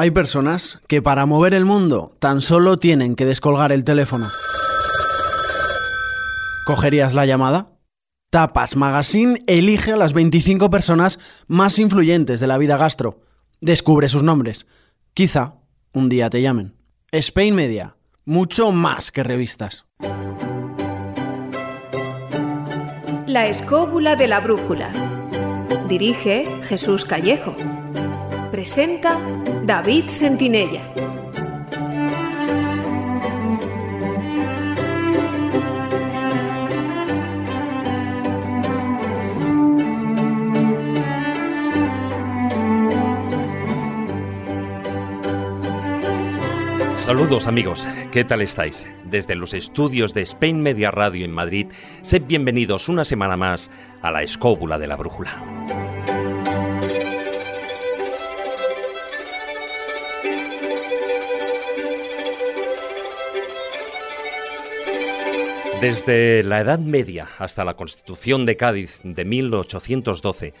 Hay personas que para mover el mundo tan solo tienen que descolgar el teléfono. ¿Cogerías la llamada? Tapas Magazine elige a las 25 personas más influyentes de la vida gastro. Descubre sus nombres. Quizá un día te llamen. Spain Media, mucho más que revistas. La escóbula de la brújula. Dirige Jesús Callejo. Presenta David Sentinella. Saludos amigos, ¿qué tal estáis? Desde los estudios de Spain Media Radio en Madrid, sed bienvenidos una semana más a la escóbula de la brújula. Desde la Edad Media hasta la Constitución de Cádiz de 1812,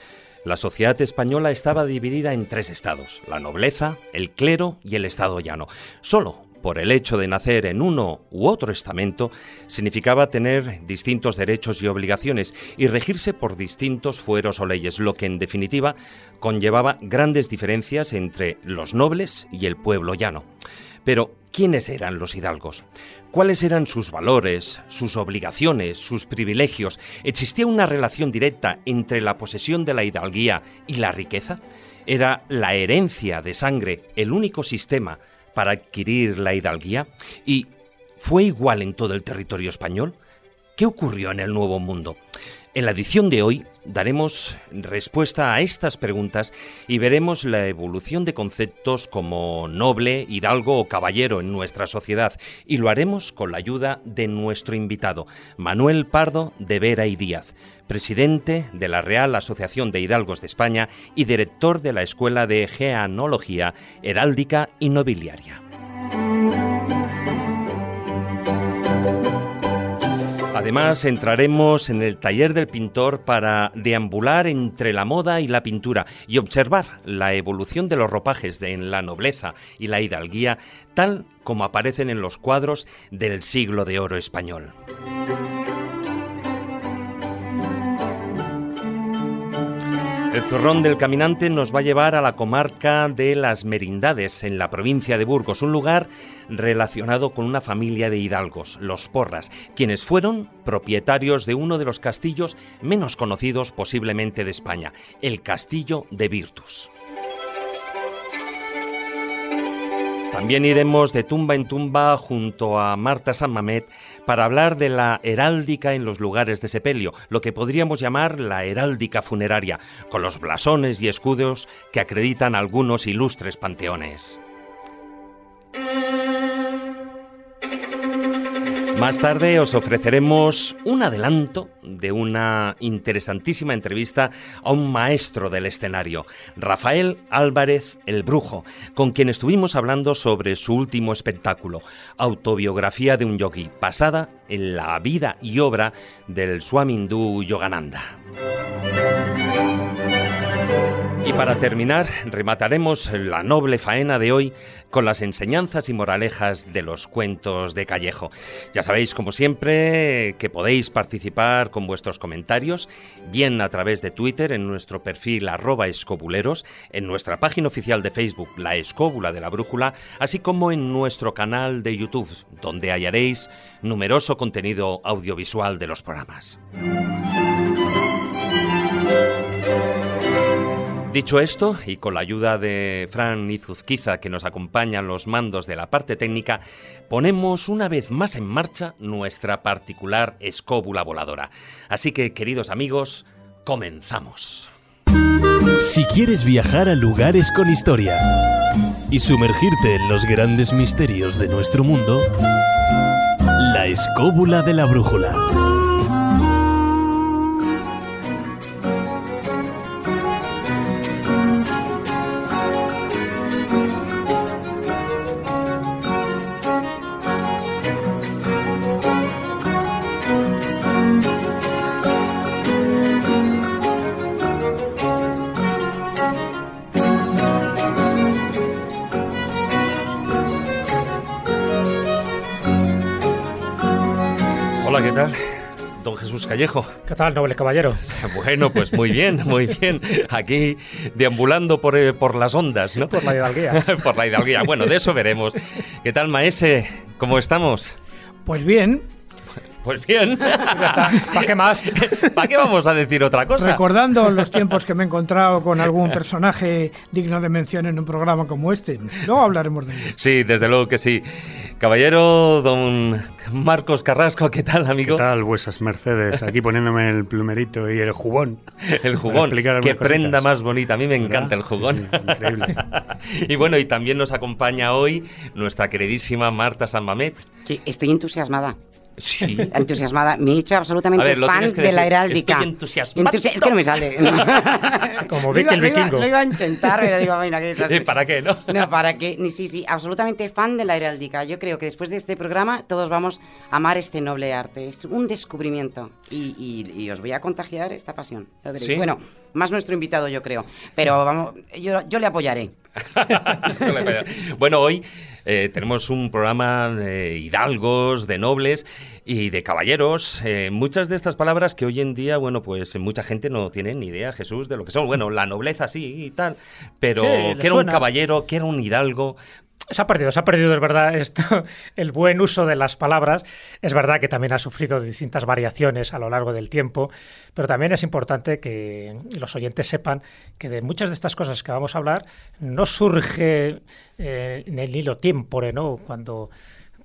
la sociedad española estaba dividida en tres estados, la nobleza, el clero y el estado llano. Solo por el hecho de nacer en uno u otro estamento significaba tener distintos derechos y obligaciones y regirse por distintos fueros o leyes, lo que en definitiva conllevaba grandes diferencias entre los nobles y el pueblo llano. Pero, ¿quiénes eran los hidalgos? ¿Cuáles eran sus valores, sus obligaciones, sus privilegios? ¿Existía una relación directa entre la posesión de la hidalguía y la riqueza? ¿Era la herencia de sangre el único sistema para adquirir la hidalguía? ¿Y fue igual en todo el territorio español? ¿Qué ocurrió en el Nuevo Mundo? En la edición de hoy daremos respuesta a estas preguntas y veremos la evolución de conceptos como noble, hidalgo o caballero en nuestra sociedad y lo haremos con la ayuda de nuestro invitado, Manuel Pardo de Vera y Díaz, presidente de la Real Asociación de Hidalgos de España y director de la Escuela de Geanología, Heráldica y Nobiliaria. Además, entraremos en el taller del pintor para deambular entre la moda y la pintura y observar la evolución de los ropajes en la nobleza y la hidalguía tal como aparecen en los cuadros del siglo de oro español. El zurrón del caminante nos va a llevar a la comarca de las Merindades, en la provincia de Burgos, un lugar relacionado con una familia de hidalgos, los Porras, quienes fueron propietarios de uno de los castillos menos conocidos posiblemente de España, el Castillo de Virtus. También iremos de tumba en tumba junto a Marta San Mamet para hablar de la heráldica en los lugares de sepelio, lo que podríamos llamar la heráldica funeraria, con los blasones y escudos que acreditan algunos ilustres panteones. Más tarde os ofreceremos un adelanto de una interesantísima entrevista a un maestro del escenario, Rafael Álvarez el Brujo, con quien estuvimos hablando sobre su último espectáculo, Autobiografía de un yogi, basada en la vida y obra del Swami hindú Yogananda. Y para terminar, remataremos la noble faena de hoy con las enseñanzas y moralejas de los cuentos de Callejo. Ya sabéis, como siempre, que podéis participar con vuestros comentarios, bien a través de Twitter en nuestro perfil arroba escobuleros, en nuestra página oficial de Facebook, La Escóbula de la Brújula, así como en nuestro canal de YouTube, donde hallaréis numeroso contenido audiovisual de los programas. Dicho esto, y con la ayuda de Fran Izuzquiza, que nos acompaña en los mandos de la parte técnica, ponemos una vez más en marcha nuestra particular escóbula voladora. Así que, queridos amigos, comenzamos. Si quieres viajar a lugares con historia y sumergirte en los grandes misterios de nuestro mundo, la escóbula de la brújula. Jesús Callejo. ¿Qué tal, noble caballero? Bueno, pues muy bien, muy bien. Aquí deambulando por, eh, por las ondas, ¿no? Por la hidalguía. por la hidalguía. Bueno, de eso veremos. ¿Qué tal, maese? ¿Cómo estamos? Pues bien, Pues bien. ¿Para qué más? ¿Para qué vamos a decir otra cosa? recordando los tiempos que me he encontrado con algún personaje digno de mención en un programa como este. Luego hablaremos de ello. Sí, desde luego que sí. Caballero, don Marcos Carrasco, ¿qué tal, amigo? ¿Qué tal, vuesas mercedes? Aquí poniéndome el plumerito y el jugón. El jugón. explicar Qué prenda más bonita. A mí me ¿Verdad? encanta el jugón. sí, increíble. y bueno, y también nos acompaña hoy nuestra queridísima Marta San Mamet. Estoy entusiasmada. Sí. Entusiasmada. Me he hecho absolutamente ver, fan de la heráldica. Estoy entusiasmado. Entusi- es que no me sale. Como Vicky el lo iba- vikingo. Lo iba a intentar, pero digo, mira, qué desastre. Eh, ¿Para qué, no? No, para qué. Ni- Sí, sí, absolutamente fan de la heráldica. Yo creo que después de este programa todos vamos a amar este noble arte. Es un descubrimiento. Y, y- y os voy a contagiar esta pasión. Bueno, más nuestro invitado, yo creo. Pero vamos, yo, yo le apoyaré. Bueno, hoy eh, tenemos un programa de hidalgos, de nobles y de caballeros. Eh, muchas de estas palabras que hoy en día, bueno, pues mucha gente no tiene ni idea, Jesús, de lo que son. Bueno, la nobleza sí y tal, pero Sí, que era un caballero, que era un hidalgo. Se ha perdido, se ha perdido, es verdad, esto, el buen uso de las palabras. Es verdad que también ha sufrido distintas variaciones a lo largo del tiempo, pero también es importante que los oyentes sepan que de muchas de estas cosas que vamos a hablar no surge eh, en el hilo tiempore, ¿no? Cuando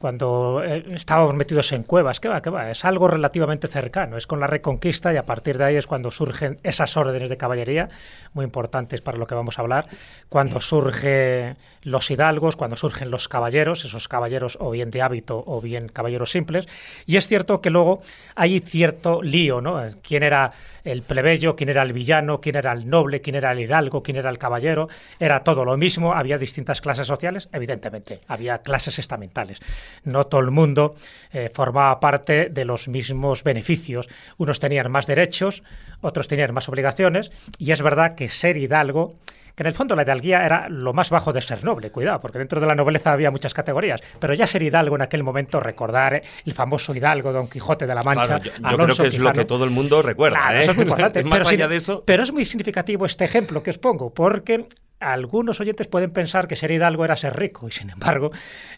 cuando eh, estábamos metidos en cuevas, ¿qué va? ¿Qué va? Es algo relativamente cercano, es con la reconquista y a partir de ahí es cuando surgen esas órdenes de caballería, muy importantes para lo que vamos a hablar, cuando surgen los hidalgos, cuando surgen los caballeros, esos caballeros o bien de hábito o bien caballeros simples, y es cierto que luego hay cierto lío, ¿no? ¿Quién era el plebeyo, quién era el villano, quién era el noble, quién era el hidalgo, quién era el caballero? Era todo lo mismo, había distintas clases sociales, evidentemente, había clases estamentales no todo el mundo eh, formaba parte de los mismos beneficios. Unos tenían más derechos, otros tenían más obligaciones, y es verdad que ser hidalgo, que en el fondo la hidalguía era lo más bajo de ser noble, cuidado, porque dentro de la nobleza había muchas categorías, pero ya ser hidalgo en aquel momento, recordar eh, el famoso hidalgo Don Quijote de la Mancha, Claro, yo, yo creo Alonso que es lo que todo el mundo recuerda. Claro, ¿eh? eso es muy importante. Más pero, sin- allá de eso. pero es muy significativo este ejemplo que os pongo, porque algunos oyentes pueden pensar que ser hidalgo era ser rico, y sin embargo,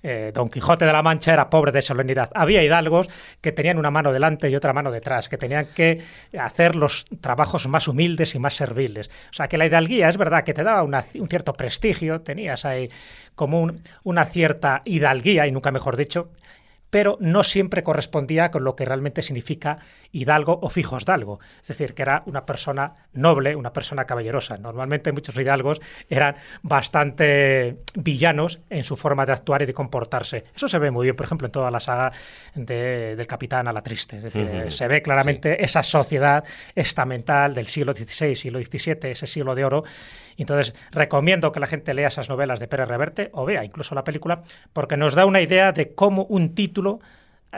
eh, Don Quijote de la Mancha era pobre de solemnidad. Había hidalgos que tenían una mano delante y otra mano detrás, que tenían que hacer los trabajos más humildes y más serviles. O sea, que la hidalguía es verdad que te daba un cierto prestigio, tenías ahí como un- una cierta hidalguía, y nunca mejor dicho, pero no siempre correspondía con lo que realmente significa hidalgo o fijos d'algo. Es decir, que era una persona noble, una persona caballerosa. Normalmente muchos hidalgos eran bastante villanos en su forma de actuar y de comportarse. Eso se ve muy bien, por ejemplo, en toda la saga de- del Capitán a la Triste. Es decir, se ve claramente esa sociedad estamental del siglo XVI, siglo XVII, ese siglo de oro. Y Entonces, recomiendo que la gente lea esas novelas de Pérez Reverte o vea incluso la película, porque nos da una idea de cómo un título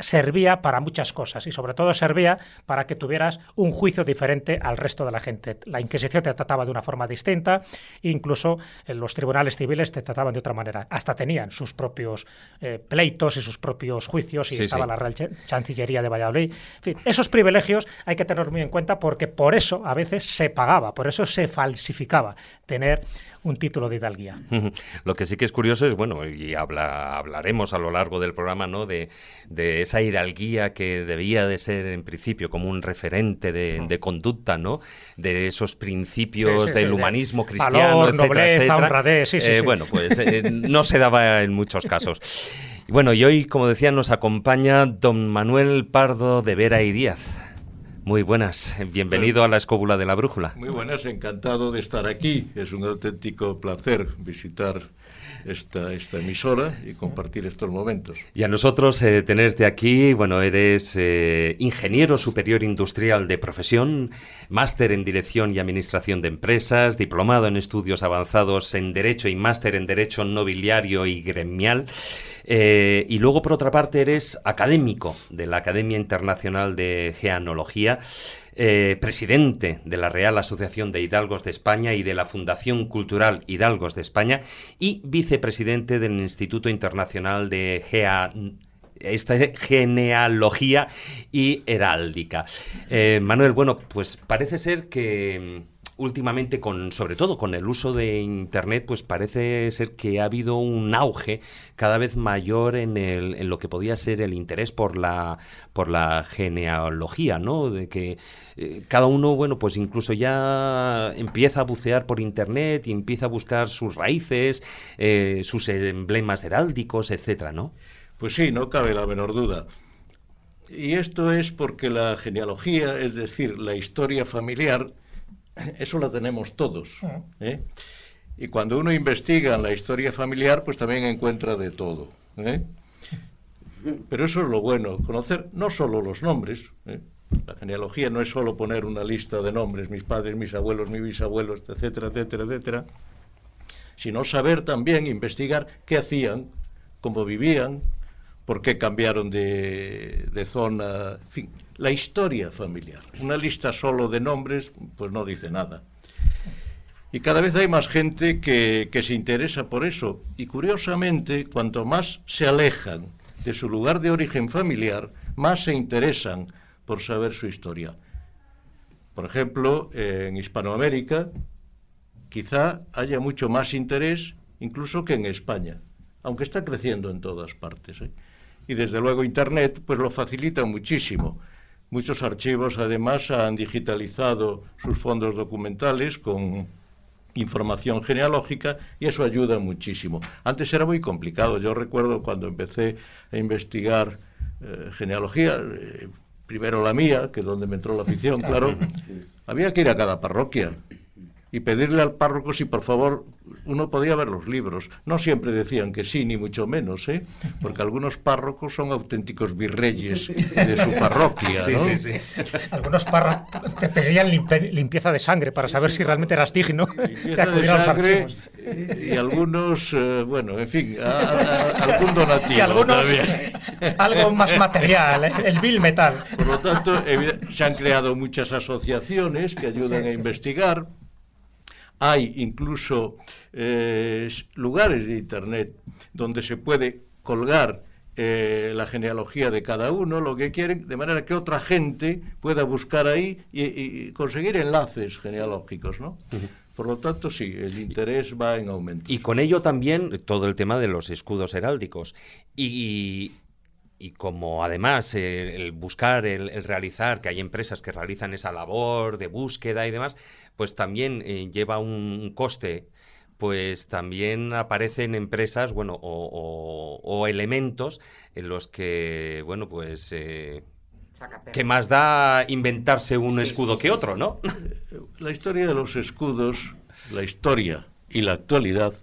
servía para muchas cosas y sobre todo servía para que tuvieras un juicio diferente al resto de la gente. La Inquisición te trataba de una forma distinta, incluso en los tribunales civiles te trataban de otra manera. Hasta tenían sus propios eh, pleitos y sus propios juicios y Sí, estaba sí. la Real Ch- Chancillería de Valladolid. En fin, esos privilegios hay que tener muy en cuenta porque por eso a veces se pagaba, por eso se falsificaba tener un título de hidalguía. Lo que sí que es curioso es, bueno, y habla, hablaremos a lo largo del programa, ¿no? De, de esa hidalguía que debía de ser en principio como un referente de, de conducta, ¿no? De esos principios Sí, sí, del sí, de humanismo valor, cristiano, etcétera, nobleza, etcétera. honradez, sí, sí, Eh, sí. Bueno, pues eh, no se daba en muchos casos. Y bueno, y hoy, como decía, nos acompaña don Manuel Pardo de Vera y Díaz. Muy buenas, bienvenido a la escóbula de la brújula. Muy buenas, encantado de estar aquí. Es un auténtico placer visitar esta, esta emisora y compartir estos momentos. Y a nosotros eh, tenerte aquí, bueno, eres eh, ingeniero superior industrial de profesión, máster en dirección y administración de empresas, diplomado en estudios avanzados en derecho y máster en derecho nobiliario y gremial. Eh, y luego, por otra parte, eres académico de la Academia Internacional de Geanología, eh, presidente de la Real Asociación de Hidalgos de España y de la Fundación Cultural Hidalgos de España y vicepresidente del Instituto Internacional de esta genealogía y heráldica. Eh, Manuel, bueno, pues parece ser que últimamente, con, sobre todo con el uso de Internet, pues parece ser que ha habido un auge cada vez mayor en, el, en lo que podía ser el interés por la, por la genealogía, ¿no? De que eh, cada uno, bueno, pues incluso ya empieza a bucear por Internet y empieza a buscar sus raíces, eh, sus emblemas heráldicos, etcétera, ¿no? Pues sí, no cabe la menor duda. Y esto es porque la genealogía, es decir, la historia familiar, eso lo tenemos todos. ¿eh? Y cuando uno investiga en la historia familiar, pues también encuentra de todo. ¿eh? Pero eso es lo bueno, conocer no solo los nombres. ¿eh? La genealogía no es solo poner una lista de nombres, mis padres, mis abuelos, mis bisabuelos, etcétera, etcétera, etcétera, sino saber también, investigar qué hacían, cómo vivían, por qué cambiaron de, de zona, en fin, la historia familiar. Una lista solo de nombres, pues no dice nada. Y cada vez hay más gente que, se interesa por eso. Y curiosamente, cuanto más se alejan de su lugar de origen familiar, más se interesan por saber su historia. Por ejemplo, en Hispanoamérica quizá haya mucho más interés incluso que en España, aunque está creciendo en todas partes. ¿eh? Y desde luego Internet pues lo facilita muchísimo. Muchos archivos además han digitalizado sus fondos documentales con información genealógica y eso ayuda muchísimo. Antes era muy complicado. Yo recuerdo cuando empecé a investigar eh, genealogía, eh, primero la mía, que es donde me entró la afición, claro, había que ir a cada parroquia y pedirle al párroco si por favor uno podía ver los libros. No siempre decían que sí, ni mucho menos, ¿eh? porque algunos párrocos son auténticos virreyes de su parroquia. Sí, ¿no? sí, sí. Algunos párrocos te pedían limpieza de sangre para saber si realmente eras digno de Limpieza de los sangre y algunos, eh, bueno, en fin, a- a- a- algún donativo Y algunos, también. algo más material, ¿eh? el bill metal. Por lo tanto, se han creado muchas asociaciones que ayudan Sí, a sí, investigar. Hay incluso eh, lugares de Internet donde se puede colgar eh, la genealogía de cada uno, lo que quieren, de manera que otra gente pueda buscar ahí y, y conseguir enlaces genealógicos, ¿no? Por lo tanto, sí, el interés va en aumento. Y con ello también todo el tema de los escudos heráldicos. Y, y como además eh, el buscar, el, el realizar, que hay empresas que realizan esa labor de búsqueda y demás, pues también eh, lleva un coste. Pues también aparecen empresas, bueno, o, o- o elementos en los que, bueno, pues eh, que más da inventarse un Sí, escudo sí, que sí, otro, sí. ¿no? La historia de los escudos, la historia y la actualidad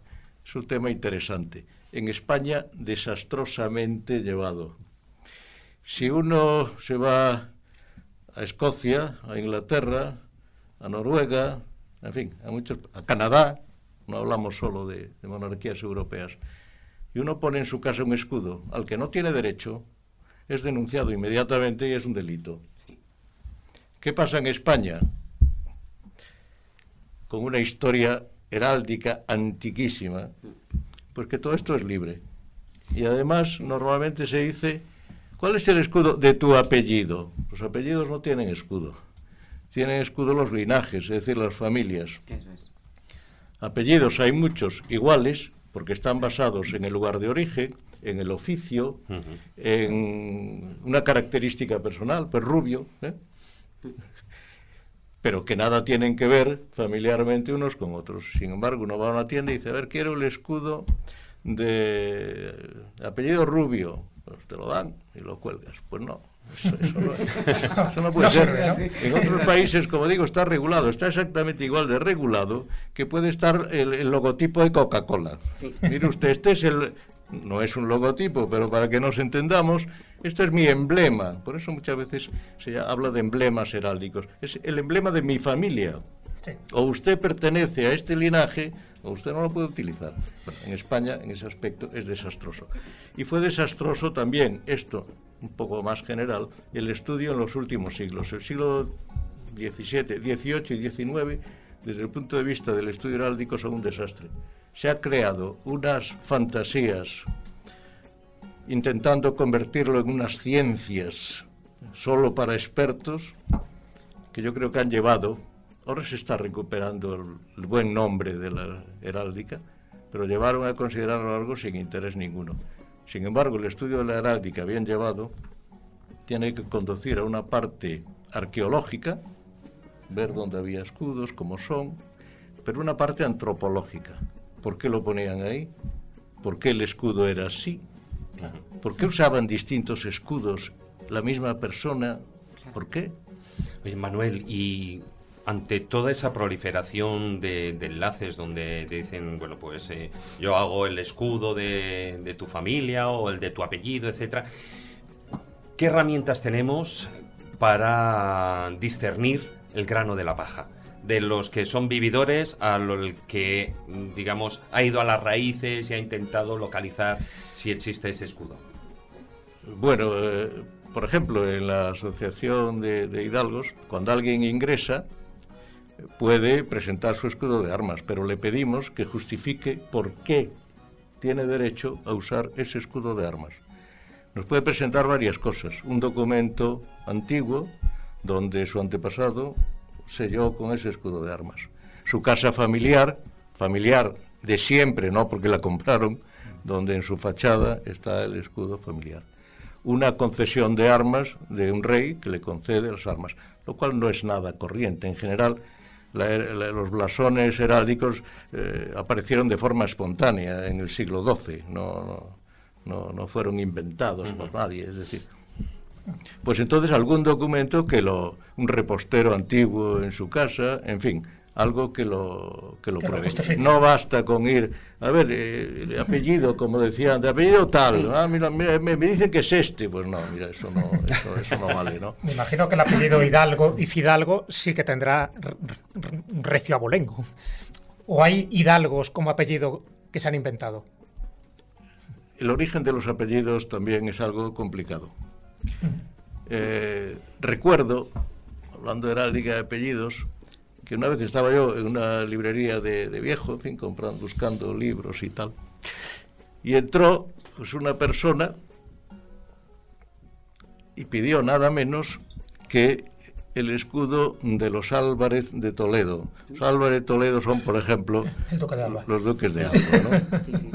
es un tema interesante. En España, desastrosamente llevado. Si uno se va a Escocia, a Inglaterra, a Noruega, en fin, a muchos, a Canadá, no hablamos solo de, de monarquías europeas, y uno pone en su casa un escudo al que no tiene derecho, es denunciado inmediatamente y es un delito. ¿Qué pasa en España? Con una historia heráldica antiquísima, pues que todo esto es libre. Y además, normalmente se dice, ¿cuál es el escudo de tu apellido? Los apellidos no tienen escudo. Tienen escudo los linajes, es decir, las familias. Eso es. Apellidos hay muchos iguales, porque están basados en el lugar de origen, en el oficio, en una característica personal, pues rubio, ¿eh? pero que nada tienen que ver familiarmente unos con otros. Sin embargo, uno va a una tienda y dice, a ver, quiero el escudo de apellido Rubio. Pues te lo dan y lo cuelgas. Pues no, eso, eso no, eso- eso no puede No ser. En otros países, como digo, está regulado, está exactamente igual de regulado que puede estar el, el logotipo de Coca-Cola. Sí. Mire usted, este es el, no es un logotipo, pero para que nos entendamos, este es mi emblema. Por eso muchas veces se habla de emblemas heráldicos. Es el emblema de mi familia. Sí. O usted pertenece a este linaje o usted no lo puede utilizar. Bueno, en España, en ese aspecto, es desastroso. Y fue desastroso también esto, un poco más general, el estudio en los últimos siglos. El siglo XVII, XVIII y XIX, desde el punto de vista del estudio heráldico, son un desastre. Se ha creado unas fantasías intentando convertirlo en unas ciencias solo para expertos, que yo creo que han llevado, ahora se está recuperando el, el buen nombre de la heráldica, pero llevaron a considerarlo algo sin interés ninguno. Sin embargo, el estudio de la heráldica bien llevado tiene que conducir a una parte arqueológica, ver dónde había escudos, cómo son, pero una parte antropológica. ¿Por qué lo ponían ahí? ¿Por qué el escudo era así? ¿Por qué usaban distintos escudos la misma persona? ¿Por qué? Oye, Manuel, y ante toda esa proliferación de, enlaces donde dicen, bueno, pues eh, yo hago el escudo de, de tu familia o el de tu apellido, etcétera, ¿qué herramientas tenemos para discernir el grano de la paja? De los que son vividores a los que, digamos, ha ido a las raíces y ha intentado localizar si existe ese escudo. Bueno, eh, por ejemplo, en la Asociación de, de Hidalgos, cuando alguien ingresa, puede presentar su escudo de armas, pero le pedimos que justifique por qué tiene derecho a usar ese escudo de armas. Nos puede presentar varias cosas. Un documento antiguo donde su antepasado selló con ese escudo de armas. Su casa familiar, familiar de siempre, no porque la compraron, donde en su fachada está el escudo familiar. Una concesión de armas de un rey que le concede las armas, lo cual no es nada corriente. En general, la, la, los blasones heráldicos eh, aparecieron de forma espontánea en el siglo XII, no, no, no fueron inventados uh -huh. por nadie, es decir. Pues entonces algún documento que lo, un repostero antiguo en su casa, en fin, algo que lo, que lo que pruebe. Lo no basta con ir, a ver, eh, el apellido, como decían, de apellido tal, sí. ah, mira, me, me, dicen que es este, pues no, mira, eso no, eso, eso no vale, ¿no? Me imagino que el apellido Hidalgo y Fidalgo sí que tendrá recio abolengo. ¿O hay hidalgos como apellido que se han inventado? El origen de los apellidos también es algo complicado. Eh, recuerdo, hablando de heráldica de apellidos, que una vez estaba yo en una librería de, de viejo, en fin, comprando, buscando libros y tal, y entró pues una persona y pidió nada menos que el escudo de los Álvarez de Toledo. Los Álvarez de Toledo son, por ejemplo, los duques de Alba, ¿no? Sí, sí.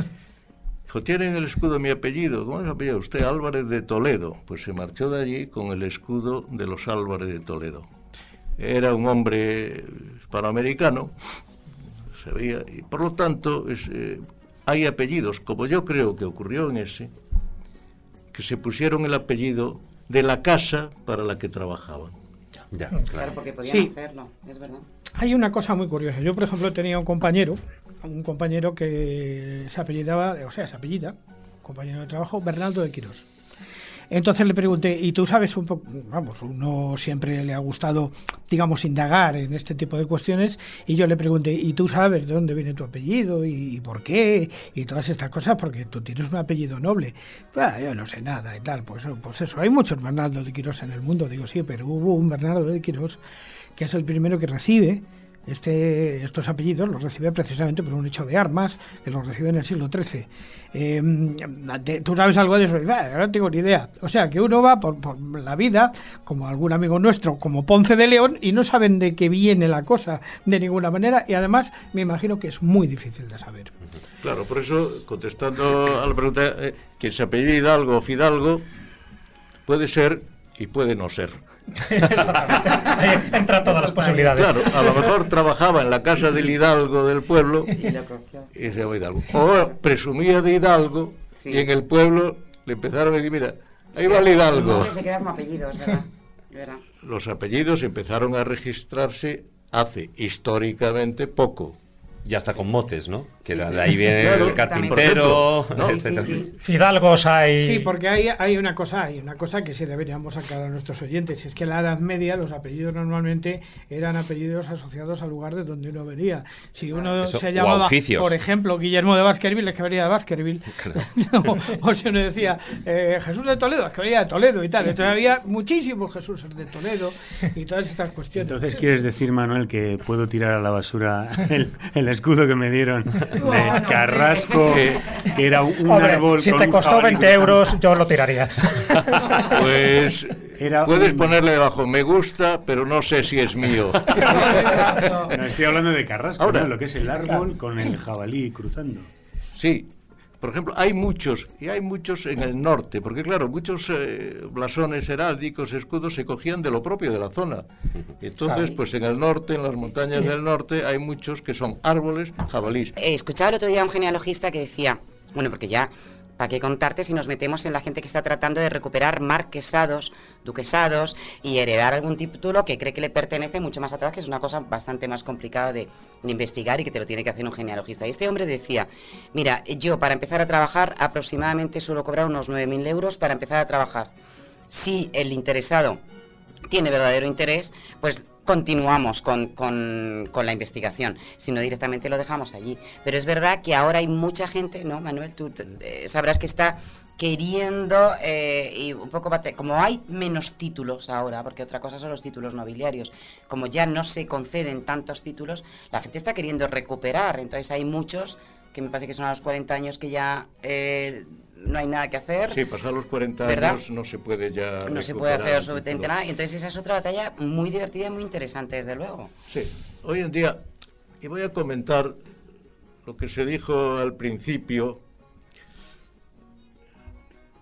Dijo, ¿tienen el escudo de mi apellido? ¿Cómo es el apellido? Usted, Álvarez de Toledo. Pues se marchó de allí con el escudo de los Álvarez de Toledo. Era un hombre hispanoamericano, se veía, y por lo tanto es, eh, hay apellidos, como yo creo que ocurrió en ese, que se pusieron el apellido de la casa para la que trabajaban. Ya, claro. claro, porque podían sí. hacerlo, es verdad. Hay una cosa muy curiosa. Yo, por ejemplo, tenía un compañero, un compañero que se apellidaba, o sea, se apellida, compañero de trabajo, Bernardo de Quirós. Entonces le pregunté, y tú sabes un poco, vamos, uno siempre le ha gustado, digamos, indagar en este tipo de cuestiones, y yo le pregunté, ¿y tú sabes de dónde viene tu apellido y, por qué? Y todas estas cosas, porque tú tienes un apellido noble. Ah, yo no sé nada y tal, pues, pues eso, hay muchos Bernardo de Quirós en el mundo, digo, sí, pero hubo un Bernardo de Quirós que es el primero que recibe este, estos apellidos los recibe precisamente por un hecho de armas que los recibe en el siglo XIII. Te, ¿Tú sabes algo de eso? Ah, no tengo ni idea. O sea, que uno va por, por, la vida, como algún amigo nuestro, como Ponce de León, y no saben de qué viene la cosa de ninguna manera, y además me imagino que es muy difícil de saber. Claro, por eso, contestando a la pregunta, eh, que se apellida Hidalgo o Fidalgo puede ser y puede no ser. Entra todas las posibilidades. Claro, a lo mejor trabajaba en la casa del hidalgo del pueblo y se llama Hidalgo. O presumía de Hidalgo sí. y en el pueblo le empezaron a decir, mira, ahí va el Hidalgo. Se quedan apellidos, ¿verdad? ¿verdad? Los apellidos empezaron a registrarse hace históricamente poco. Y hasta con motes, ¿no? Que sí, de ahí viene claro, el carpintero, ejemplo, ¿no? sí, sí, Fidalgos hay. Sí, porque hay, hay una cosa, hay una cosa que sí deberíamos sacar a nuestros oyentes, es que en la Edad Media los apellidos normalmente eran apellidos asociados al lugar de donde uno venía. Si uno Eso, se llamaba, por ejemplo, Guillermo de Baskerville, es que venía de Baskerville. Claro. o, o, si uno decía eh, Jesús de Toledo, es que venía de Toledo y tal. Entonces había muchísimos Jesús de Toledo y todas estas cuestiones. Entonces quieres decir, Manuel, que puedo tirar a la basura el, el escudo que me dieron de Carrasco, que, que era un Hombre, árbol si con te un costó jabalí 20 cruzando. euros, yo lo tiraría. Pues Era puedes un- ponerle debajo me gusta, pero no sé si es mío. No, estoy hablando de Carrasco, Ahora- ¿no? lo que es el árbol con el jabalí cruzando. Sí, por ejemplo, hay muchos, y hay muchos en el norte, porque claro, muchos eh, blasones heráldicos, escudos, se cogían de lo propio de la zona. Entonces, pues en el norte, en las montañas del norte, hay muchos que son árboles, jabalís. Eh, escuchaba el otro día a un genealogista que decía, bueno, porque ya, ¿para qué contarte si nos metemos en la gente que está tratando de recuperar marquesados, duquesados y heredar algún título que cree que le pertenece mucho más atrás, que es una cosa bastante más complicada de, investigar y que te lo tiene que hacer un genealogista? Y este hombre decía, mira, yo para empezar a trabajar aproximadamente suelo cobrar unos 9.000 euros para empezar a trabajar. Si el interesado tiene verdadero interés, pues continuamos con, con- con la investigación, si no directamente lo dejamos allí. Pero es verdad que ahora hay mucha gente, ¿no, Manuel? Tú eh, sabrás que está queriendo, eh, y un poco, como hay menos títulos ahora, porque otra cosa son los títulos nobiliarios, como ya no se conceden tantos títulos, la gente está queriendo recuperar, entonces hay muchos que me parece que son a los 40 años que ya eh, no hay nada que hacer. Sí, pasar los 40 ¿Verdad? años no se puede ya. No se puede hacer absolutamente nada. Y entonces esa es otra batalla muy divertida y muy interesante, desde luego. Sí, hoy en día, y voy a comentar lo que se dijo al principio.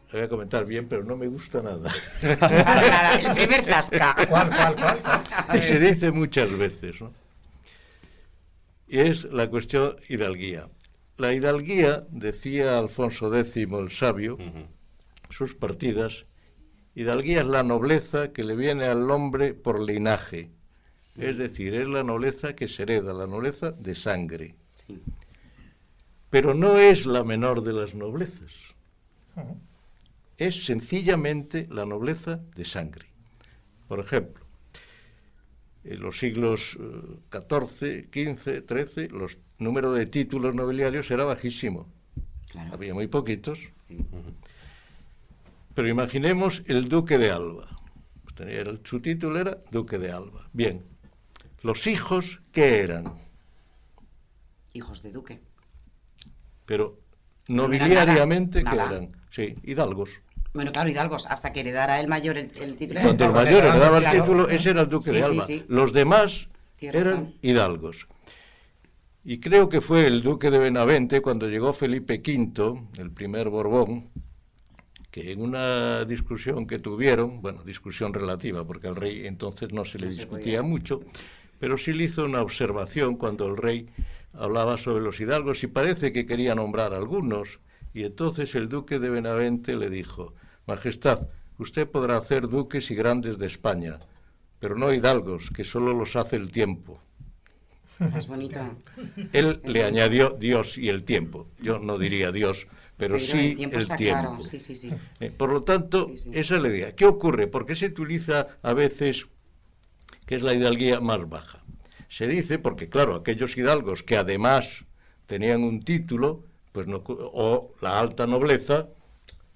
Lo voy a comentar bien, pero no me gusta nada. Para nada, el primer zasca. ¿Cuál, cuál, cuál? cuál? y se dice muchas veces, ¿no? Y es la cuestión hidalguía. La hidalguía, decía Alfonso X el sabio, sus partidas, hidalguía es la nobleza que le viene al hombre por linaje. Es decir, es la nobleza que se hereda, la nobleza de sangre. Sí. Pero no es la menor de las noblezas. Es sencillamente la nobleza de sangre. Por ejemplo, en los siglos XIV, XV, XIII, los número de títulos nobiliarios era bajísimo. Claro. Había muy poquitos. Pero imaginemos el duque de Alba. Pues tenía su título era duque de Alba. Bien. Los hijos, ¿qué eran? Hijos de duque. Pero No era nobiliariamente, ¿qué eran? Sí, hidalgos. Bueno, claro, hidalgos, hasta que heredara el mayor el, el título. Cuando el mayor heredaba el claro. título, ese era el duque Sí, de Alba. sí. Los demás eran hidalgos. Y creo que fue el duque de Benavente cuando llegó Felipe V, el primer Borbón, que en una discusión que tuvieron, bueno, discusión relativa, porque al rey entonces no se le No discutía mucho, pero sí le hizo una observación cuando el rey hablaba sobre los hidalgos y parece que quería nombrar algunos. Y entonces el duque de Benavente le dijo, Majestad, usted podrá hacer duques y grandes de España, pero no hidalgos, que solo los hace el tiempo. Es bonito. Él le añadió Dios y el tiempo. Yo no diría Dios, pero, Pero sí el tiempo el está tiempo. claro. Sí, sí, sí. Eh, Por lo tanto, esa es la idea. ¿Qué ocurre? ¿Por qué se utiliza a veces que es la hidalguía más baja? Se dice porque, claro, aquellos hidalgos que además tenían un título, pues no, o la alta nobleza,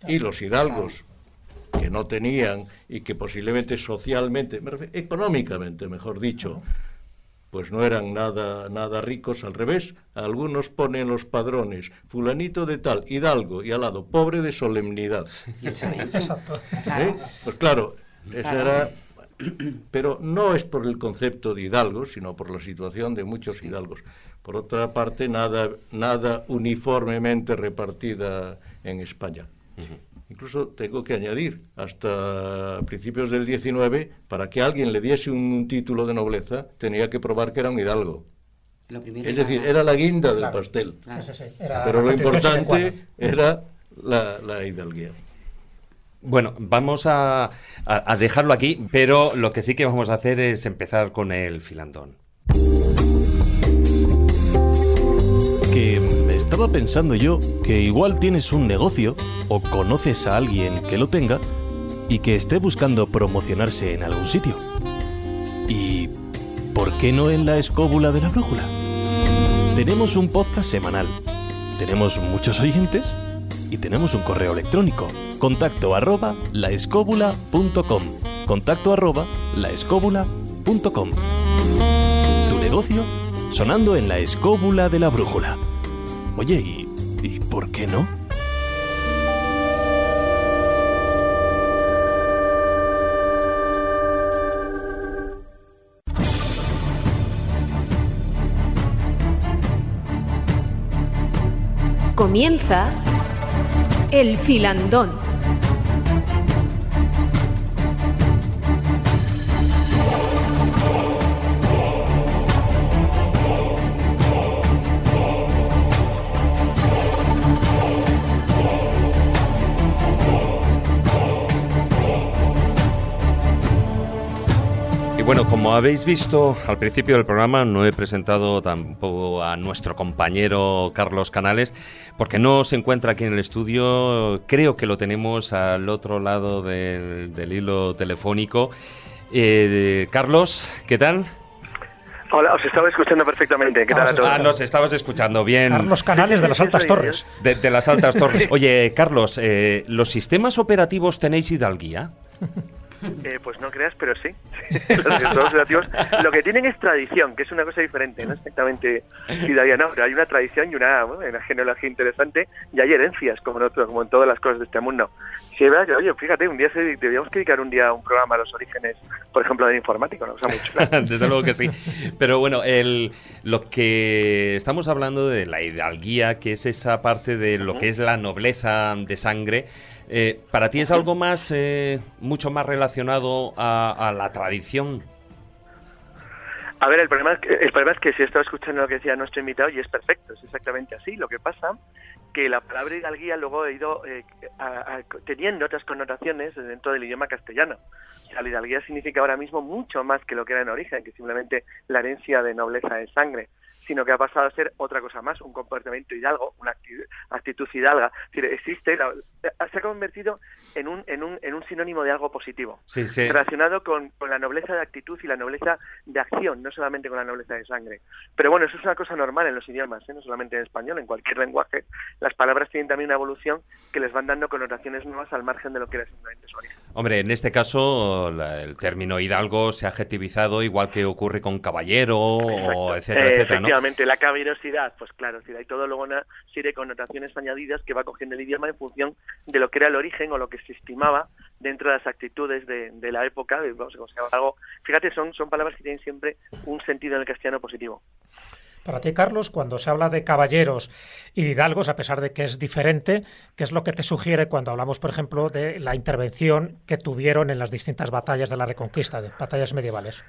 y los hidalgos que no tenían y que posiblemente socialmente, económicamente, mejor dicho, pues no eran nada, nada ricos, al revés, algunos ponen los padrones, fulanito de tal, hidalgo, y al lado, pobre de solemnidad. ¿Eh? Pues claro, esa era... Pero no es por el concepto de hidalgos, sino por la situación de muchos hidalgos. Por otra parte, nada, nada uniformemente repartida en España. Incluso tengo que añadir, hasta principios del 19, para que alguien le diese un título de nobleza, tenía que probar que era un hidalgo. Lo primero Es era decir, la- era la guinda del pastel. Claro. Sí, sí, sí. Era Pero lo importante era la, la hidalguía. Bueno, vamos a, a- a dejarlo aquí, pero lo que sí que vamos a hacer es empezar con el filandón. Estaba pensando yo que igual tienes un negocio o conoces a alguien que lo tenga y que esté buscando promocionarse en algún sitio. ¿Y por qué no en la escóbula de la brújula? Tenemos un podcast semanal, tenemos muchos oyentes y tenemos un correo electrónico. Contacto arroba laescóbula.com. Contacto arroba. Tu negocio sonando en la escóbula de la brújula. Oye, ¿y, ¿y por qué no? Comienza el filandón. Bueno, como habéis visto al principio del programa, no he presentado tampoco a nuestro compañero Carlos Canales, porque no se encuentra aquí en el estudio. Creo que lo tenemos al otro lado del, del hilo telefónico. Eh, Carlos, ¿qué tal? Hola, os estaba escuchando perfectamente. ¿Qué tal a todos? Ah, nos estabas escuchando bien. Carlos Canales de las Altas Torres. De, de las Altas Torres. Oye, Carlos, eh, ¿los sistemas operativos tenéis hidalguía? Eh, pues no creas, pero sí. Lo que tienen es tradición, que es una cosa diferente, no exactamente Hidalguía, no, pero hay una tradición y una, una genealogía interesante y hay herencias, como en, otro- como en todas las cosas de este mundo. Sí, es verdad que, oye, fíjate, un día se, deberíamos dedicar un día a un programa a los orígenes, por ejemplo, del informático, ¿no? O sea, mucho. Desde luego que sí. Pero bueno, el, lo que estamos hablando de la hidalguía, que es esa parte de lo que es la nobleza de sangre, eh, ¿para ti es algo más, eh, mucho más relacionado a, a la tradición? A ver, el problema, es que, el problema es que si he estado escuchando lo que decía nuestro invitado y es perfecto, es exactamente así. Lo que pasa que la palabra hidalguía luego ha ido eh, a- teniendo otras connotaciones dentro del idioma castellano. O la hidalguía significa ahora mismo mucho más que lo que era en origen, que simplemente la herencia de nobleza de sangre, sino que ha pasado a ser otra cosa más, un comportamiento hidalgo, una acti- actitud hidalga. Es decir, existe, la- se ha convertido en un, en un, en un sinónimo de algo positivo Sí, sí. relacionado con, con la nobleza de actitud y la nobleza de acción, no solamente con la nobleza de sangre. Pero bueno, eso es una cosa normal en los idiomas, ¿eh? no solamente en español, en cualquier lenguaje. Las palabras tienen también una evolución que les van dando connotaciones nuevas al margen de lo que era simplemente su origen. Hombre, en este caso la- el término hidalgo se ha adjetivizado igual que ocurre con caballero o etcétera, Eh, etcétera, ¿no? La caballerosidad, pues claro, hay todo luego una serie de connotaciones añadidas que va cogiendo el idioma en función de lo que era el origen o lo que se estimaba dentro de las actitudes de, la época, vamos, algo. Fíjate, son, son palabras que tienen siempre un sentido en el castellano positivo. Para ti, Carlos, cuando se habla de caballeros y de hidalgos, a pesar de que es diferente, ¿qué es lo que te sugiere cuando hablamos, por ejemplo, de la intervención que tuvieron en las distintas batallas de la Reconquista, de batallas medievales?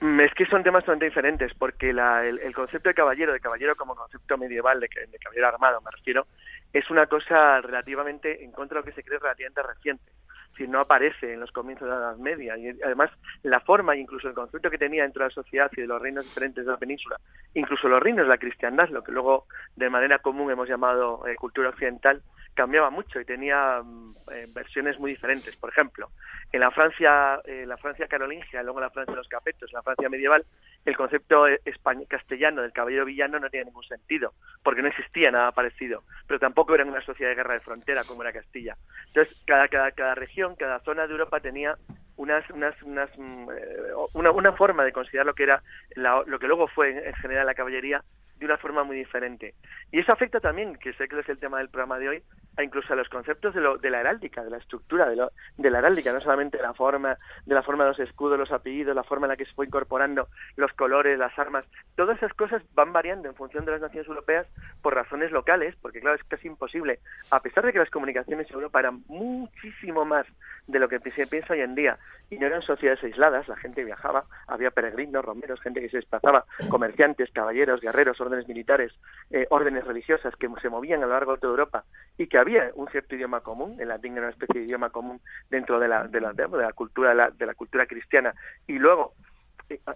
Mm, Es que son temas bastante diferentes, porque la- el, concepto de caballero, de caballero como concepto medieval, de, de caballero armado me refiero, es una cosa relativamente, en contra de lo que se cree, relativamente reciente. Decir, no aparece en los comienzos de la Edad Media. Y además, la forma e incluso el concepto que tenía dentro de la sociedad y de los reinos diferentes de la península, incluso los reinos de la cristiandad, lo que luego de manera común hemos llamado eh, cultura occidental, cambiaba mucho y tenía mm, eh, versiones muy diferentes. Por ejemplo, en la Francia, eh, la Francia carolingia, luego la Francia de los capetos, la Francia medieval, el concepto eh, castellano del caballero villano no tiene ningún sentido, porque no existía nada parecido, pero tampoco era una sociedad de guerra de frontera como era Castilla. Entonces, cada, cada, cada región, cada zona de Europa tenía unas, unas, unas, mm, eh, una, una forma de considerar lo que era la- lo que luego fue en, en general la caballería de una forma muy diferente. Y eso afecta también, que sé que es el tema del programa de hoy, incluso a los conceptos de, lo, de la heráldica, de la estructura de, lo- de la heráldica, no solamente la forma, de la forma de los escudos, los apellidos, la forma en la que se fue incorporando los colores, las armas, todas esas cosas van variando en función de las naciones europeas por razones locales, porque claro, es casi imposible, a pesar de que las comunicaciones en Europa eran muchísimo más de lo que se piensa hoy en día, y no eran sociedades aisladas, la gente viajaba, había peregrinos, romeros, gente que se desplazaba, comerciantes, caballeros, guerreros, órdenes militares, eh, órdenes religiosas que se movían a lo largo de toda Europa y que un cierto idioma común, el latín era una especie de idioma común dentro de la, de la, de la cultura la, de la cultura cristiana. Y luego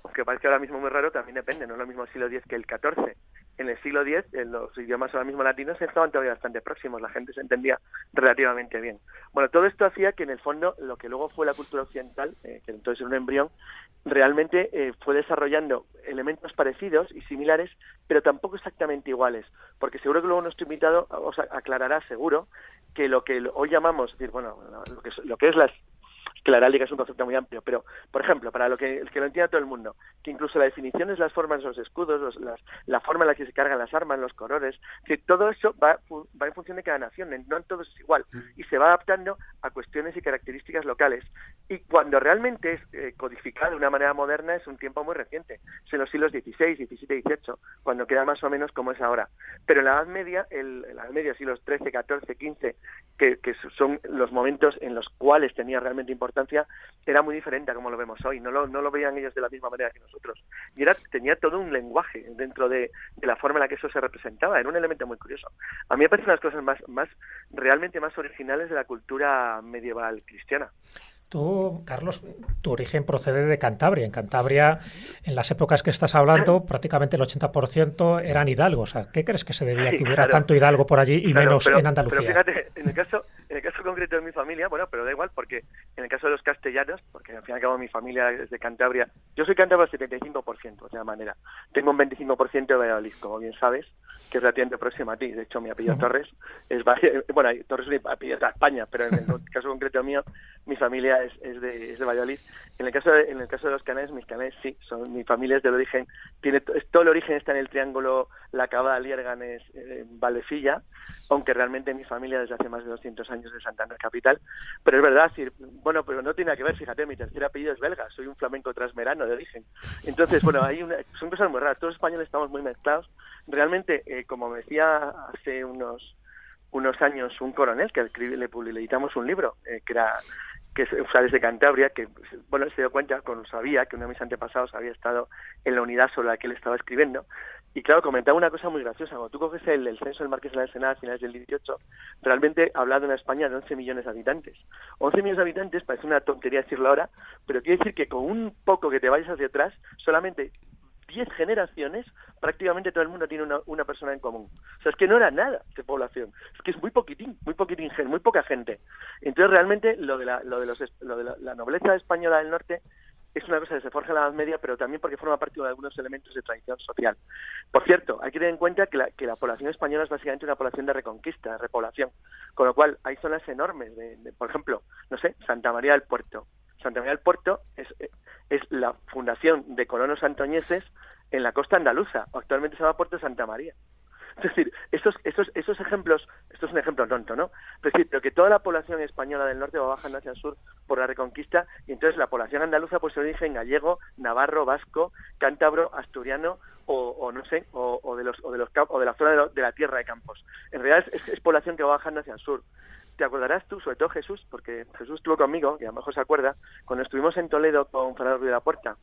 aunque parezca ahora mismo muy raro, también depende, no es lo mismo el siglo X que el XIV. En el siglo X, los idiomas ahora mismo latinos estaban todavía bastante próximos, la gente se entendía relativamente bien. Bueno, todo esto hacía que en el fondo lo que luego fue la cultura occidental, eh, que entonces era un embrión, realmente eh, fue desarrollando elementos parecidos y similares, pero tampoco exactamente iguales, porque seguro que luego nuestro invitado os aclarará seguro que lo que hoy llamamos, es decir, bueno, lo que, es- lo que es las que la heráldica es un concepto muy amplio, pero, por ejemplo, para lo que, que lo entienda todo el mundo, que incluso la definición es las formas de los escudos, los, las, la forma en la que se cargan las armas, los colores, que todo eso va, va en función de cada nación, no en todos es igual, y se va adaptando a cuestiones y características locales. Y cuando realmente es eh, codificado de una manera moderna es un tiempo muy reciente, es en los siglos XVI, XVII, XVIII, cuando queda más o menos como es ahora. Pero en la Edad Media, el, en la Edad Media, siglos XIII, XIV, XV, que, que son los momentos en los cuales tenía realmente importancia, era muy diferente a como lo vemos hoy. No lo, no lo veían ellos de la misma manera que nosotros. Y era, tenía todo un lenguaje dentro de, de la forma en la que eso se representaba. Era un elemento muy curioso. A mí me parecen las cosas más, más realmente más originales de la cultura medieval cristiana. Tú, Carlos, tu origen procede de Cantabria. En Cantabria, en las épocas que estás hablando, prácticamente el 80% eran hidalgos. ¿Qué crees que se debía que hubiera tanto hidalgo por allí y menos en Andalucía? Pero fíjate, en el, caso, en el caso concreto de mi familia, bueno, pero da igual, porque en el caso de los castellanos, porque al fin y al cabo mi familia es de Cantabria, yo soy cántabro al 75%, de la manera. Tengo un 25% de Valladolid, como bien sabes, que es relativamente próximo a ti. De hecho, mi apellido Torres es... Bueno, Torres es apellido de España, pero en el caso concreto mío, mi familia es, de, es de Valladolid. En el caso de, en el caso de los canales, mis canales sí, son mi familia es del origen, tiene todo el origen está en el triángulo La Cabada, Liérganes, eh, Valdecilla, aunque realmente mi familia desde hace más de 200 años de Santander capital. Pero es verdad, sí, bueno, pero no tiene que ver, fíjate, mi tercer apellido es belga, soy un flamenco trasmerano de origen. Entonces, bueno, hay una, son cosas muy raras, todos los españoles estamos muy mezclados. Realmente, eh, como me decía hace unos unos años un coronel que le, le editamos un libro eh, que era que o sea, desde Cantabria, que bueno, se dio cuenta, cuando sabía que uno de mis antepasados había estado en la unidad sobre la que él estaba escribiendo, y claro, comentaba una cosa muy graciosa, cuando tú coges el, censo del Marqués de la Ensenada a finales del 18, realmente habla de una España de 11 millones de habitantes. 11 millones de habitantes parece una tontería decirlo ahora, pero quiere decir que con un poco que te vayas hacia atrás, solamente 10 generaciones, prácticamente todo el mundo tiene una, una, persona en común. O sea, es que no era nada de población. Es que es muy poquitín, muy poquitín, muy poca gente. Entonces, realmente, lo de la, lo de los, lo de la, nobleza española del norte es una cosa que se forja en la Edad Media, pero también porque forma parte de algunos elementos de tradición social. Por cierto, hay que tener en cuenta que la, población española es básicamente una población de reconquista, de repoblación, con lo cual hay zonas enormes, de, por ejemplo, no sé, Santa María del Puerto. Santa María del Puerto es, es la fundación de colonos antoñeses en la costa andaluza, actualmente se llama Puerto Santa María. Es decir, estos, estos, esos ejemplos, esto es un ejemplo tonto, ¿no? Es decir, pero que toda la población española del norte va bajando hacia el sur por la reconquista y entonces la población andaluza pues se origen gallego, navarro, vasco, cántabro, asturiano o, no sé, o, de los o de los o de la zona de, la tierra de Campos. En realidad es, población que va bajando hacia el sur te acordarás tú, sobre todo Jesús, porque Jesús estuvo conmigo, y a lo mejor se acuerda, cuando estuvimos en Toledo con Fernando Ruiz de la Puerta,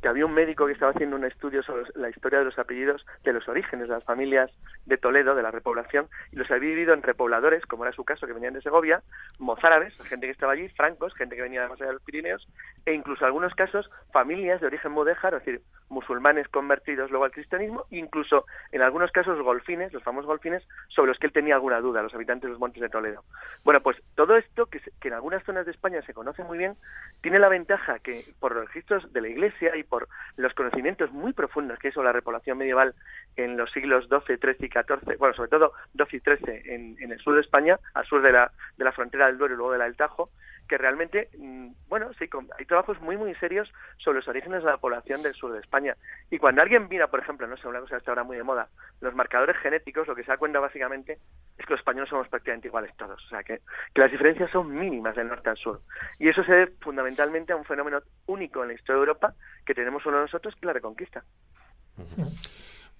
que había un médico que estaba haciendo un estudio sobre la historia de los apellidos, de los orígenes de las familias de Toledo, de la repoblación, y los había dividido en repobladores, como era su caso, que venían de Segovia, mozárabes, gente que estaba allí, francos, gente que venía de más allá de los Pirineos, e incluso en algunos casos familias de origen mudéjar, es decir, musulmanes convertidos luego al cristianismo, incluso en algunos casos golfines, los famosos golfines, sobre los que él tenía alguna duda, los habitantes de los montes de Toledo. Bueno, pues todo esto, que, que en algunas zonas de España se conoce muy bien, tiene la ventaja que por los registros de la Iglesia y por los conocimientos muy profundos que hizo la repoblación medieval en los siglos XII, XIII y XIV, bueno, sobre todo XII y XIII en, en el sur de España, al sur de la, de la frontera del Duero y luego de la del Tajo, que realmente, mm, bueno, sí, hay trabajos muy, muy serios sobre los orígenes de la población del sur de España. Y cuando alguien mira, por ejemplo, no sé, una cosa que está ahora muy de moda, los marcadores genéticos, lo que se da cuenta básicamente es que los españoles somos prácticamente iguales todos. O sea, que, que las diferencias son mínimas del norte al sur. Y eso se debe fundamentalmente a un fenómeno único en la historia de Europa que tenemos de nosotros, que es la reconquista.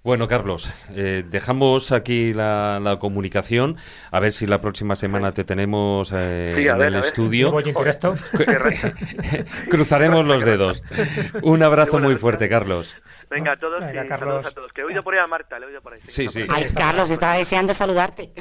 Bueno, Carlos, eh, dejamos aquí la, comunicación. A ver si la próxima semana te tenemos eh, en el estudio. Cruzaremos los dedos. Un abrazo muy fuerte, Carlos. Venga, a todos, Venga, Carlos. a todos. Que he oído por ahí a Marta, le he oído por ahí. Sí, sí. Ay, Carlos, estaba deseando saludarte.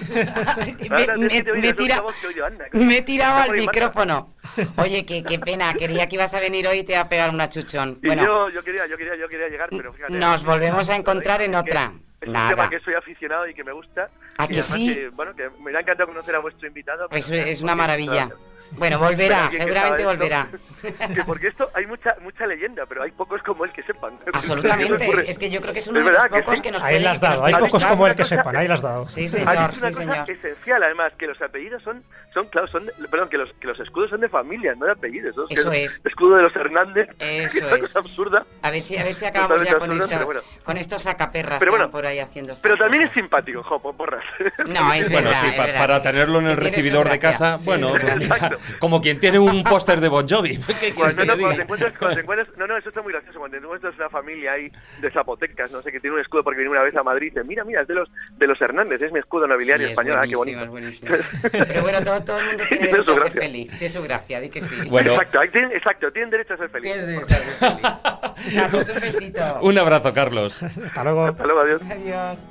me, he tirado al micrófono. Oye, qué, qué pena, quería que ibas a venir hoy y te iba a pegar una chuchón. Bueno, yo, yo, quería, yo, quería, yo quería llegar, pero fíjate. Nos volvemos a encontrar en otra. Es un tema que soy aficionado y que me gusta ¿A Y que sí? bueno, que me ha encantado conocer a vuestro invitado. Pues pero- es una maravilla. Bueno, volverá, que seguramente sabe volverá. esto- que porque esto hay mucha mucha leyenda, pero hay pocos como él que sepan. Absolutamente. Es que yo creo que es uno de verdad los pocos sí. que nos Ahí las que dado. Hay pocos como el que cosa- sepan. Ahí las dado. Sí, señor, una sí, cosa señor. esencial, además, que los apellidos son, son claro, son, de- perdón, que los, que los escudos son de familia, no de apellidos. ¿no? Eso que es. Escudo de los Hernández, Eso que es una es. cosa absurda. A ver si, a ver si acabamos ya con, absurdo, esta- pero bueno. con estos sacaperras Pero que bueno, van por ahí haciendo Pero también es cosas. simpático, jo, po- porras. No, es Bueno, verdad, sí, es pa- verdad. para tenerlo en el recibidor de casa, Sí, bueno, sí, pues mira, como quien tiene un póster de Bon Jovi. ¿Qué Cuando, que no, te cuando te diga? encuentras, cuando te encuentras- no, no, eso está muy gracioso. Cuando te encuentras una familia ahí de zapotecas, no sé, que tiene un escudo porque vino una vez a Madrid y dice, mira, mira, es de los, de los Hernández, es mi escudo nobiliario Sí, es español. Ah, qué buenísimo, bonito. es buenísimo. Pero bueno, todo, todo el mundo tiene derecho su a ser gracia. feliz. Tiene su gracia, di que sí. Bueno. Exacto, tienen, exacto, tienen derecho a ser felices. Tiene derecho a ser feliz. Carlos, un besito. Un abrazo, Carlos. Hasta luego. Hasta luego, adiós. Adiós.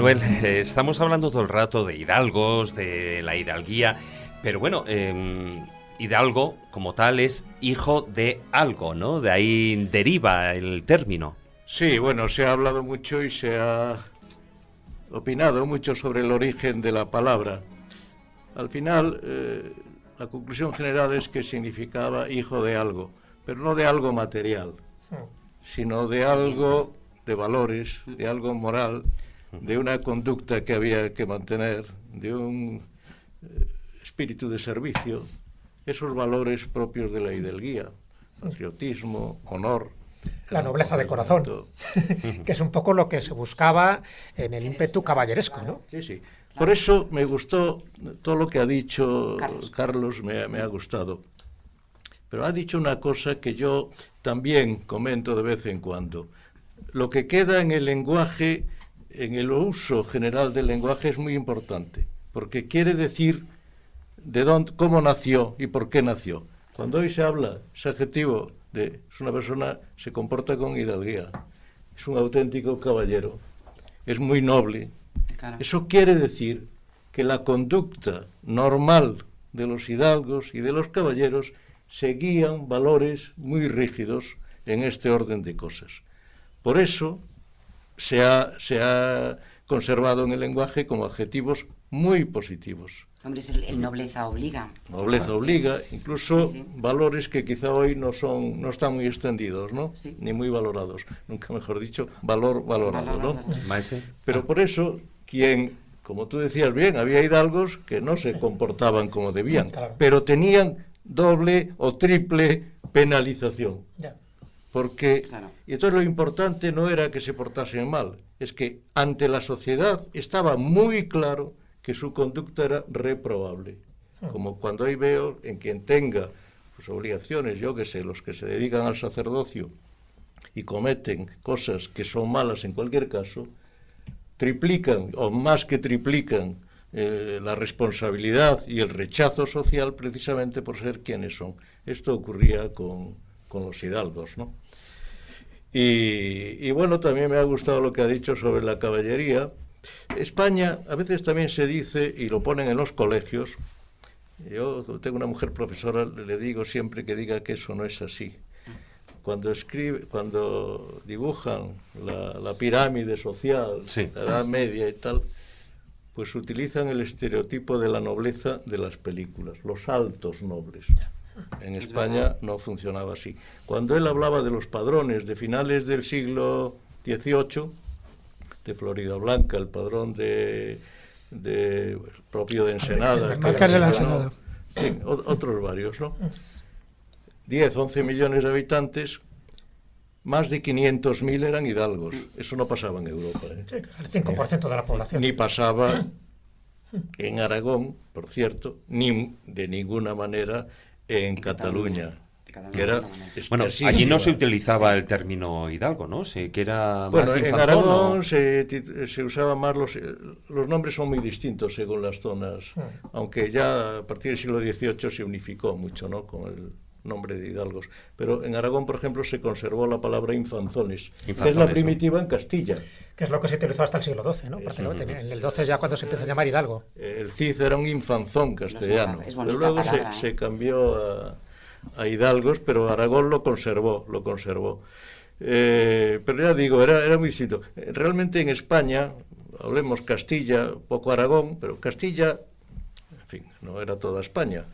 Manuel, eh, estamos hablando todo el rato de hidalgos, de la hidalguía, pero bueno, eh, hidalgo como tal es hijo de algo, ¿no? De ahí deriva el término. Sí, bueno, se ha hablado mucho y se ha opinado mucho sobre el origen de la palabra. Al final, eh, la conclusión general es que significaba hijo de algo, pero no de algo material, sino de algo de valores, de algo moral, de una conducta que había que mantener, de un eh, espíritu de servicio, esos valores propios de la hidalguía, patriotismo, honor. La nobleza de corazón. que es un poco lo que se buscaba en el ímpetu caballeresco, ¿no? Sí, sí. Por eso me gustó todo lo que ha dicho Carlos. Carlos, me, me ha gustado. Pero ha dicho una cosa que yo también comento de vez en cuando. Lo que queda en el lenguaje, en el uso general del lenguaje es muy importante, porque quiere decir de dónde, cómo nació y por qué nació. Cuando hoy se habla, ese adjetivo de es una persona se comporta con hidalguía, es un auténtico caballero, es muy noble, Claro. eso quiere decir que la conducta normal de los hidalgos y de los caballeros seguían valores muy rígidos en este orden de cosas. Por eso se ha, se ha conservado en el lenguaje como adjetivos muy positivos. Hombre, es el, el nobleza obliga. Nobleza obliga, incluso Sí, sí. valores que quizá hoy no son, no están muy extendidos, ¿no? Sí. Ni muy valorados, nunca mejor dicho, valor valorado, Valor ¿no? valorado. Maese. Pero por eso, quien, como tú decías bien, había hidalgos que no se comportaban como debían, Claro. pero tenían doble o triple penalización. Ya. Porque, Claro. y entonces lo importante no era que se portasen mal, es que ante la sociedad estaba muy claro que su conducta era reprobable. Como cuando hoy veo en quien tenga sus obligaciones, yo que sé, los que se dedican al sacerdocio y cometen cosas que son malas en cualquier caso, triplican o más que triplican eh, la responsabilidad y el rechazo social precisamente por ser quienes son. Esto ocurría con, con los hidalgos, ¿no? Y, y bueno, también me ha gustado lo que ha dicho sobre la caballería. España a veces también se dice, y lo ponen en los colegios, yo tengo una mujer profesora, le digo siempre que diga que eso no es así. Cuando escribe, cuando dibujan la, la pirámide social, Sí. la Edad Media y tal, pues utilizan el estereotipo de la nobleza de las películas, los altos nobles. En España no funcionaba así. Cuando él hablaba de los padrones de finales del siglo XVIII, de Florida Blanca, el padrón de, de- el propio de Ensenada, Sí, que de la Ensenada. sí, otros varios, ¿no? 10, 11 millones de habitantes, más de 500.000 eran hidalgos. Eso no pasaba en Europa. ¿eh? Sí, el 5% de la población. Ni pasaba en Aragón, por cierto, ni de ninguna manera en Cataluña. Que era Bueno, escasísima. allí no se utilizaba el término hidalgo, ¿no? Sí, que era Bueno, más en infanzón, ¿no? Aragón se, se usaban más los, los nombres son muy distintos según las zonas, Mm. aunque ya a partir del siglo XVIII se unificó mucho, ¿no? Con el nombre de hidalgos. Pero en Aragón, por ejemplo, se conservó la palabra infanzones, que es la Infanzones, primitiva en Castilla. Que es lo que se utilizó hasta el siglo XII, ¿no? Prácticamente. En el XII ya cuando se empieza a llamar Hidalgo. El Cid era un infanzón castellano. Es Pero luego se- palabra, se, ¿eh? cambió a, a hidalgos, pero Aragón lo conservó, lo conservó. Eh, pero ya digo, era, era muy distinto. Realmente en España, hablemos Castilla, poco Aragón, pero Castilla, en fin, no era toda España,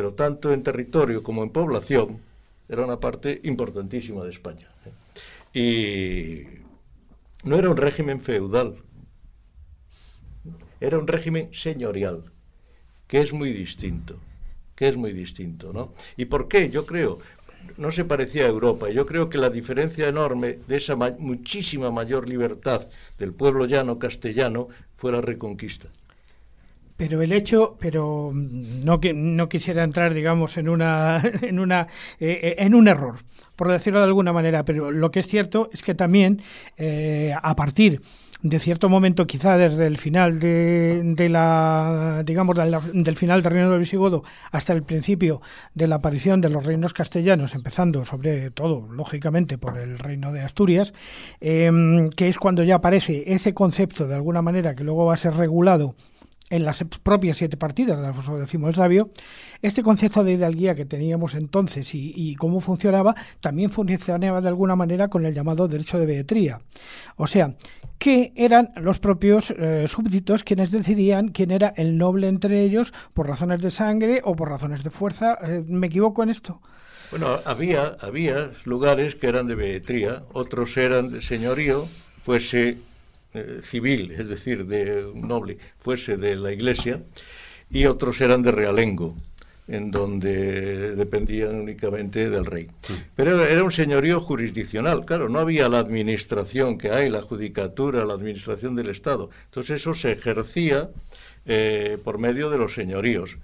pero tanto en territorio como en población, era una parte importantísima de España. ¿eh? Y no era un régimen feudal, era un régimen señorial, que es muy distinto, que es muy distinto, ¿no? ¿Y por qué? Yo creo, no se parecía a Europa, yo creo que la diferencia enorme de esa ma- muchísima mayor libertad del pueblo llano castellano fue la reconquista. Pero el hecho, pero mm, no que no quisiera entrar, digamos, en una en una eh, eh, en un error, por decirlo de alguna manera. Pero lo que es cierto es que también eh, a partir de cierto momento, quizá desde el final de, de la, digamos, de la- del final del reino del visigodo hasta el principio de la aparición de los reinos castellanos, empezando sobre todo, lógicamente, por el reino de Asturias, em, que es cuando ya aparece ese concepto de alguna manera que luego va a ser regulado en las propias siete partidas de Alfonso X el Sabio, este concepto de hidalguía que teníamos entonces y, cómo funcionaba, también funcionaba de alguna manera con el llamado derecho de beetría. O sea, que eran los propios eh, súbditos quienes decidían quién era el noble entre ellos por razones de sangre o por razones de fuerza. Eh, ¿Me equivoco en esto? Bueno, había, había lugares que eran de beetría, otros eran de señorío, fuese eh, civil, es decir, de un noble, fuese de la iglesia, y otros eran de realengo, en donde dependían únicamente del rey. Pero era un señorío jurisdiccional, claro, no había la administración que hay, la judicatura, la administración del Estado. Entonces eso se ejercía eh, por medio de los señoríos.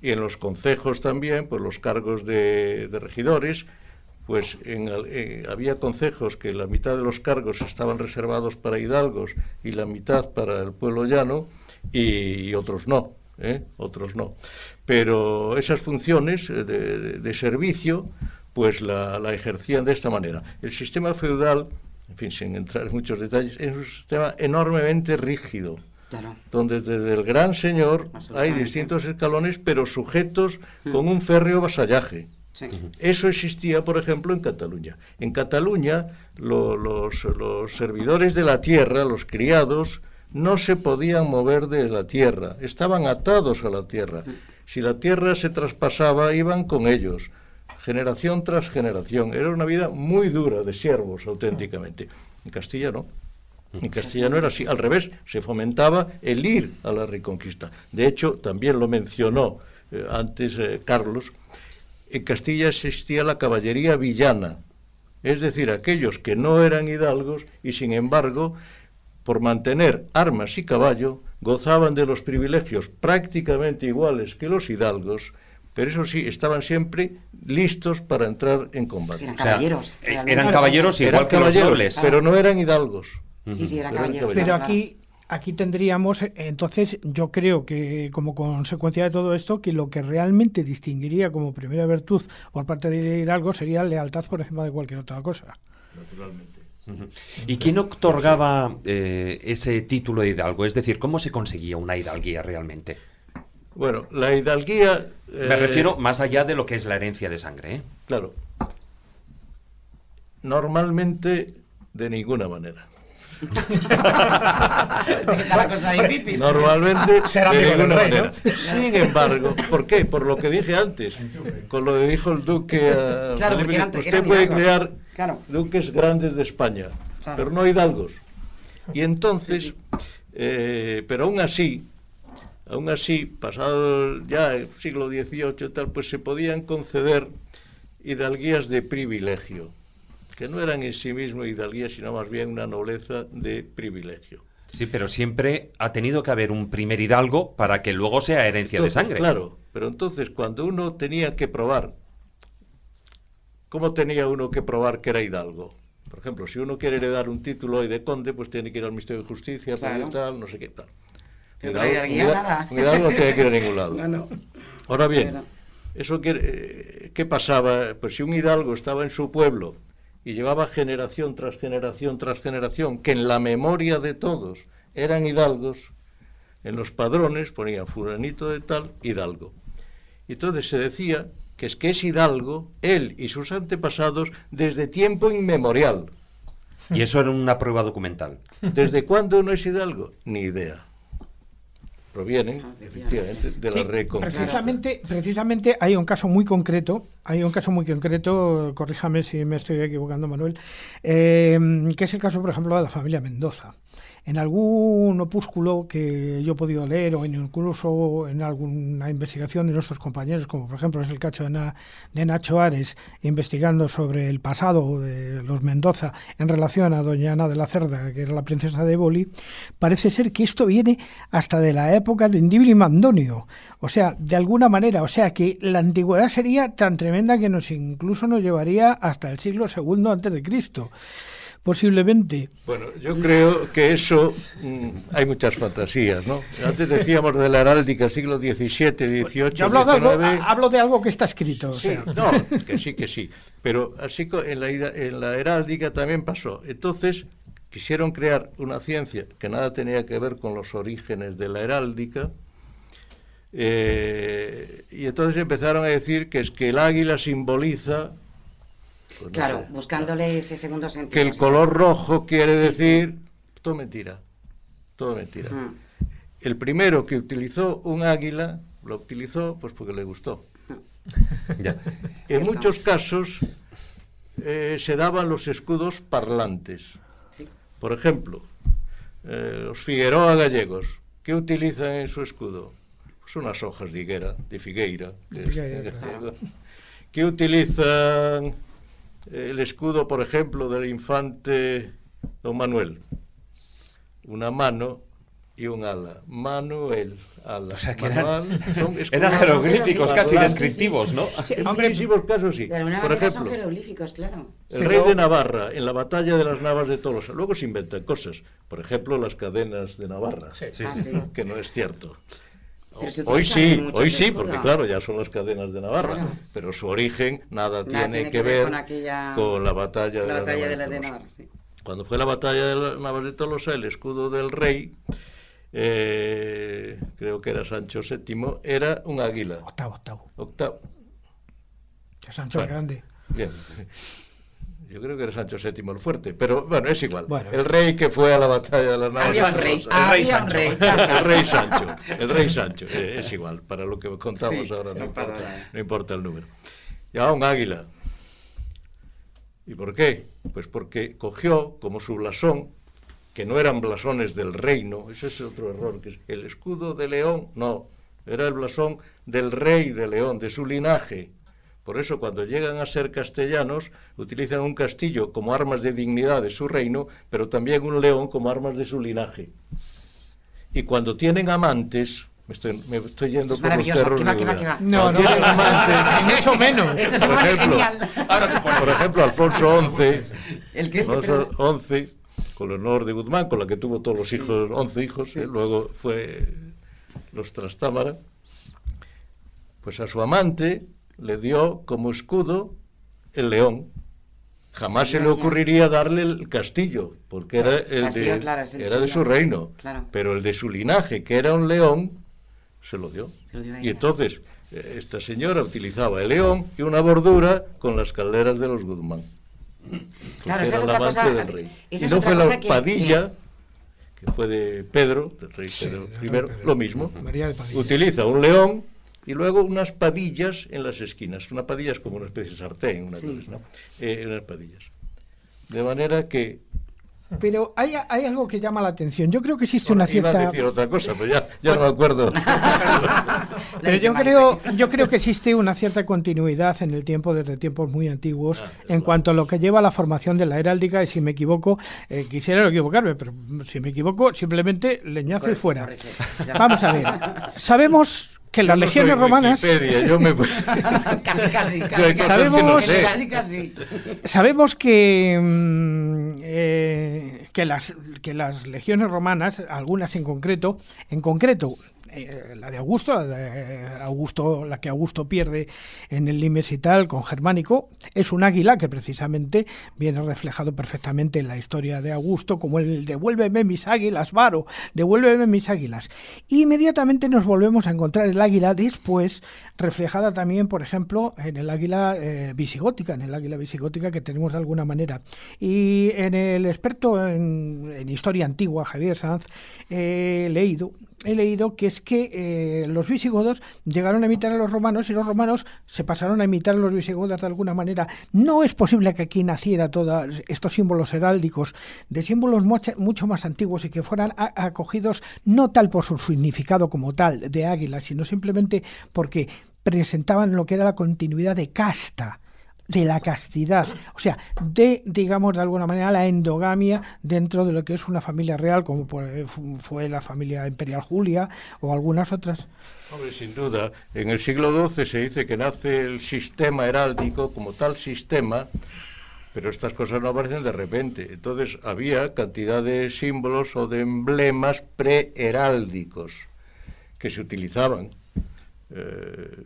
Y en los concejos también, pues los cargos de, de regidores, pues en eh, había concejos que la mitad de los cargos estaban reservados para hidalgos y la mitad para el pueblo llano y, otros no, ¿eh? otros no. Pero esas funciones eh, de, de- de servicio, pues la, la ejercían de esta manera. El sistema feudal, en fin, sin entrar en muchos detalles, es un sistema enormemente rígido Claro. donde desde el gran señor hay distintos escalones, pero sujetos con un férreo vasallaje. Sí. Eso existía, por ejemplo, en Cataluña. En Cataluña, lo- los, los servidores de la tierra, los criados, no se podían mover de la tierra, estaban atados a la tierra. Si la tierra se traspasaba, iban con ellos, generación tras generación. Era una vida muy dura de siervos, auténticamente. En Castilla no. En Castilla no era así, al revés, se fomentaba el ir a la reconquista. De hecho, también lo mencionó eh, antes eh, Carlos, en Castilla existía la caballería villana, es decir, aquellos que no eran hidalgos y sin embargo, por mantener armas y caballo, gozaban de los privilegios prácticamente iguales que los hidalgos, pero eso sí, estaban siempre listos para entrar en combate. Eran O sea, caballeros. eh, eran caballeros Eran igual que los caballeros, nobles. pero no eran hidalgos. Sí, sí, eran Pero eran caballeros. Pero aquí, aquí tendríamos, eh, entonces, yo creo que como consecuencia de todo esto, que lo que realmente distinguiría como primera virtud por parte de Hidalgo sería lealtad por encima de cualquier otra cosa. ¿Y quién otorgaba eh, ese título de hidalgo? Es decir, ¿cómo se conseguía una hidalguía realmente? Bueno, la hidalguía... Me eh, refiero más allá de lo que es la herencia de sangre. ¿eh? Claro. Normalmente, de ninguna manera. La cosa. Normalmente, Ser de ninguna rey, ¿no? manera. Sin embargo, ¿por qué? Por lo que dije antes, con lo que dijo el duque a Claro, Felipe, usted puede crear Claro. duques grandes de España, Claro. pero no hidalgos. Y entonces, eh, pero aún así, aún así, pasado ya el siglo XVIII tal, pues se podían conceder hidalguías de privilegio, que no eran en sí mismo hidalguías, sino más bien una nobleza de privilegio. Sí, pero siempre ha tenido que haber un primer hidalgo para que luego sea herencia de sangre. Claro, pero entonces cuando uno tenía que probar, ¿cómo tenía uno que probar que era hidalgo? Por ejemplo, si uno quiere heredar un título hoy de conde, pues tiene que ir al Ministerio de Justicia, Claro. tal, no sé qué tal. Pero Un la hidalgo- hidalguía un hida- nada. hidalgo no tiene que ir a ningún lado. No, no. Ahora bien, Pero- Eso que, eh, ¿Qué pasaba? Pues si un hidalgo estaba en su pueblo y llevaba generación tras generación tras generación, que en la memoria de todos eran hidalgos, en los padrones ponían furanito de tal, hidalgo. Y entonces se decía que es que es hidalgo, él y sus antepasados, desde tiempo inmemorial. Y eso era una prueba documental. ¿Desde cuándo no es hidalgo? Ni idea provienen efectivamente de la red precisamente precisamente hay un caso muy concreto hay un caso muy concreto corríjame si me estoy equivocando Manuel eh, que es el caso por ejemplo de la familia Mendoza en algún opúsculo que yo he podido leer o incluso en alguna investigación de nuestros compañeros, como por ejemplo es el caso de, Nacho Ares, investigando sobre el pasado de los Mendoza en relación a doña Ana de la Cerda, que era la princesa de Boli, parece ser que esto viene hasta de la época de Indíbil y Mandonio. O sea, de alguna manera, o sea que la antigüedad sería tan tremenda que nos incluso nos llevaría hasta el siglo II antes de Cristo posiblemente. Bueno, yo creo que eso mm, hay muchas fantasías, ¿no? Antes decíamos de la heráldica siglo XVII, XVIII, yo hablo, De algo, hablo de algo que está escrito. Sí, no, que sí, que sí. Pero así en la, en la heráldica también pasó. Entonces quisieron crear una ciencia que nada tenía que ver con los orígenes de la heráldica. Eh, y entonces empezaron a decir que es que el águila simboliza pues claro, buscándole ese segundo sentido. Que el color rojo quiere decir... Todo mentira. Todo mentira. El primero que utilizó un águila, lo utilizó pues porque le gustó. En muchos casos eh, se daban los escudos parlantes. Por ejemplo, eh, los Figueroa gallegos, ¿qué utilizan en su escudo? Pues unas hojas de higuera, de figueira. ¿Qué utilizan el escudo, por ejemplo, del infante don Manuel. Una mano y un ala. Manuel, ala. O sea, que eran, eran jeroglíficos casi descriptivos, ¿no? en muchísimos casos sí. por ejemplo, son jeroglíficos, claro. El rey de Navarra, en la batalla de las Navas de Tolosa. Luego se inventan cosas. Por ejemplo, las cadenas de Navarra. Sí, sí, ah, que no es cierto hoy sí, hoy sí, porque claro, ya son las cadenas de Navarra, pero su origen nada, tiene, que, ver, con, la batalla, de, la Navarra. Cuando fue la batalla de Navarra de Tolosa, el escudo del rey, eh, creo que era Sancho VII, era un águila. Octavo, octavo. Octavo. Sancho Grande. Bien. Yo creo que era Sancho VII el fuerte, pero bueno, es igual. el rey que fue a la batalla de las naves. El rey, el rey Sancho. el rey Sancho. El rey Sancho. Eh, es igual, para lo que contamos ahora no, importa, no importa el número. Llamaba un águila. ¿Y por qué? Pues porque cogió como su blasón, que no eran blasones del reino, ese es otro error, que es el escudo de León, no, era el blasón del rey de León, de su linaje. Por eso cuando llegan a ser castellanos utilizan un castillo como armas de dignidad de su reino, pero también un león como armas de su linaje. Y cuando tienen amantes, me estoy, me estoy yendo por los cerros No, no, tienen amantes, mucho menos. por, ejemplo, por ejemplo, Alfonso XI, Alfonso XI, con honor de Guzmán, con la que tuvo todos los hijos, 11 hijos, eh, luego fue los Trastámara, pues a su amante le dio como escudo el león. Jamás se le ocurriría darle el castillo, porque era, el de, era de su reino. Pero el de su linaje, que era un león, se lo dio. y entonces, eh, esta señora utilizaba el león y una bordura con las calderas de los Guzmán. Claro, esa es otra cosa. y no fue la Padilla, que, fue de Pedro, del rey Pedro I, lo mismo. Utiliza un león y luego unas padillas en las esquinas. Una padilla es como una especie de sartén, una ¿no? Eh, unas padillas. De manera que pero hay, hay, algo que llama la atención. Yo creo que existe una cierta. Iba a decir otra cosa, pero ya, ya no me acuerdo. pero yo creo, yo creo que existe una cierta continuidad en el tiempo, desde tiempos muy antiguos, ah, en cuanto a lo que lleva a la formación de la heráldica. Y si me equivoco, eh, quisiera equivocarme, pero si me equivoco, simplemente leñazo y fuera. Vamos a ver. Sabemos que las legiones romanas. casi, casi, sabemos, sabemos que, mm, eh, que, las, que las legiones romanas, algunas en concreto, en concreto, eh, la de Augusto, la de Augusto, la que Augusto pierde en el Limes y tal con Germánico, es un águila que precisamente viene reflejado perfectamente en la historia de Augusto como el devuélveme mis águilas, Varo, devuélveme mis águilas. inmediatamente nos volvemos a encontrar el águila después reflejada también, por ejemplo, en el águila eh, visigótica, en el águila visigótica que tenemos de alguna manera. Y en el experto en, historia antigua, Javier Sanz, he leído he leído que es que eh, los visigodos llegaron a imitar a los romanos y los romanos se pasaron a imitar a los visigodos de alguna manera. No es posible que aquí naciera todos estos símbolos heráldicos de símbolos mucho más antiguos y que fueran acogidos no tal por su significado como tal de águila, sino simplemente porque presentaban lo que era la continuidad de casta de la castidad, o sea, de, digamos, de alguna manera la endogamia dentro de lo que es una familia real, como fue la familia imperial Julia o algunas otras. Hombre, sin duda, en el siglo XII se dice que nace el sistema heráldico como tal sistema, pero estas cosas no aparecen de repente. Entonces había cantidad de símbolos o de emblemas preheráldicos que se utilizaban. Eh,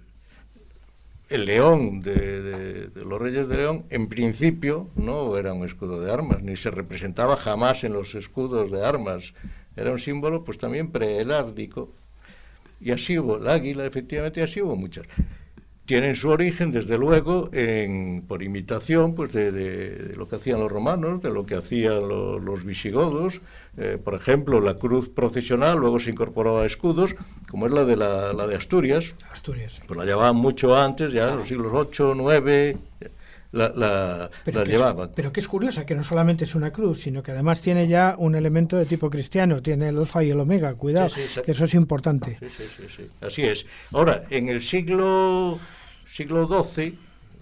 el león de, los reyes de León, en principio, no era un escudo de armas, ni se representaba jamás en los escudos de armas. Era un símbolo, pues también prehelárdico. Y así hubo, el águila, efectivamente, así hubo muchas tienen su origen, desde luego, en, por imitación pues, de, lo que hacían los romanos, de lo que hacían los visigodos. Eh, por ejemplo, la cruz procesional luego se incorporó a escudos, como es la de, la, de Asturias. Asturias. Pues la llevaban mucho antes, ya en los siglos 8, 9. La, la, pero llevaban. pero que es curiosa, que no solamente es una cruz, sino que además tiene ya un elemento de tipo cristiano, tiene el alfa y el omega, cuidado, que eso es importante. Sí, sí, sí, Así es. Ahora, en el siglo siglo XII,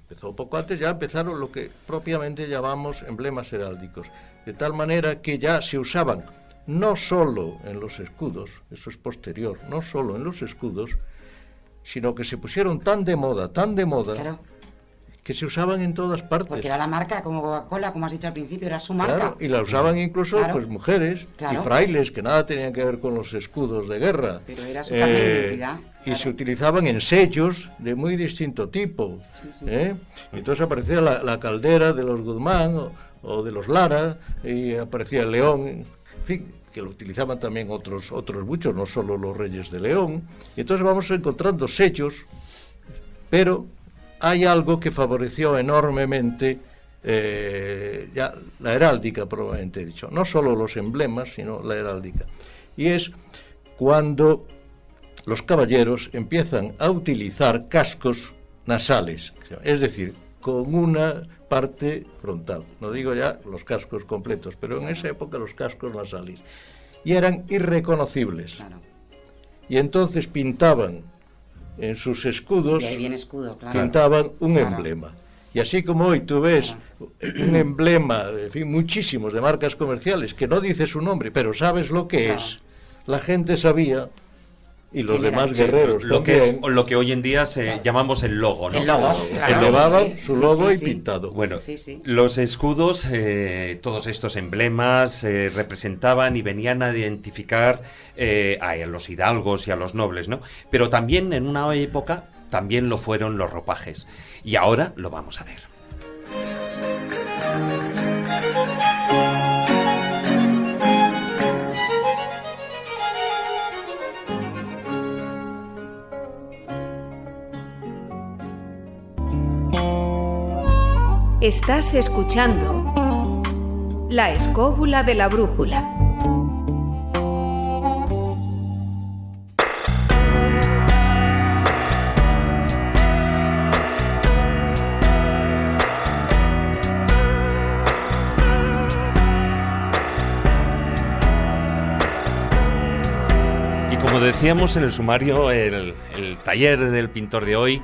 empezó poco antes, ya empezaron lo que propiamente llamamos emblemas heráldicos, de tal manera que ya se usaban no solo en los escudos, eso es posterior, no solo en los escudos, sino que se pusieron tan de moda, tan de moda, que se usaban en todas partes. Porque era la marca, como Coca-Cola, como has dicho al principio, era su marca. y la usaban incluso pues mujeres y frailes, que nada tenían que ver con los escudos de guerra. Pero era su eh, identidad. Y se utilizaban en sellos de muy distinto tipo. ¿eh? Entonces aparecía la, caldera de los Guzmán o, de los Lara, y aparecía el león, en fin, que lo utilizaban también otros, otros muchos, no solo los reyes de León. Y entonces vamos encontrando sellos, pero hay algo que favoreció enormemente eh, ya la heráldica, probablemente dicho. No solo los emblemas, sino la heráldica. Y es cuando los caballeros empiezan a utilizar cascos nasales, es decir, con una parte frontal. No digo ya los cascos completos, pero en esa época los cascos nasales. Y eran irreconocibles. Y entonces pintaban en sus escudos pintaban un emblema. Y así como hoy tú ves un emblema, en fin, muchísimos de marcas comerciales que no dice su nombre, pero sabes lo que es, la gente sabía y los demás guerreros lo que es lo que hoy en día se llamamos el logo ¿no? el logo su logo y pintado. Bueno los escudos eh, todos estos emblemas eh, representaban y venían a identificar eh, a los hidalgos y a los nobles no pero también en una época también lo fueron los ropajes. Y ahora lo vamos a ver Estás escuchando La escóbula de la brújula. Y como decíamos en el sumario, el, el taller del pintor de hoy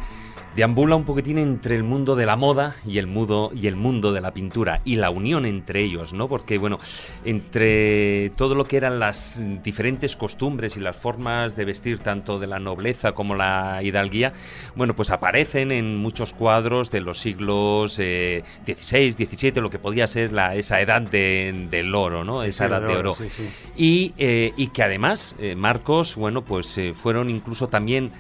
deambula un poquitín entre el mundo de la moda y el mundo y el mundo de la pintura y la unión entre ellos, ¿no? Porque bueno, entre todo lo que eran las diferentes costumbres y las formas de vestir tanto de la nobleza como la hidalguía, bueno, pues aparecen en muchos cuadros de los siglos XVI, eh, XVII, lo que podía ser la, esa edad del oro, ¿no? Esa edad de oro. Y, eh, y, que además eh, Marcos, bueno, pues fueron incluso también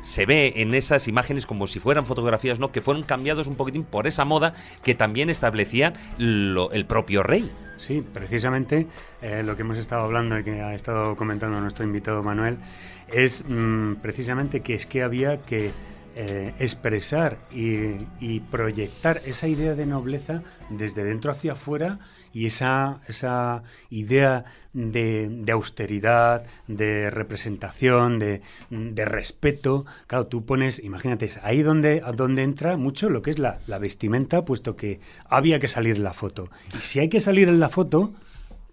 se ve en esas imágenes como si fueran fotografías, ¿no? Que fueron cambiados un poquitín por esa moda que también establecía el propio rey. Sí, precisamente eh, lo que hemos estado hablando y que ha estado comentando nuestro invitado Manuel es mm, precisamente que es que había que eh, expresar y, proyectar esa idea de nobleza desde dentro hacia afuera y esa, esa idea de, austeridad, de representación, de, respeto. Claro, tú pones, imagínate, ahí donde, donde entra mucho lo que es la, la vestimenta, puesto que había que salir en la foto. Y si hay que salir en la foto,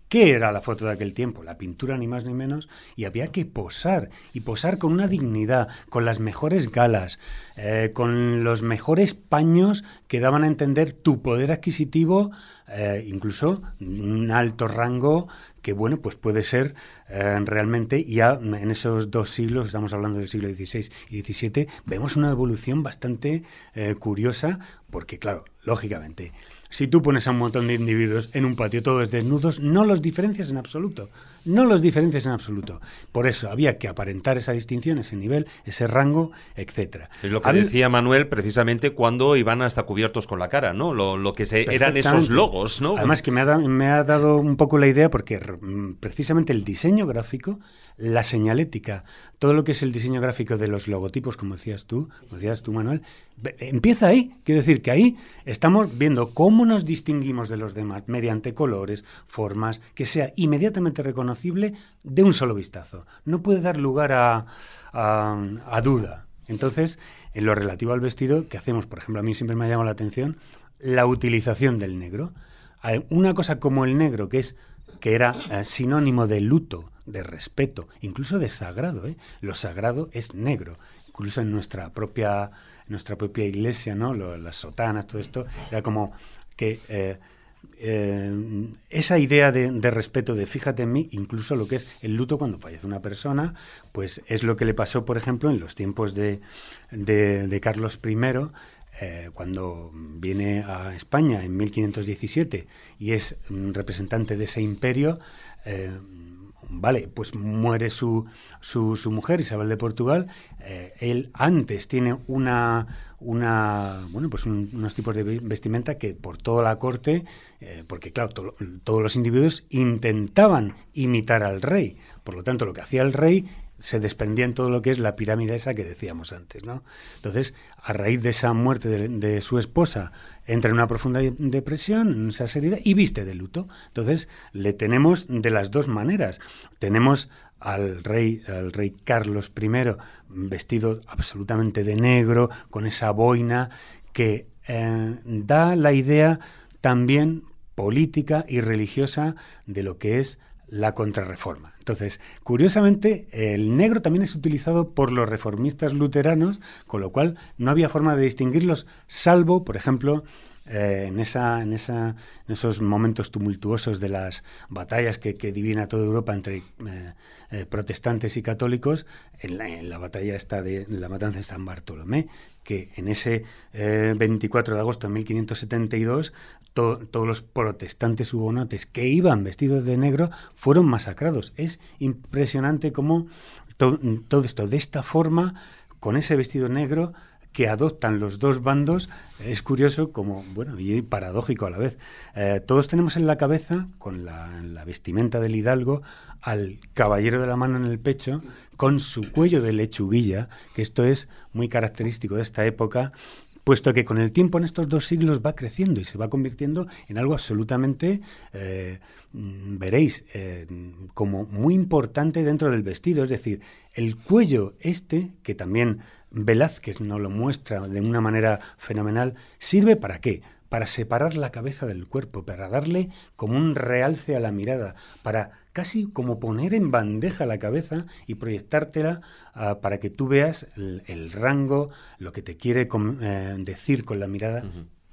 ¿Qué era la foto de aquel tiempo? La pintura ni más ni menos. Y había que posar, y posar con una dignidad, con las mejores galas, eh, con los mejores paños que daban a entender tu poder adquisitivo, eh, incluso un alto rango que, bueno, pues puede ser eh, realmente, ya en esos dos siglos, estamos hablando del siglo XVI y XVII, vemos una evolución bastante curiosa, porque, claro, lógicamente, si tú pones a un montón de individuos en un patio todos desnudos, no los diferencias en absoluto. No los diferencias en absoluto. Por eso había que aparentar esa distinción, ese nivel, ese rango, etcétera. Es lo que decía Manuel precisamente cuando iban hasta cubiertos con la cara, ¿no? Lo, que se, eran esos logos, ¿no? Además que me ha, me ha dado un poco la idea porque mm, precisamente el diseño gráfico la señalética, todo lo que es el diseño gráfico de los logotipos, como decías tú, como decías tú, Manuel, empieza ahí. Quiero decir que ahí estamos viendo cómo nos distinguimos de los demás mediante colores, formas, que sea inmediatamente de un solo vistazo. No puede dar lugar a, a duda. Entonces, en lo relativo al vestido, que hacemos? Por ejemplo, a mí siempre me ha llamado la atención la utilización del negro. Una cosa como el negro, que es que era eh, sinónimo de luto, de respeto, incluso de sagrado. ¿eh? Lo sagrado es negro. Incluso en nuestra propia, nuestra propia iglesia, ¿no? las sotanas, todo esto, era como que eh, eh, esa idea de, respeto, de fíjate en mí, incluso lo que es el luto cuando fallece una persona, pues es lo que le pasó, por ejemplo, en los tiempos de, de, Carlos I, cuando viene a España en 1517 y es representante de ese imperio, Vale, pues muere su, su, su mujer, Isabel de Portugal. Eh, él antes tiene una, una bueno, pues unos tipos de vestimenta que por toda la corte, eh, porque claro, todos los individuos intentaban imitar al rey. Por lo tanto, lo que hacía el rey se desprendía en todo lo que es la pirámide esa que decíamos antes, ¿no? Entonces, a raíz de esa muerte de, su esposa, entra en una profunda depresión, en esa seriedad, y viste de luto. Entonces, le tenemos de las dos maneras. Tenemos al rey, al rey Carlos I, vestido absolutamente de negro, con esa boina, que eh, da la idea también política y religiosa de lo que es la contrarreforma. Entonces, curiosamente, el negro también es utilizado por los reformistas luteranos, con lo cual no había forma de distinguirlos, salvo, por ejemplo, eh, en, esa, en, esa, en esos momentos tumultuosos de las batallas que, divina toda Europa entre eh, eh, protestantes y católicos, en la, batalla esta de la matanza de San Bartolomé, que en ese 24 de agosto de 1572 todos los protestantes hugonotes que iban vestidos de negro fueron masacrados. Es impresionante cómo todo esto de esta forma, con ese vestido negro, que adoptan los dos bandos es curioso como, bueno, y paradójico a la vez. Eh, todos tenemos en la cabeza, con la, la, vestimenta del hidalgo, al caballero de la mano en el pecho, con su cuello de lechuguilla, que esto es muy característico de esta época, puesto que con el tiempo en estos dos siglos va creciendo y se va convirtiendo en algo absolutamente, eh, mm, veréis, eh, como muy importante dentro del vestido. Es decir, el cuello este, que también Velázquez nos lo muestra de una manera fenomenal, sirve para qué? Para separar la cabeza del cuerpo, para darle como un realce a la mirada, para casi como poner en bandeja la cabeza y proyectártela ah, para que tú veas el, rango, lo que te quiere eh, decir con la mirada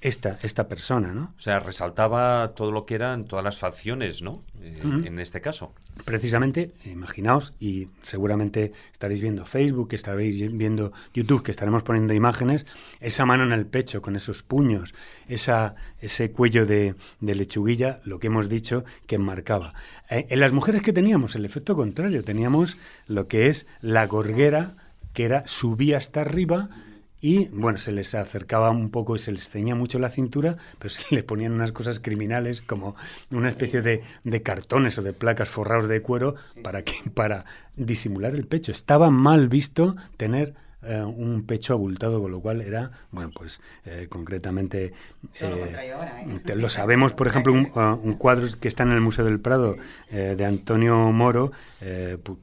esta, esta persona, ¿no? O sea, resaltaba todo lo que eran todas las facciones, ¿no? Eh, en este caso. Precisamente, imaginaos, y seguramente estaréis viendo Facebook, que estaréis viendo YouTube, que estaremos poniendo imágenes, esa mano en el pecho con esos puños, esa, ese cuello de, lechuguilla, lo que hemos dicho que enmarcaba. Eh, en las mujeres que teníamos, el efecto contrario, teníamos lo que es la gorguera, que era subía hasta arriba, y bueno, se les acercaba un poco y se les ceñía mucho la cintura, pero se le ponían unas cosas criminales como una especie de, de cartones o de placas forrados de cuero para, que, para disimular el pecho. Estaba mal visto tener eh, un pecho abultado, con lo cual era, bueno, pues eh, concretamente... Eh, lo sabemos, por ejemplo, un, un, cuadro que está en el Museo del Prado de Antonio Moro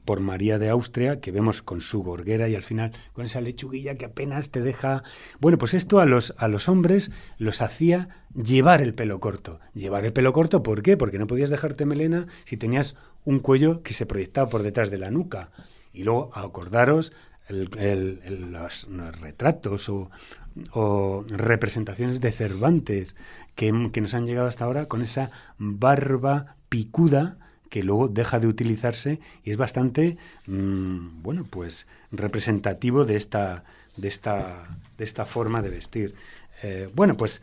por María de Austria, que vemos con su gorguera y al final con esa lechuguilla que apenas te deja... Bueno, pues esto a los, a los hombres los hacía llevar el pelo corto. Llevar el pelo corto, ¿por qué? Porque no podías dejarte melena si tenías un cuello que se proyectaba por detrás de la nuca. Y luego, acordaros los, retratos o, representaciones de Cervantes que, nos han llegado hasta ahora con esa barba picuda que luego deja de utilizarse y es bastante, mm, bueno, pues representativo de esta, de esta, de esta forma de vestir. Eh, bueno, pues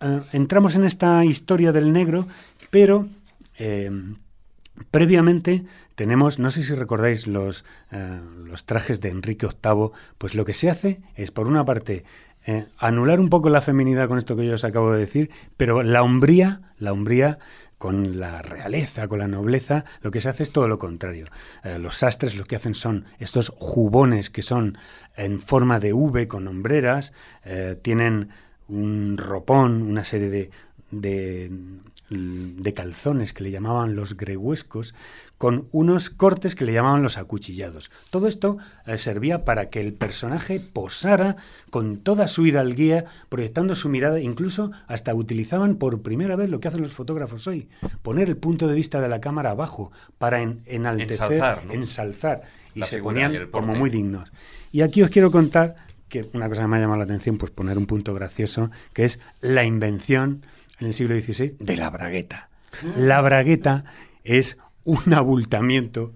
eh, entramos en esta historia del negro, pero eh, Previamente tenemos, no sé si recordáis los, eh, los trajes de Enrique VIII, pues lo que se hace es, por una parte, eh, anular un poco la feminidad con esto que yo os acabo de decir, pero la hombría, la hombría con la realeza, con la nobleza, lo que se hace es todo lo contrario. Eh, los sastres lo que hacen son estos jubones que son en forma de V con hombreras, tienen un ropón, una serie de, de, de calzones que le llamaban los greguescos, con unos cortes que le llamaban los acuchillados. Todo esto eh, servía para que el personaje posara con toda su hidalguía, proyectando su mirada, incluso hasta utilizaban por primera vez lo que hacen los fotógrafos hoy, poner el punto de vista de la cámara abajo para enaltecer, ensalzar, y se ponían como muy dignos. Y aquí os quiero contar que una cosa que me ha llamado la atención, pues poner un punto gracioso, que es la invención en el siglo XVI de la bragueta. La bragueta es un abultamiento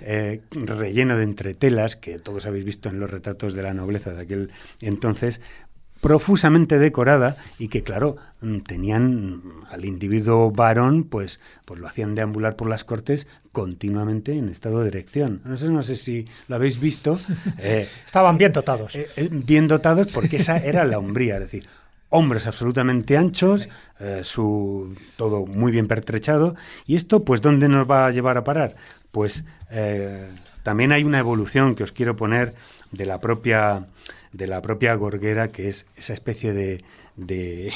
eh, relleno de entretelas, que todos habéis visto en los retratos de la nobleza de aquel entonces, profusamente decorada y que, claro, mm, tenían al individuo varón, pues, pues lo hacían deambular por las cortes continuamente en estado de erección. No sé, no sé si lo habéis visto. Eh, Estaban bien dotados. Eh, bien dotados porque esa era la hombría, es decir, hombres absolutamente anchos, eh, su todo muy bien pertrechado. ¿Y esto, pues, dónde nos va a llevar a parar? Pues eh, también hay una evolución que os quiero poner de la propia de la propia gorguera, que es esa especie de, de,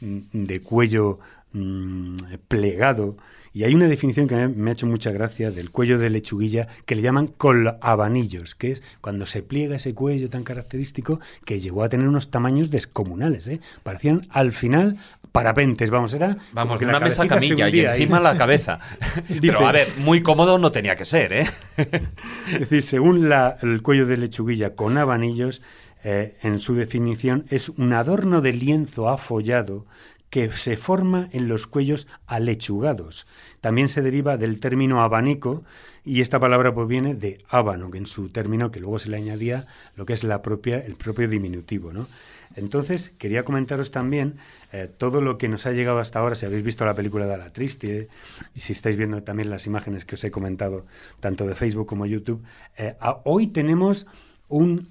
de cuello mm, plegado y hay una definición que me ha hecho mucha gracia del cuello de lechuguilla que le llaman colabanillos, que es cuando se pliega ese cuello tan característico que llegó a tener unos tamaños descomunales. ¿eh? Parecían al final parapentes, vamos, era. Vamos, una mesa camilla y encima la cabeza. Pero a ver, muy cómodo no tenía que ser, ¿eh? es decir, según la, el cuello de lechuguilla con abanillos, eh, en su definición, es un adorno de lienzo afollado que se forma en los cuellos alechugados. También se deriva del término abanico y esta palabra proviene de ábano, que en su término que luego se le añadía lo que es la propia, el propio diminutivo. ¿no? Entonces, quería comentaros también eh, todo lo que nos ha llegado hasta ahora, si habéis visto la película de La Triste, y si estáis viendo también las imágenes que os he comentado, tanto de Facebook como YouTube, eh, hoy tenemos un,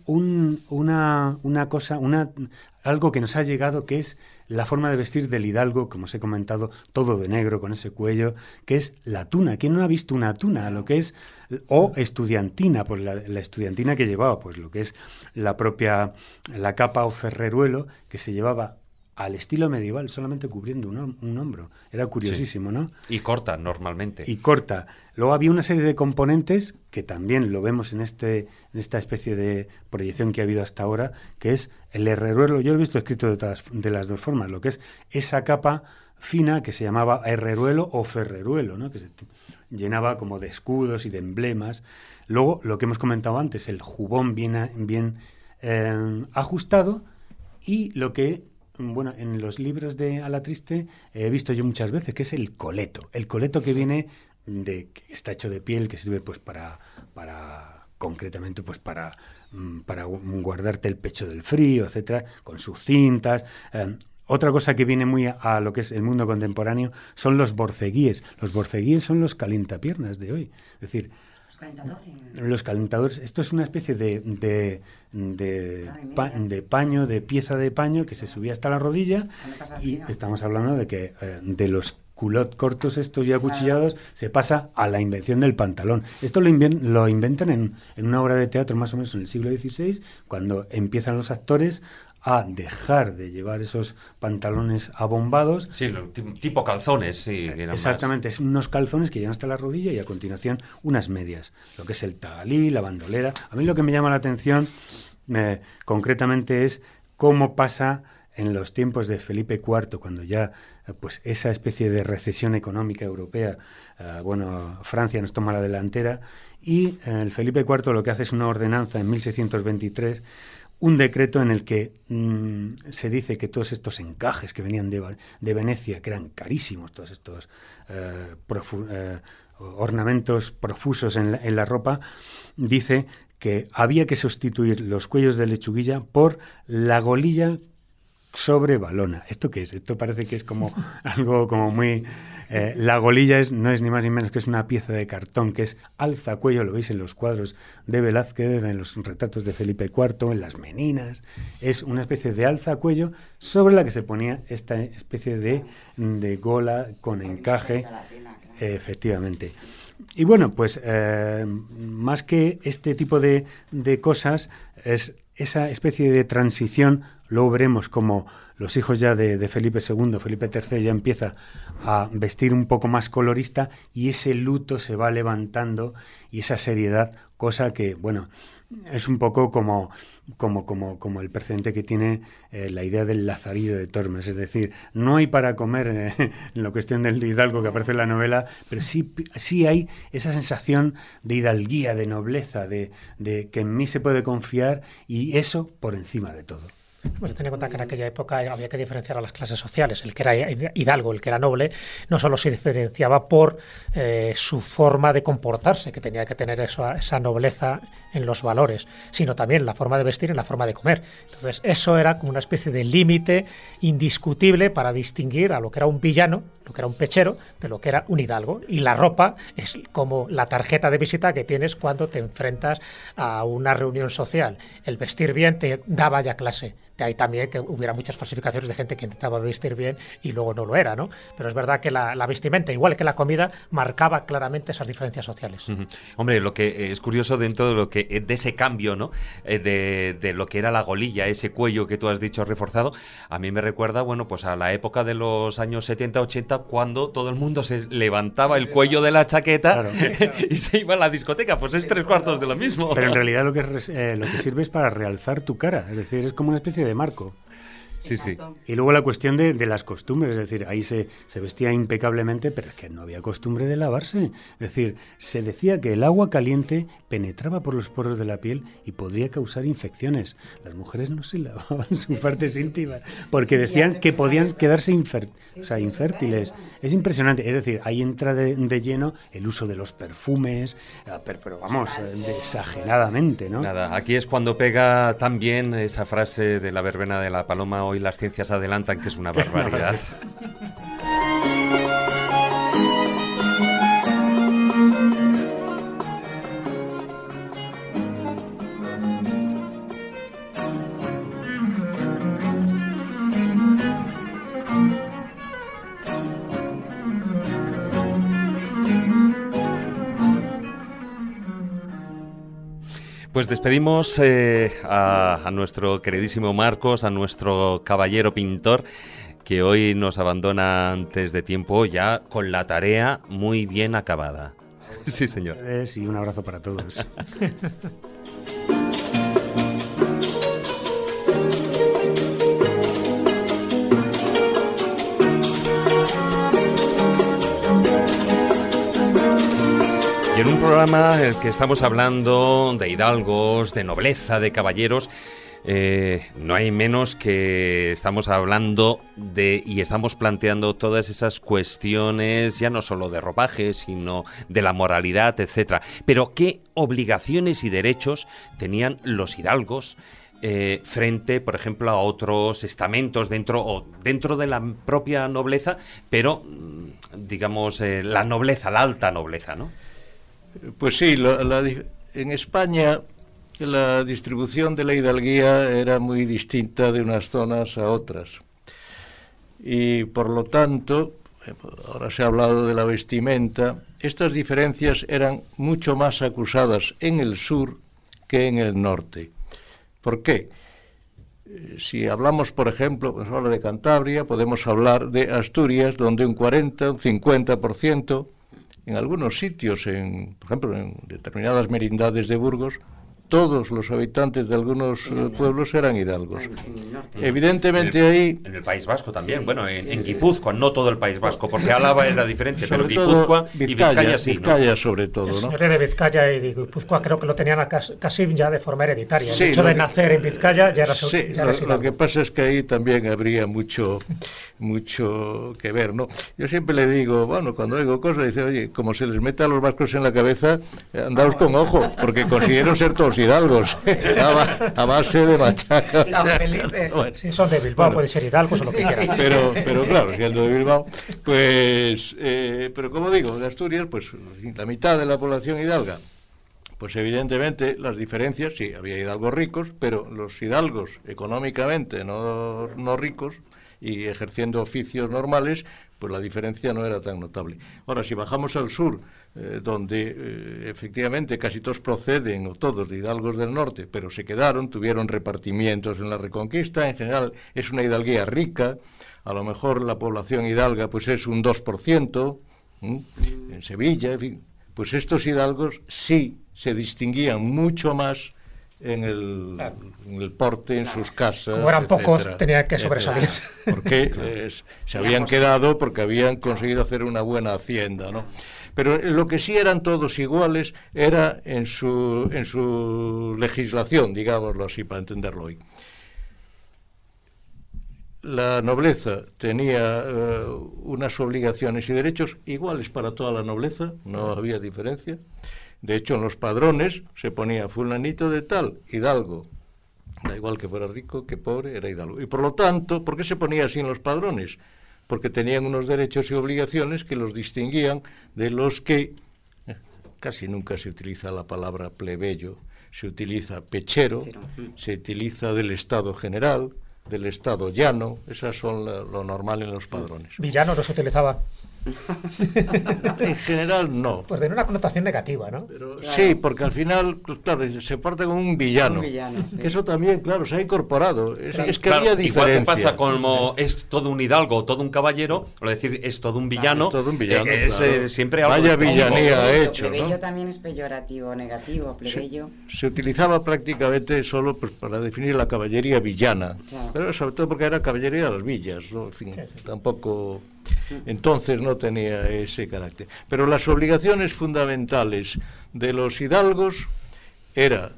una, una, cosa, una, algo que nos ha llegado que es la forma de vestir del hidalgo, como os he comentado, todo de negro con ese cuello, que es la tuna. ¿Quién no ha visto una tuna? Lo que es, o estudiantina, pues la, estudiantina que llevaba, pues lo que es la propia, la capa o ferreruelo que se llevaba al estilo medieval, solamente cubriendo un, hombro. Era curiosísimo, ¿no? Y corta, normalmente. Y corta. Luego había una serie de componentes que también lo vemos en, este, en esta especie de proyección que ha habido hasta ahora, que es el herreruelo. Yo lo he visto escrito de, de las dos formas, lo que es esa capa fina que se llamaba herreruelo o ferreruelo, ¿no? que se llenaba como de escudos y de emblemas. Luego, lo que hemos comentado antes, el jubón bien, bien eh, ajustado y lo que bueno, en los libros de Ala Triste he visto yo muchas veces, que es el coleto. El coleto que viene de, está hecho de piel, que sirve pues para, para concretamente pues para, mm, para guardarte el pecho del frío, etcétera, con sus cintas. Eh, otra cosa que viene muy a, lo que es el mundo contemporáneo son los borceguíes. Los borceguíes son los calentapiernas de hoy. Es decir, los calentadores. Esto es una especie de, de, de, paño, de pieza de paño que se subía hasta la rodilla y estamos hablando de que eh, de los culot cortos estos ya acuchillados se pasa a la invención del pantalón. Esto lo, lo inventan en, en, una obra de teatro más o menos en el siglo XVI, cuando empiezan los actores a dejar de llevar esos pantalones abombados. Sí, tipo calzones, sí. Exactamente, es unos calzones que llegan hasta la rodilla y a continuación unas medias. Lo que es el tagalí, la bandolera. A mí lo que me llama la atención eh, concretamente es cómo pasa en los tiempos de Felipe IV, cuando ya eh, pues esa especie de recesión económica europea, eh, bueno, Francia nos toma la delantera, y el Felipe IV lo que hace es una ordenanza en 1623 un decreto en el que mm, se dice que todos estos encajes que venían de, de Venecia, que eran carísimos, todos estos eh, eh, ornamentos profusos en la, en la ropa, dice que había que sustituir los cuellos de lechuguilla por la golilla sobre balona. ¿Esto qué es? Esto parece que es como algo como muy... Eh, la golilla es, no es ni más ni menos que es una pieza de cartón que es alza cuello, lo veis en los cuadros de Velázquez, en los retratos de Felipe IV, en las meninas. Es una especie de alza cuello sobre la que se ponía esta especie de, de gola con encaje. efectivamente. Y bueno, pues eh, más que este tipo de, de cosas, es esa especie de transición Luego veremos cómo los hijos ya de, Felipe II, Felipe III ya empieza a vestir un poco más colorista y ese luto se va levantando y esa seriedad, cosa que, bueno, es un poco como, como, como, como el precedente que tiene eh, la idea del lazarillo de Tormes, es decir, no hay para comer eh, en la cuestión del hidalgo que aparece en la novela, pero sí, sí hay esa sensación de hidalguía, de nobleza, de, de que en mí se puede confiar y eso por encima de todo. Bueno, ten en cuenta que en aquella época había que diferenciar a las clases sociales. El que era hidalgo, el que era noble, no solo se diferenciaba por eh, su forma de comportarse, que tenía que tener esa nobleza en los valores, sino también la forma de vestir y la forma de comer. Entonces, eso era como una especie de límite indiscutible para distinguir a lo que era un villano, lo que era un pechero, de lo que era un hidalgo. Y la ropa es como la tarjeta de visita que tienes cuando te enfrentas a una reunión social. El vestir bien te daba ya clase de ahí también que hubiera muchas falsificaciones de gente que intentaba vestir bien y luego no lo era, ¿no? Pero es verdad que la, vestimenta, igual que la comida, marcaba claramente esas diferencias sociales. Hombre, lo que es curioso dentro de lo que de ese cambio, ¿no? Eh, de, de, lo que era la golilla, ese cuello que tú has dicho reforzado, a mí me recuerda, bueno, pues a la época de los años 70-80 cuando todo el mundo se levantaba el cuello de la chaqueta y se iba a la discoteca, pues es tres cuartos de lo mismo. Pero en realidad lo que, eh, lo que sirve es para realzar tu cara, es decir, es como una especie de marco. Sí, sí. Y luego la cuestión de, las costumbres, es decir, ahí se, se, vestía impecablemente, pero es que no había costumbre de lavarse. Es decir, se decía que el agua caliente penetraba por los poros de la piel y podría causar infecciones. Las mujeres no se lavaban sus partes íntimas porque decían que podían quedarse o sea, infértiles. Es impresionante. Es decir, ahí entra de, lleno el uso de los perfumes, ah, pero, vamos, exageradamente, ¿no? Nada, aquí es cuando pega también esa frase de la verbena de la paloma hoy las ciencias adelantan que es una barbaridad. Pues despedimos eh, a, nuestro queridísimo Marcos, a nuestro caballero pintor, que hoy nos abandona antes de tiempo ya con la tarea muy bien acabada. Sí, señor. Y un abrazo para todos. en un programa en el que estamos hablando de hidalgos, de nobleza, de caballeros, eh, no hay menos que estamos hablando de y estamos planteando todas esas cuestiones, ya no solo de ropaje, sino de la moralidad, etcétera. Pero qué obligaciones y derechos tenían los hidalgos eh, frente, por ejemplo, a otros estamentos dentro o dentro de la propia nobleza, pero mm, digamos eh, la nobleza, la alta nobleza, ¿no? Pues sí, la- la en España la distribución de la hidalguía era muy distinta de unas zonas a otras. Y por lo tanto, ahora se ha hablado de la vestimenta, estas diferencias eran mucho más acusadas en el sur que en el norte. ¿Por qué? Eh, Si hablamos, por ejemplo, pues de Cantabria, podemos hablar de Asturias, donde un 40, un 50%, en algunos sitios, en, por exemplo, en determinadas merindades de Burgos, todos los habitantes de algunos pueblos eran hidalgos. Evidentemente en el, ahí En el País Vasco también, Sí, bueno, en, sí, en sí. Guipúzcoa, no todo el País Vasco, porque Álava era diferente, pero sobre Guipúzcoa y Vizcaya sí, ¿no? Vizcaya sobre todo, El ¿no? señor de Vizcaya y de Guipúzcoa creo que lo tenían casi ya de forma hereditaria. Sí, el hecho de que- nacer en Vizcaya ya era, su- Sí, ya lo, era lo hidalgo. que pasa es que ahí también habría mucho, mucho que ver, ¿no? Yo siempre le digo, bueno, cuando oigo cosas, dice, oye, como se les mete a los vascos en la cabeza, andaos con ojo, porque consiguieron ser todos hidalgos, a, ba- a base de machaca. Bueno, Si son de Bilbao, pueden ser hidalgos o lo que quieran. pero, pero claro, siendo de Bilbao, pues, eh, pero como digo, de Asturias, pues la mitad de la población hidalga. Pues evidentemente las diferencias, sí, había hidalgos ricos, pero los hidalgos económicamente no, no ricos y ejerciendo oficios normales, pues la diferencia no era tan notable. Ahora, si bajamos al sur, eh, donde eh, efectivamente casi todos proceden, o todos, de hidalgos del norte, pero se quedaron, tuvieron repartimientos en la Reconquista, en general es una hidalguía rica, a lo mejor la población hidalga pues es un 2%, ¿m? en Sevilla, en fin, pues estos hidalgos sí se distinguían mucho más en el, Claro. en el porte, en sus casas. Como eran pocos, tenían que etcétera. sobresalir. Porque eh, se habían quedado porque habían conseguido hacer una buena hacienda, ¿no? Pero lo que sí eran todos iguales era en su, en su legislación, digámoslo así, para entenderlo hoy. La nobleza tenía eh, unas obligaciones y derechos iguales para toda la nobleza, no había diferencia. De hecho, en los padrones se ponía fulanito de tal, hidalgo. Da igual que fuera rico, que pobre, era hidalgo. Y por lo tanto, ¿por qué se ponía así en los padrones? Porque tenían unos derechos y obligaciones que los distinguían de los que eh, casi nunca se utiliza la palabra plebeyo, se utiliza pechero, Pechero, mm. se utiliza del Estado general, del Estado llano, esas son la- lo normal en los padrones. Villano no se utilizaba. En general no. Pues tiene una connotación negativa, ¿no? Pero Claro. Sí, porque al final, claro, se parte como un villano. Un villano, sí. Que eso también, claro, se ha incorporado. Es, Sí. es que Claro, había igual que diferencia. pasa como es todo un hidalgo o todo un caballero, o decir es todo un villano, es todo un villano, eh, es claro. eh, siempre algo Vaya villanía Plebeyo, hecho, plebeyo ¿no? también es peyorativo, negativo, plebeyo. Se utilizaba prácticamente solo pues, para definir la caballería villana, Claro. pero sobre todo porque era caballería de las villas, ¿no? En fin, Sí, sí. tampoco entonces no tenía ese carácter. Pero las obligaciones fundamentales de los hidalgos era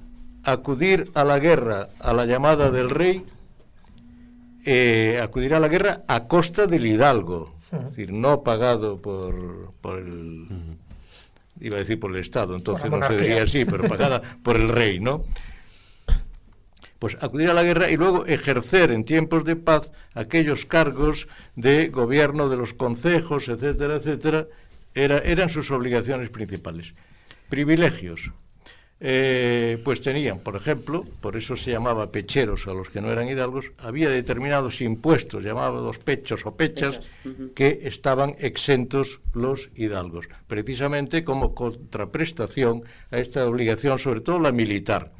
acudir a la guerra a la llamada del rey, eh, acudir a la guerra a costa del hidalgo, es decir, no pagado por, por el iba a decir por el Estado, entonces no se diría así, pero pagada por el rey, ¿no? Pues acudir a la guerra y luego ejercer en tiempos de paz aquellos cargos de gobierno de los concejos, etcétera, etcétera, era, eran sus obligaciones principales. Privilegios. Eh, pues tenían, por ejemplo, por eso se llamaba pecheros a los que no eran hidalgos, había determinados impuestos, llamados pechos o pechas, que estaban exentos los hidalgos, precisamente como contraprestación a esta obligación, sobre todo la militar,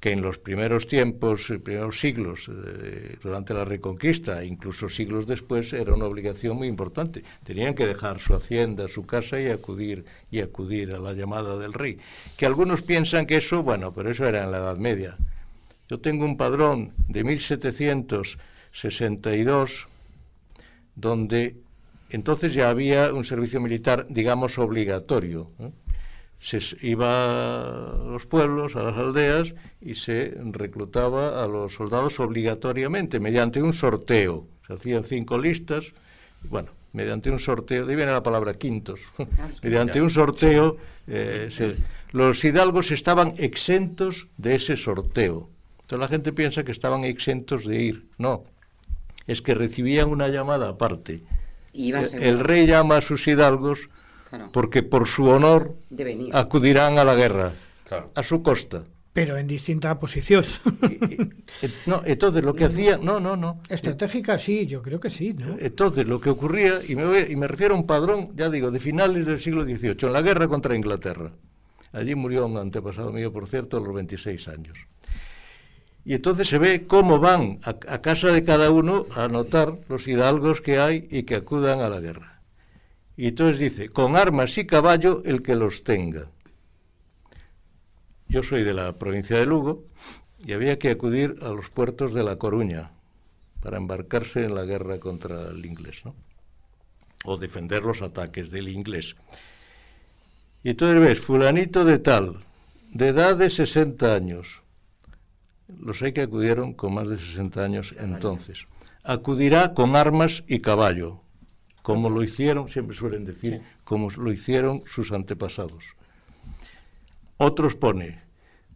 que en los primeros tiempos, eh, primeros siglos, eh, durante la Reconquista, incluso siglos después, era una obligación muy importante. Tenían que dejar su hacienda, su casa y acudir y acudir a la llamada del rey. Que algunos piensan que eso, bueno, pero eso era en la Edad Media. Yo tengo un padrón de 1762 donde entonces ya había un servicio militar, digamos, obligatorio. ¿eh? Se iba a los pueblos, a las aldeas, y se reclutaba a los soldados obligatoriamente mediante un sorteo. Se hacían cinco listas, bueno, mediante un sorteo, de ahí viene la palabra quintos, mediante un sorteo, eh, se- los hidalgos estaban exentos de ese sorteo. Entonces la gente piensa que estaban exentos de ir. No, es que recibían una llamada aparte. El- seguro. el rey llama a sus hidalgos Claro. porque por su honor De venir. acudirán a la guerra, Claro. a su costa. Pero en distinta posición. Eh, No, entonces lo que hacía, no, no, no. Estratégica sí, yo creo que sí, ¿no? Entonces lo que ocurría, y me, voy- y me refiero a un padrón, ya digo, de finales del siglo XVIII, en la guerra contra Inglaterra. Allí murió un antepasado mío, por cierto, a los 26 años. Y entonces se ve cómo van a, a casa de cada uno a anotar los hidalgos que hay y que acudan a la guerra. Y entonces dice, con armas y caballo el que los tenga. Yo soy de la provincia de Lugo y había que acudir a los puertos de La Coruña para embarcarse en la guerra contra el inglés, ¿no? O defender los ataques del inglés. Y entonces ves, fulanito de tal, de edad de 60 años, los hay que acudieron con más de 60 años entonces, acudirá con armas y caballo, como lo hicieron, siempre suelen decir, como lo hicieron sus antepasados. Otros pone,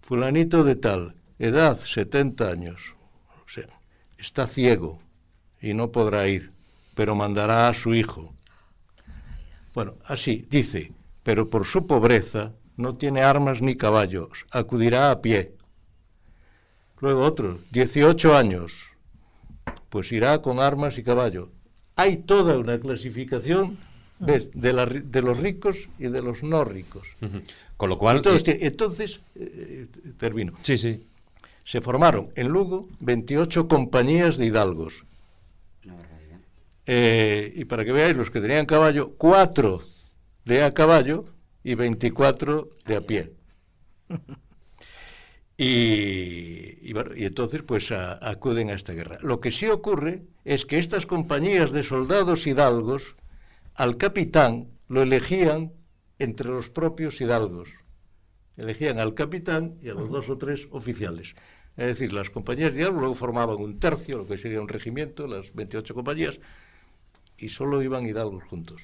fulanito de tal, edad 70 años, o sea, está ciego y no podrá ir, pero mandará a su hijo. Bueno, así dice, pero por su pobreza no tiene armas ni caballos, acudirá a pie. Luego otro, 18 años, pues irá con armas y caballo. Hay toda una clasificación ¿ves? De, la ri- de los ricos y de los no ricos. Con lo cual... Entonces, eh, entonces eh, termino. sí, sí. Se formaron en Lugo 28 compañías de hidalgos. Eh, y para que veáis, los que tenían caballo, 4 de a caballo y 24 de a pie. Y, y bueno, y entonces pues a- acuden a esta guerra. Lo que sí ocurre es que estas compañías de soldados hidalgos al capitán lo elegían entre los propios hidalgos. Elegían al capitán y a los dos o tres oficiales. Es decir, las compañías de hidalgos luego formaban un tercio, lo que sería un regimiento, las 28 compañías, y solo iban hidalgos juntos.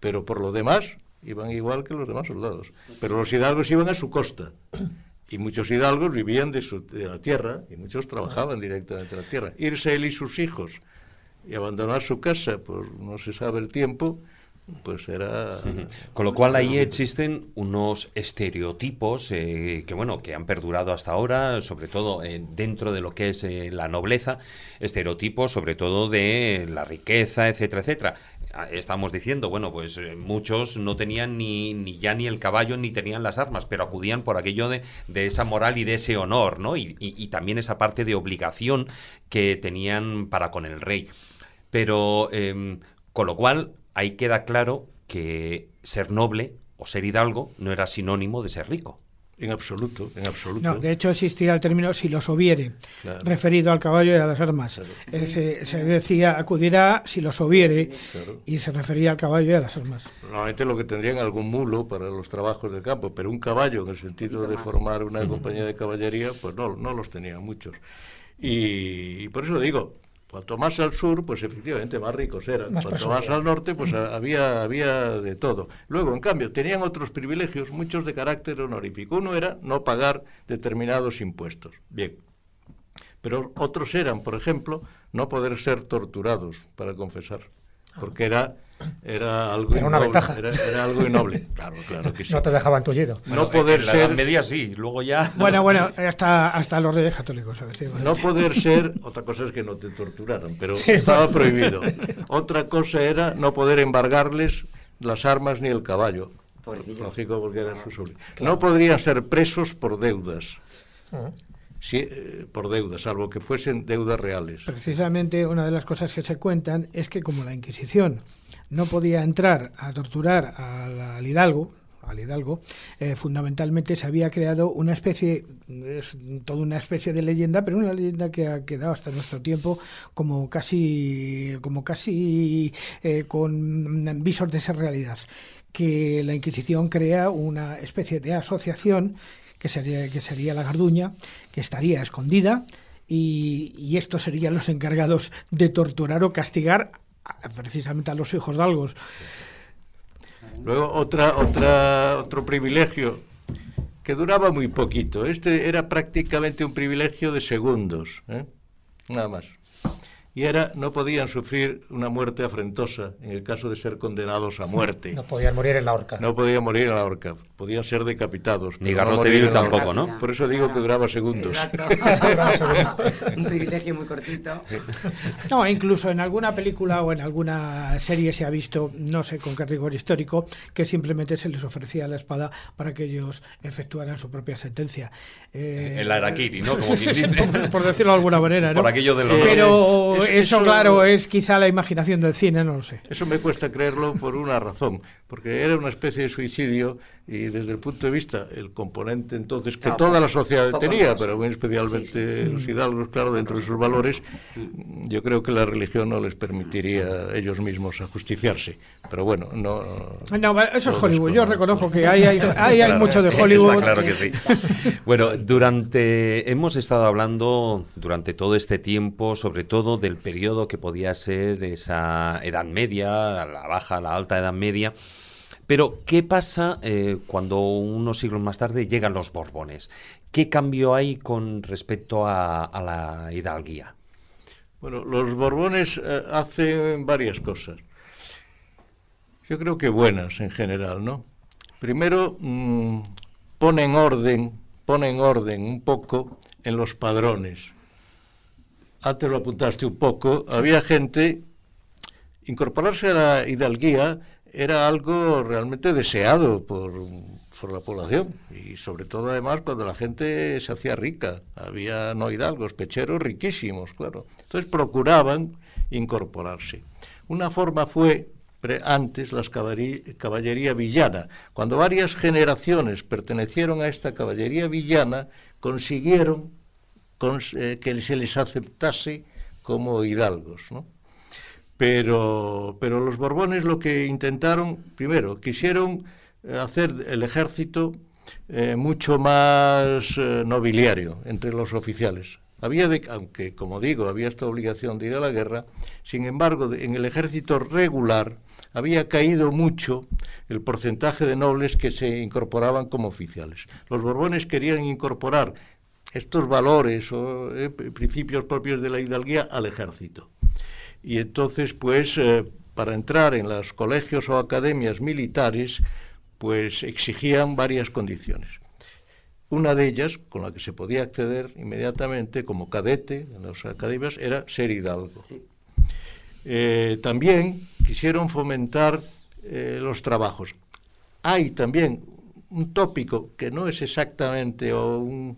Pero por lo demás, iban igual que los demás soldados. Pero los hidalgos iban a su costa. Y muchos hidalgos vivían de, su- de la tierra y muchos trabajaban directamente en la tierra. Irse él y sus hijos y abandonar su casa por no se sabe el tiempo, pues era... Con lo cual ahí existen unos estereotipos eh, que bueno que han perdurado hasta ahora, sobre todo eh, dentro de lo que es eh, la nobleza, estereotipos sobre todo de la riqueza, etcétera, etcétera. Ah, Estamos diciendo, bueno, pues eh, muchos no tenían ni, ya ni el caballo ni tenían las armas, pero acudían por aquello de, de esa moral y de ese honor, ¿no? Y, y- y también esa parte de obligación que tenían para con el rey. Pero, em, con lo cual, ahí queda claro que ser noble o ser hidalgo no era sinónimo de ser rico. En absoluto, en absoluto. No, de hecho existía el término si los hubiere, Claro. referido al caballo y a las armas. Eh, se, se decía acudirá si los hubiere Claro. y se refería al caballo y a las armas. Normalmente lo que tendrían algún mulo para los trabajos del campo, pero un caballo en el sentido de formar una compañía de caballería, pues no, no los tenían muchos. Y, y por eso digo, cuanto más al sur, pues efectivamente más ricos eran. Más cuanto más al norte, pues había, había de todo. Luego, en cambio, tenían otros privilegios, muchos de carácter honorífico. Uno era no pagar determinados impuestos. Bien. Pero otros eran, por ejemplo, no poder ser torturados para confesar, porque era, era algo Era una innoble, ventaja. Era, era algo innoble, claro, claro que sí. No te dejaban tullido. No poder en la ser, Media sí, luego ya... Bueno, bueno, hasta, hasta los reyes católicos. no poder ser, otra cosa es que no te torturaran, pero Sí, estaba bueno. prohibido. Otra cosa era no poder embargarles las armas ni el caballo. Pobrecillo. Lógico, porque eran sus sobrinos. No podrían ser presos por deudas, Mm. sí, eh, por deudas, salvo que fuesen deudas reales. Precisamente una de las cosas que se cuentan es que como la Inquisición no podía entrar a torturar al, al hidalgo, al hidalgo, eh, fundamentalmente se había creado una especie, es toda una especie de leyenda, pero una leyenda que ha quedado hasta nuestro tiempo como casi, como casi eh, con visos de ser realidad que la Inquisición crea una especie de asociación que sería, que sería la Garduña, que estaría escondida y, y estos serían los encargados de torturar o castigar precisamente a los hijos de Algos. Luego otra, otra, otro privilegio que duraba muy poquito. Este era prácticamente un privilegio de segundos, ¿eh? nada más. Y era, no podían sufrir una muerte afrentosa en el caso de ser condenados a muerte. No podían morir en la horca. No podían morir en la horca, podían ser decapitados. Ni no garrote tampoco. ¿no? Por eso digo que duraba segundos. Un privilegio muy cortito. No, incluso en alguna película o en alguna serie se ha visto, no sé con qué rigor histórico, que simplemente se les ofrecía la espada para que ellos efectuaran su propia sentencia. Eh, El harakiri, ¿no? Como por, por decirlo de alguna manera, ¿no? Por aquello de los- Pero Eso- claro, es quizá la imaginación del cine, no lo sé. Eso me cuesta creerlo por una razón, porque era una especie de suicidio y desde el punto de vista, el componente entonces que No, toda la sociedad tenía, pero muy especialmente Sí, sí. los hidalgos, claro, dentro de sus valores, yo creo que la religión no les permitiría a ellos mismos ajusticiarse. Pero bueno, no... No, eso es Hollywood. Yo reconozco que hay, hay, hay, hay Claro, mucho de Hollywood. Está claro que sí. Bueno, durante hemos estado hablando durante todo este tiempo, sobre todo del periodo que podía ser esa Edad Media, la baja, la alta Edad Media. Pero, ¿qué pasa eh, cuando unos siglos más tarde llegan los Borbones? ¿Qué cambio hay con respecto a, a la hidalguía? Bueno, los Borbones eh, hacen varias cosas. Yo creo que buenas en general, ¿no? Primero, mm, ponen orden, ponen orden un poco en los padrones. Antes lo apuntaste un poco, había gente, incorporarse a la hidalguía era algo realmente deseado por, por la población y sobre todo además cuando la gente se hacía rica. Había no hidalgos, pecheros riquísimos, claro. Entonces procuraban incorporarse. Una forma fue antes las caballería, villana. Cuando varias generaciones pertenecieron a esta caballería villana, consiguieron cons- eh, que se les aceptase como hidalgos. Pero, pero los Borbones lo que intentaron, primero, quisieron eh, hacer el ejército eh, mucho más eh, nobiliario entre los oficiales. Había de, aunque, como digo, había esta obligación de ir a la guerra, sin embargo, en el ejército regular había caído mucho el porcentaje de nobles que se incorporaban como oficiales. Los Borbones querían incorporar estos valores o principios propios de la hidalguía al ejército. Y entonces, pues, eh, para entrar en los colegios o academias militares, pues exigían varias condiciones. Una de ellas, con la que se podía acceder inmediatamente como cadete en las academias, era ser hidalgo. Sí. Eh, también quisieron fomentar eh, los trabajos. Hay también un tópico que no es exactamente o un-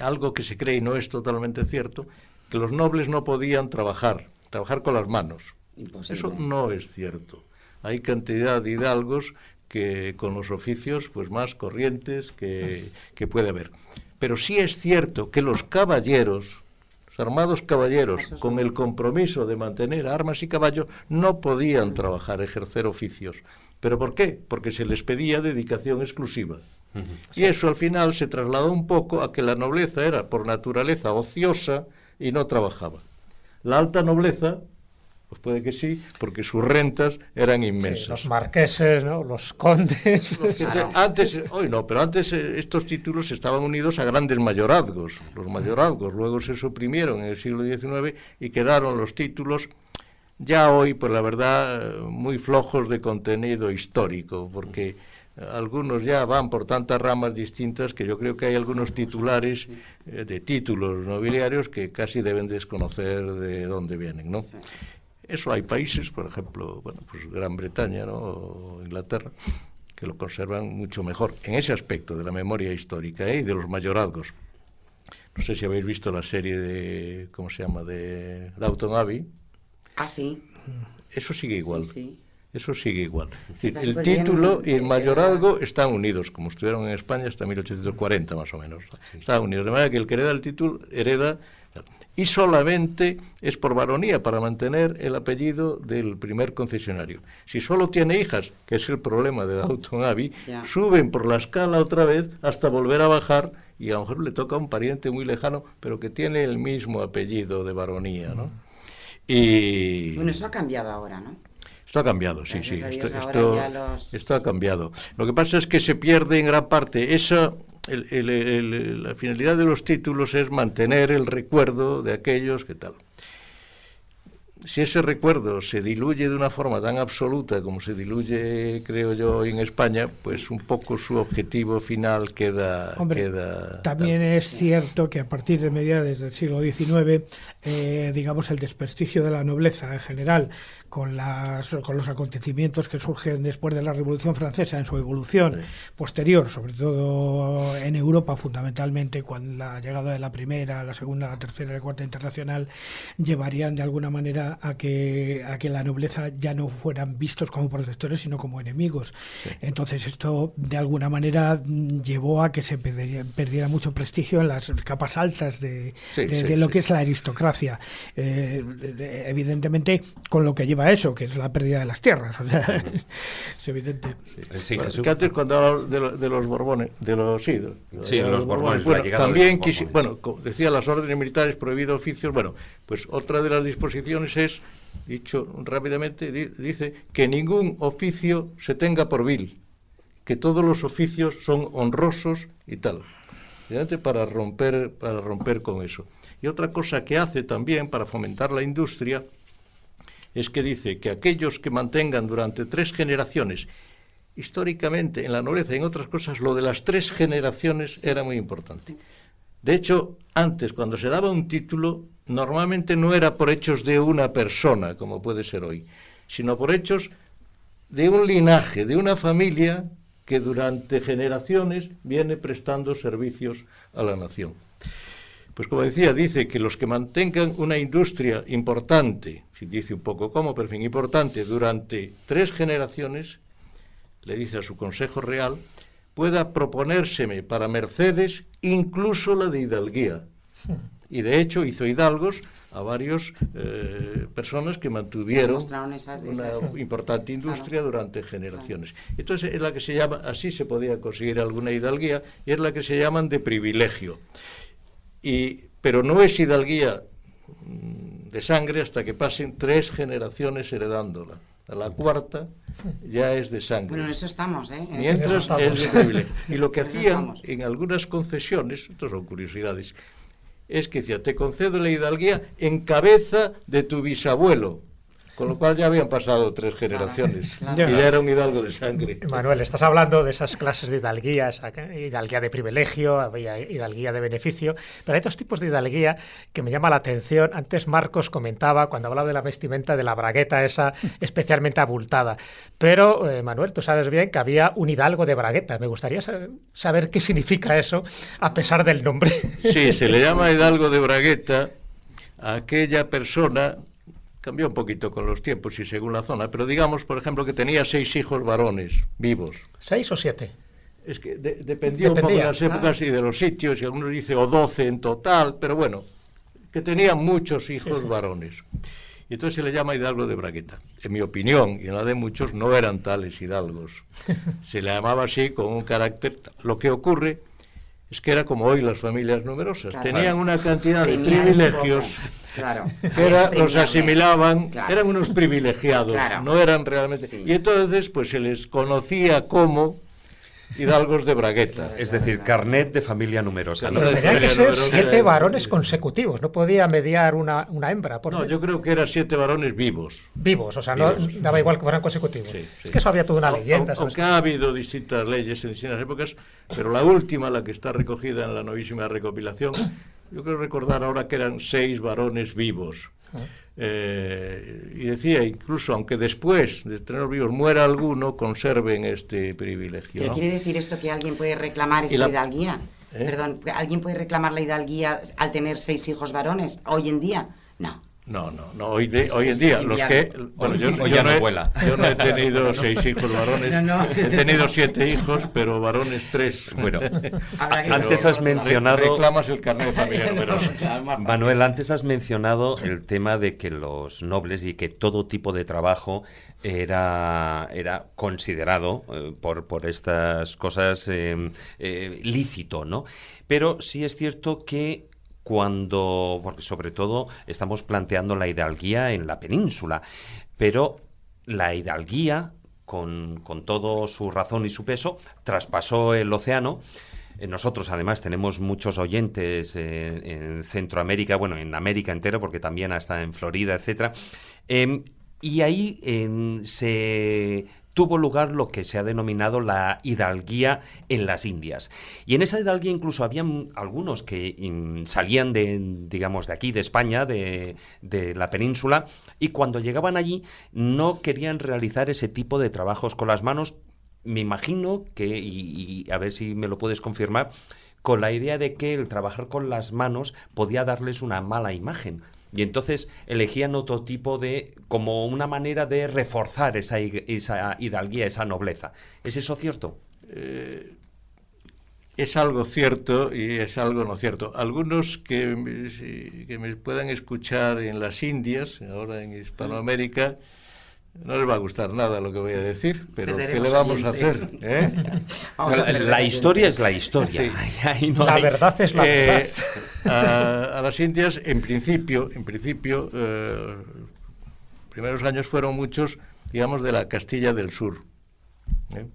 algo que se cree y no es totalmente cierto, que los nobles no podían trabajar, trabajar con las manos. Imposible. Eso no es cierto. Hay cantidad de hidalgos que con los oficios pues más corrientes que, que puede haber. Pero sí es cierto que los caballeros, los armados caballeros, con el compromiso de mantener armas y caballos, no podían trabajar, ejercer oficios. ¿Pero por qué? Porque se les pedía dedicación exclusiva. Y eso al final se trasladó un poco a que la nobleza era por naturaleza ociosa y no trabajaba. La alta nobleza, pues puede que sí, porque sus rentas eran Sí, inmensas. los marqueses, ¿no? los condes. Antes, hoy no, pero antes eh, estos títulos estaban unidos a grandes mayorazgos. Los mayorazgos luego se suprimieron en el siglo XIX y quedaron los títulos ya hoy, pues la verdad, muy flojos de contenido histórico, porque algunos ya van por tantas ramas distintas que yo creo que hay algunos titulares eh, de títulos nobiliarios que casi deben desconocer de dónde vienen, ¿no? Eso hay países, por ejemplo, bueno, pues Gran Bretaña ¿no? o Inglaterra, que lo conservan mucho mejor en ese aspecto de la memoria histórica ¿eh? y de los mayorazgos. No sé si habéis visto la serie de, ¿cómo se llama?, de Downton Abbey. Ah, sí. Eso sigue igual. Sí, sí. Eso sigue igual. El título y el mayorazgo están unidos, como estuvieron en España hasta 1840 más o menos. Están unidos. De manera que el que hereda el título hereda Y solamente es por varonía, para mantener el apellido del primer concesionario. Si solo tiene hijas, que es el problema de Downton Abbey, Ya. suben por la escala otra vez hasta volver a bajar y a lo mejor le toca a un pariente muy lejano, pero que tiene el mismo apellido de varonía, ¿no? Y... Bueno, eso ha cambiado ahora, ¿no? Esto ha cambiado, sí, sí. Gracias Esto, los- ha cambiado. Lo que pasa es que se pierde en gran parte esa. el- el- el- la finalidad de los títulos es mantener el recuerdo de aquellos que tal. Si ese recuerdo se diluye de una forma tan absoluta como se diluye, creo yo, en España, pues un poco su objetivo final queda. Hombre, queda También es cierto que a partir de mediados del siglo XIX, eh, digamos, el desprestigio de la nobleza en general, con, las, con los acontecimientos que surgen después de la Revolución Francesa en su evolución posterior, sobre todo en Europa, fundamentalmente, con la llegada de la primera, la segunda, la tercera y la cuarta internacional, llevarían de alguna manera a que, a que la nobleza ya no fueran vistos como protectores, sino como enemigos. Entonces, esto de alguna manera mm, llevó a que se perdiera, perdiera mucho prestigio en las capas altas de, Sí, de- lo que es la aristocracia. Eh, de- de- evidentemente, con lo que lleva eso, que es la pérdida de las tierras. O sea, es evidente. Sí, Jesús. que antes cuando hablaba de, lo- de los Borbones, de los sí, de- Sí, de los Borbones, bueno, también los quisi- Borbones. bueno, decía las órdenes militares prohibido oficios, bueno, pues otra de las disposiciones es, dicho rápidamente, di- dice que ningún oficio se tenga por vil, que todos los oficios son honrosos y tal. Para romper, para romper con eso. Y otra cosa que hace también para fomentar la industria es que dice que aquellos que mantengan durante tres generaciones, históricamente en la nobleza y en otras cosas, lo de las tres generaciones era muy importante. De hecho, antes, cuando se daba un título, normalmente no era por hechos de una persona, como puede ser hoy, sino por hechos de un linaje, de una familia que durante generaciones viene prestando servicios a la nación. Pues como decía, dice que los que mantengan una industria importante, si dice un poco cómo, pero en fin, importante, durante tres generaciones, le dice a su Consejo Real, pueda proponérseme para Mercedes incluso la de hidalguía. Y de hecho hizo hidalgos a varias personas que mantuvieron esas- una importante industria durante generaciones. Entonces es la que se llama, así se podía conseguir alguna hidalguía, y es la que se llaman de privilegio. Y, pero no es hidalguía mm, de sangre hasta que pasen tres generaciones heredándola. A la cuarta ya es de sangre. Bueno, en eso estamos, ¿eh? En eso Mientras estamos. es de privilegio. Y lo que hacían en algunas concesiones, esto son curiosidades, es que decía, te concedo la hidalguía en cabeza de tu bisabuelo. Con lo cual ya habían pasado tres generaciones. claro. Y ya era un hidalgo de sangre. Manuel, estás hablando de esas clases de hidalguía, esa hidalguía de privilegio, había hidalguía de beneficio, pero hay dos tipos de hidalguía que me llama la atención. Antes Marcos comentaba, cuando hablaba de la vestimenta, de la bragueta esa especialmente abultada. Pero, eh, Manuel, tú sabes bien que había un hidalgo de bragueta. Me gustaría sa- saber qué significa eso, a pesar del nombre. Sí, se le llama hidalgo de bragueta a aquella persona, cambió un poquito con los tiempos y según la zona, pero digamos, por ejemplo, que tenía seis hijos varones vivos. ¿Seis o siete? Es que de- dependía, un poco de las épocas ah. y de los sitios, y algunos dicen o 12 en total, pero bueno, que tenía muchos hijos sí. varones. Y entonces se le llama hidalgo de bragueta. En mi opinión, y en la de muchos, no eran tales hidalgos. Se le llamaba así con un carácter. Lo que ocurre es que era como hoy las familias numerosas. Claro. Tenían una cantidad de privilegios Claro. que era- los asimilaban, Claro. eran unos privilegiados, Claro. no eran realmente. Sí. Y entonces, pues se les conocía como hidalgos de bragueta. Es decir, carnet de familia numerosa. ¿no? Pero tenían que ser siete varones consecutivos, no podía mediar una, una hembra. Por No, yo creo que eran siete varones vivos. Vivos, o sea, no daba igual que fueran consecutivos. Sí, sí. Es que eso había toda una leyenda. Aunque ha habido distintas leyes en distintas épocas, pero la última, la que está recogida en la novísima recopilación, yo creo recordar ahora que eran seis varones vivos. Eh, y decía, incluso aunque después de tener vivos muera alguno, conserven este privilegio. ¿Pero ¿no? quiere decir esto que alguien puede reclamar esta la- hidalguía? ¿Eh? Perdón, ¿alguien puede reclamar la hidalguía al tener seis hijos varones hoy en día? No. No, no, no. Hoy, de, hoy en día, los que. Bueno, yo, Hoy yo ya no no he, vuela. yo no he tenido seis hijos varones. No, no. He tenido siete hijos, pero varones tres. Bueno, antes has mencionado... Reclamas el carnet familiar numeroso. Claro, más Manuel, antes has mencionado el tema de que los nobles y que todo tipo de trabajo era, era considerado eh, por, por estas cosas eh, eh, lícito, ¿no? Pero sí es cierto que cuando, porque sobre todo estamos planteando la hidalguía en la península, pero la hidalguía, con, con todo su razón y su peso, traspasó el océano. Eh, Nosotros además tenemos muchos oyentes eh, en Centroamérica, bueno, en América entera, porque también hasta en Florida, etcétera. Em, y ahí em, se tuvo lugar lo que se ha denominado la hidalguía en las Indias. Y en esa hidalguía incluso habían algunos que em, salían de, digamos, de aquí, de España, de, de la península, y cuando llegaban allí no querían realizar ese tipo de trabajos con las manos me imagino que, y a ver si me lo puedes confirmar, con la idea de que el trabajar con las manos podía darles una mala imagen. Y entonces elegían otro tipo de, como una manera de reforzar esa, esa hidalguía, esa nobleza. ¿Es eso cierto? Es algo cierto y es algo no cierto. Algunos que, si- que me puedan escuchar en las Indias, ahora en Hispanoamérica, no les va a gustar nada lo que voy a decir, pero ¿qué le vamos a hacer? eh? Vamos a la, historia es la historia. Sí. No La hay- verdad es la Eh, verdad. a, a las Indias, en principio, en principio, eh, primeros años fueron muchos, digamos, de la Castilla del Sur, ¿eh?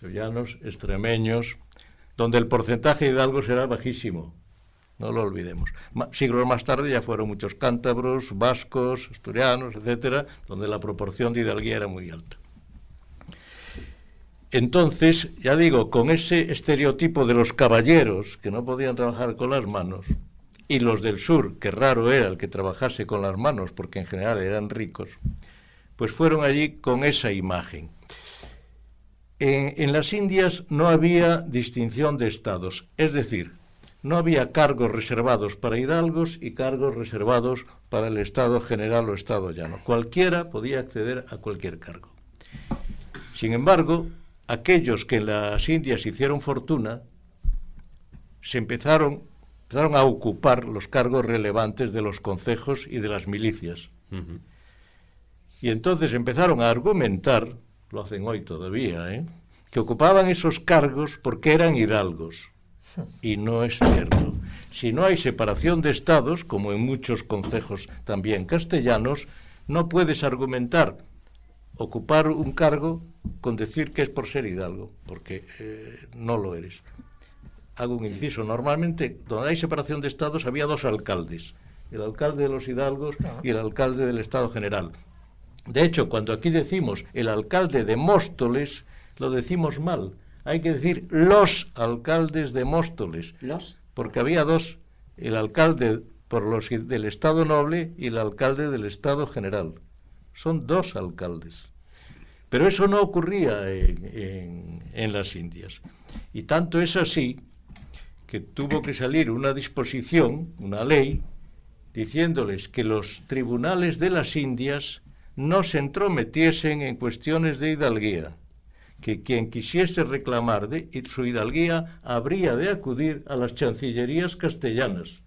sevillanos, extremeños, donde el porcentaje de hidalgos era bajísimo. No lo olvidemos. Siglos más tarde ya fueron muchos cántabros, vascos, asturianos, etcétera, donde la proporción de hidalguía era muy alta. Entonces, ya digo, con ese estereotipo de los caballeros que no podían trabajar con las manos, y los del sur, que raro era el que trabajase con las manos, porque en general eran ricos, pues fueron allí con esa imagen. En, en las Indias no había distinción de estados, es decir, no había cargos reservados para hidalgos y cargos reservados para el Estado general o Estado llano. Cualquiera podía acceder a cualquier cargo. Sin embargo, aquellos que en las Indias hicieron fortuna, se empezaron, empezaron a ocupar los cargos relevantes de los concejos y de las milicias. Y entonces empezaron a argumentar, lo hacen hoy todavía, ¿eh? que ocupaban esos cargos porque eran hidalgos. Y no es cierto. Si no hay separación de estados, como en muchos concejos también castellanos, no puedes argumentar ocupar un cargo con decir que es por ser hidalgo, porque eh, no lo eres. Hago un inciso. Normalmente, donde hay separación de estados, había dos alcaldes. El alcalde de los hidalgos y el alcalde del Estado General. De hecho, cuando aquí decimos el alcalde de Móstoles, lo decimos mal. Hay que decir los alcaldes de Móstoles, Los. porque había dos, el alcalde por los del Estado Noble y el alcalde del Estado General. Son dos alcaldes. Pero eso no ocurría en, en- en las Indias. Y tanto es así que tuvo que salir una disposición, una ley, diciéndoles que los tribunales de las Indias no se entrometiesen en cuestiones de hidalguía, que quien quisiese reclamar de su hidalguía habría de acudir a las chancillerías castellanas.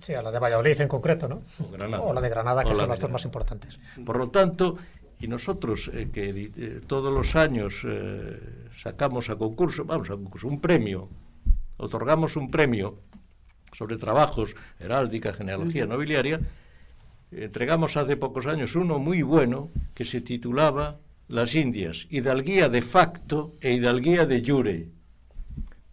Sí, a la de Valladolid en concreto, ¿no? O Granada. O la de Granada, que la son las dos más importantes. Por lo tanto, y nosotros eh, que eh, todos los años eh, sacamos a concurso, vamos a concurso, un premio, otorgamos un premio sobre trabajos, heráldica, genealogía, nobiliaria, entregamos hace pocos años uno muy bueno que se titulaba Las Indias, hidalguía de facto e hidalguía de jure.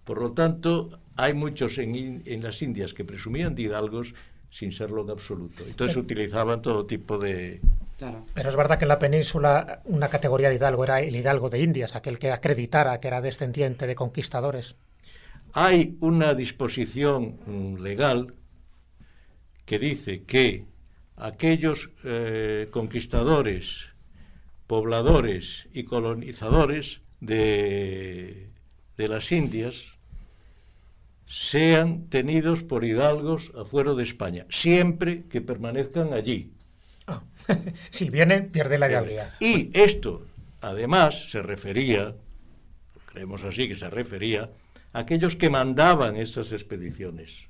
Por lo tanto, hay muchos en, en las Indias que presumían de hidalgos sin serlo en absoluto. Entonces utilizaban todo tipo de, Claro. Pero es verdad que en la península una categoría de hidalgo era el hidalgo de Indias, aquel que acreditara que era descendiente de conquistadores. Hay una disposición mm, legal que dice que aquellos eh, conquistadores, pobladores y colonizadores de, de las Indias sean tenidos por hidalgos afuera de España, siempre que permanezcan allí. Ah. si viene, pierde la hidalguía. Y esto, además, se refería, creemos así que se refería, a aquellos que mandaban esas expediciones.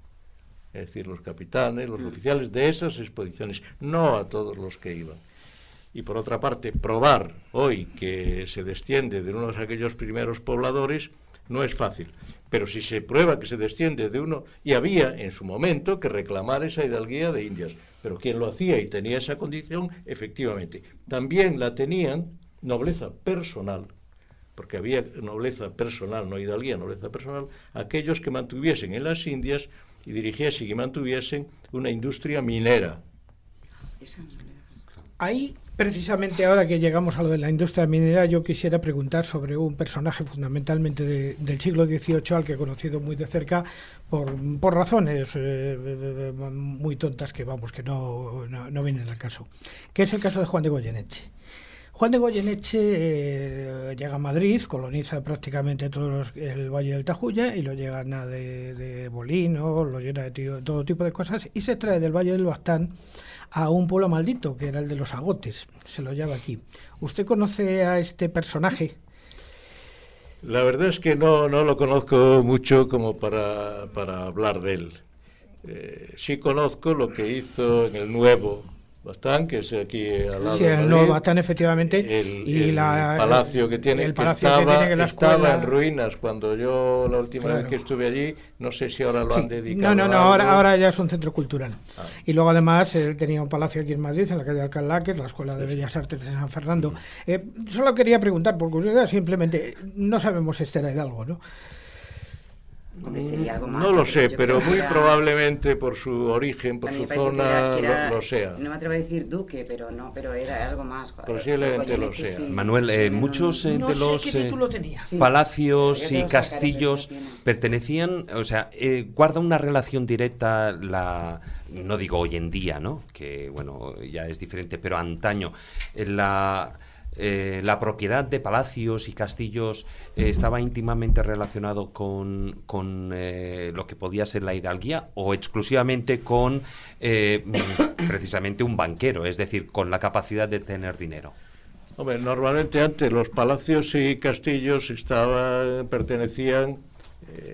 Es decir, los capitanes, los oficiales de esas expediciones, no a todos los que iban. Y por otra parte, probar hoy que se desciende de uno de aquellos primeros pobladores no es fácil. Pero si se prueba que se desciende de uno, y había en su momento que reclamar esa hidalguía de Indias, pero quien lo hacía y tenía esa condición, efectivamente, también la tenían nobleza personal, porque había nobleza personal, no hidalguía, nobleza personal, aquellos que mantuviesen en las Indias y dirigiesen y mantuviesen una industria minera. Ahí, precisamente ahora que llegamos a lo de la industria minera, yo quisiera preguntar sobre un personaje fundamentalmente de- del siglo XVIII al que he conocido muy de cerca por, por razones eh, muy tontas que vamos que no, no, vienen al caso, que es el caso de Juan de Goyeneche. Juan de Goyeneche eh, llega a Madrid, coloniza prácticamente todo el Valle del Tajuya y lo llena de, de lo llena de tío- todo tipo de cosas y se trae del Valle del Bastán a un pueblo maldito que era el de los agotes, se lo llama aquí. ¿Usted conoce a este personaje? La verdad es que no, no lo conozco mucho como para, para hablar de él. Eh, sí conozco lo que hizo en el nuevo Bastán, que es aquí al lado Sí, de el Madrid. Nuevo Bastán, efectivamente. El, y el la- palacio que tiene, el palacio que estaba, tiene que la estaba escuela- en ruinas cuando yo la última Claro. vez que estuve allí, no sé si ahora lo Sí. han dedicado. No, no, no, a ahora, ahora ya es un centro cultural. Ah. Y luego además él tenía un palacio aquí en Madrid, en la calle Alcalá, que es la Escuela de Bellas Artes de San Fernando. Mm. Eh, solo quería preguntar, por curiosidad, simplemente, no sabemos si este era Hidalgo, ¿no? Hombre, sería algo más, No lo sé, pero muy era- probablemente por su origen, por su que zona, era- que era- lo, lo sea. No me atrevo a decir duque, pero no, pero era algo más. Posiblemente lo sea. sí. Manuel, eh, muchos eh, No de sé los qué eh, título tenía. Sí. palacios y castillos pertenecían, o sea, eh, guarda una relación directa la no digo hoy en día, ¿no? Que bueno, ya es diferente, pero antaño la eh, la propiedad de palacios y castillos eh, estaba íntimamente relacionado con, con, eh, lo que podía ser la hidalguía o exclusivamente con precisamente un banquero, es decir, con la capacidad de tener dinero. Hombre, normalmente antes los palacios y castillos estaban, pertenecían,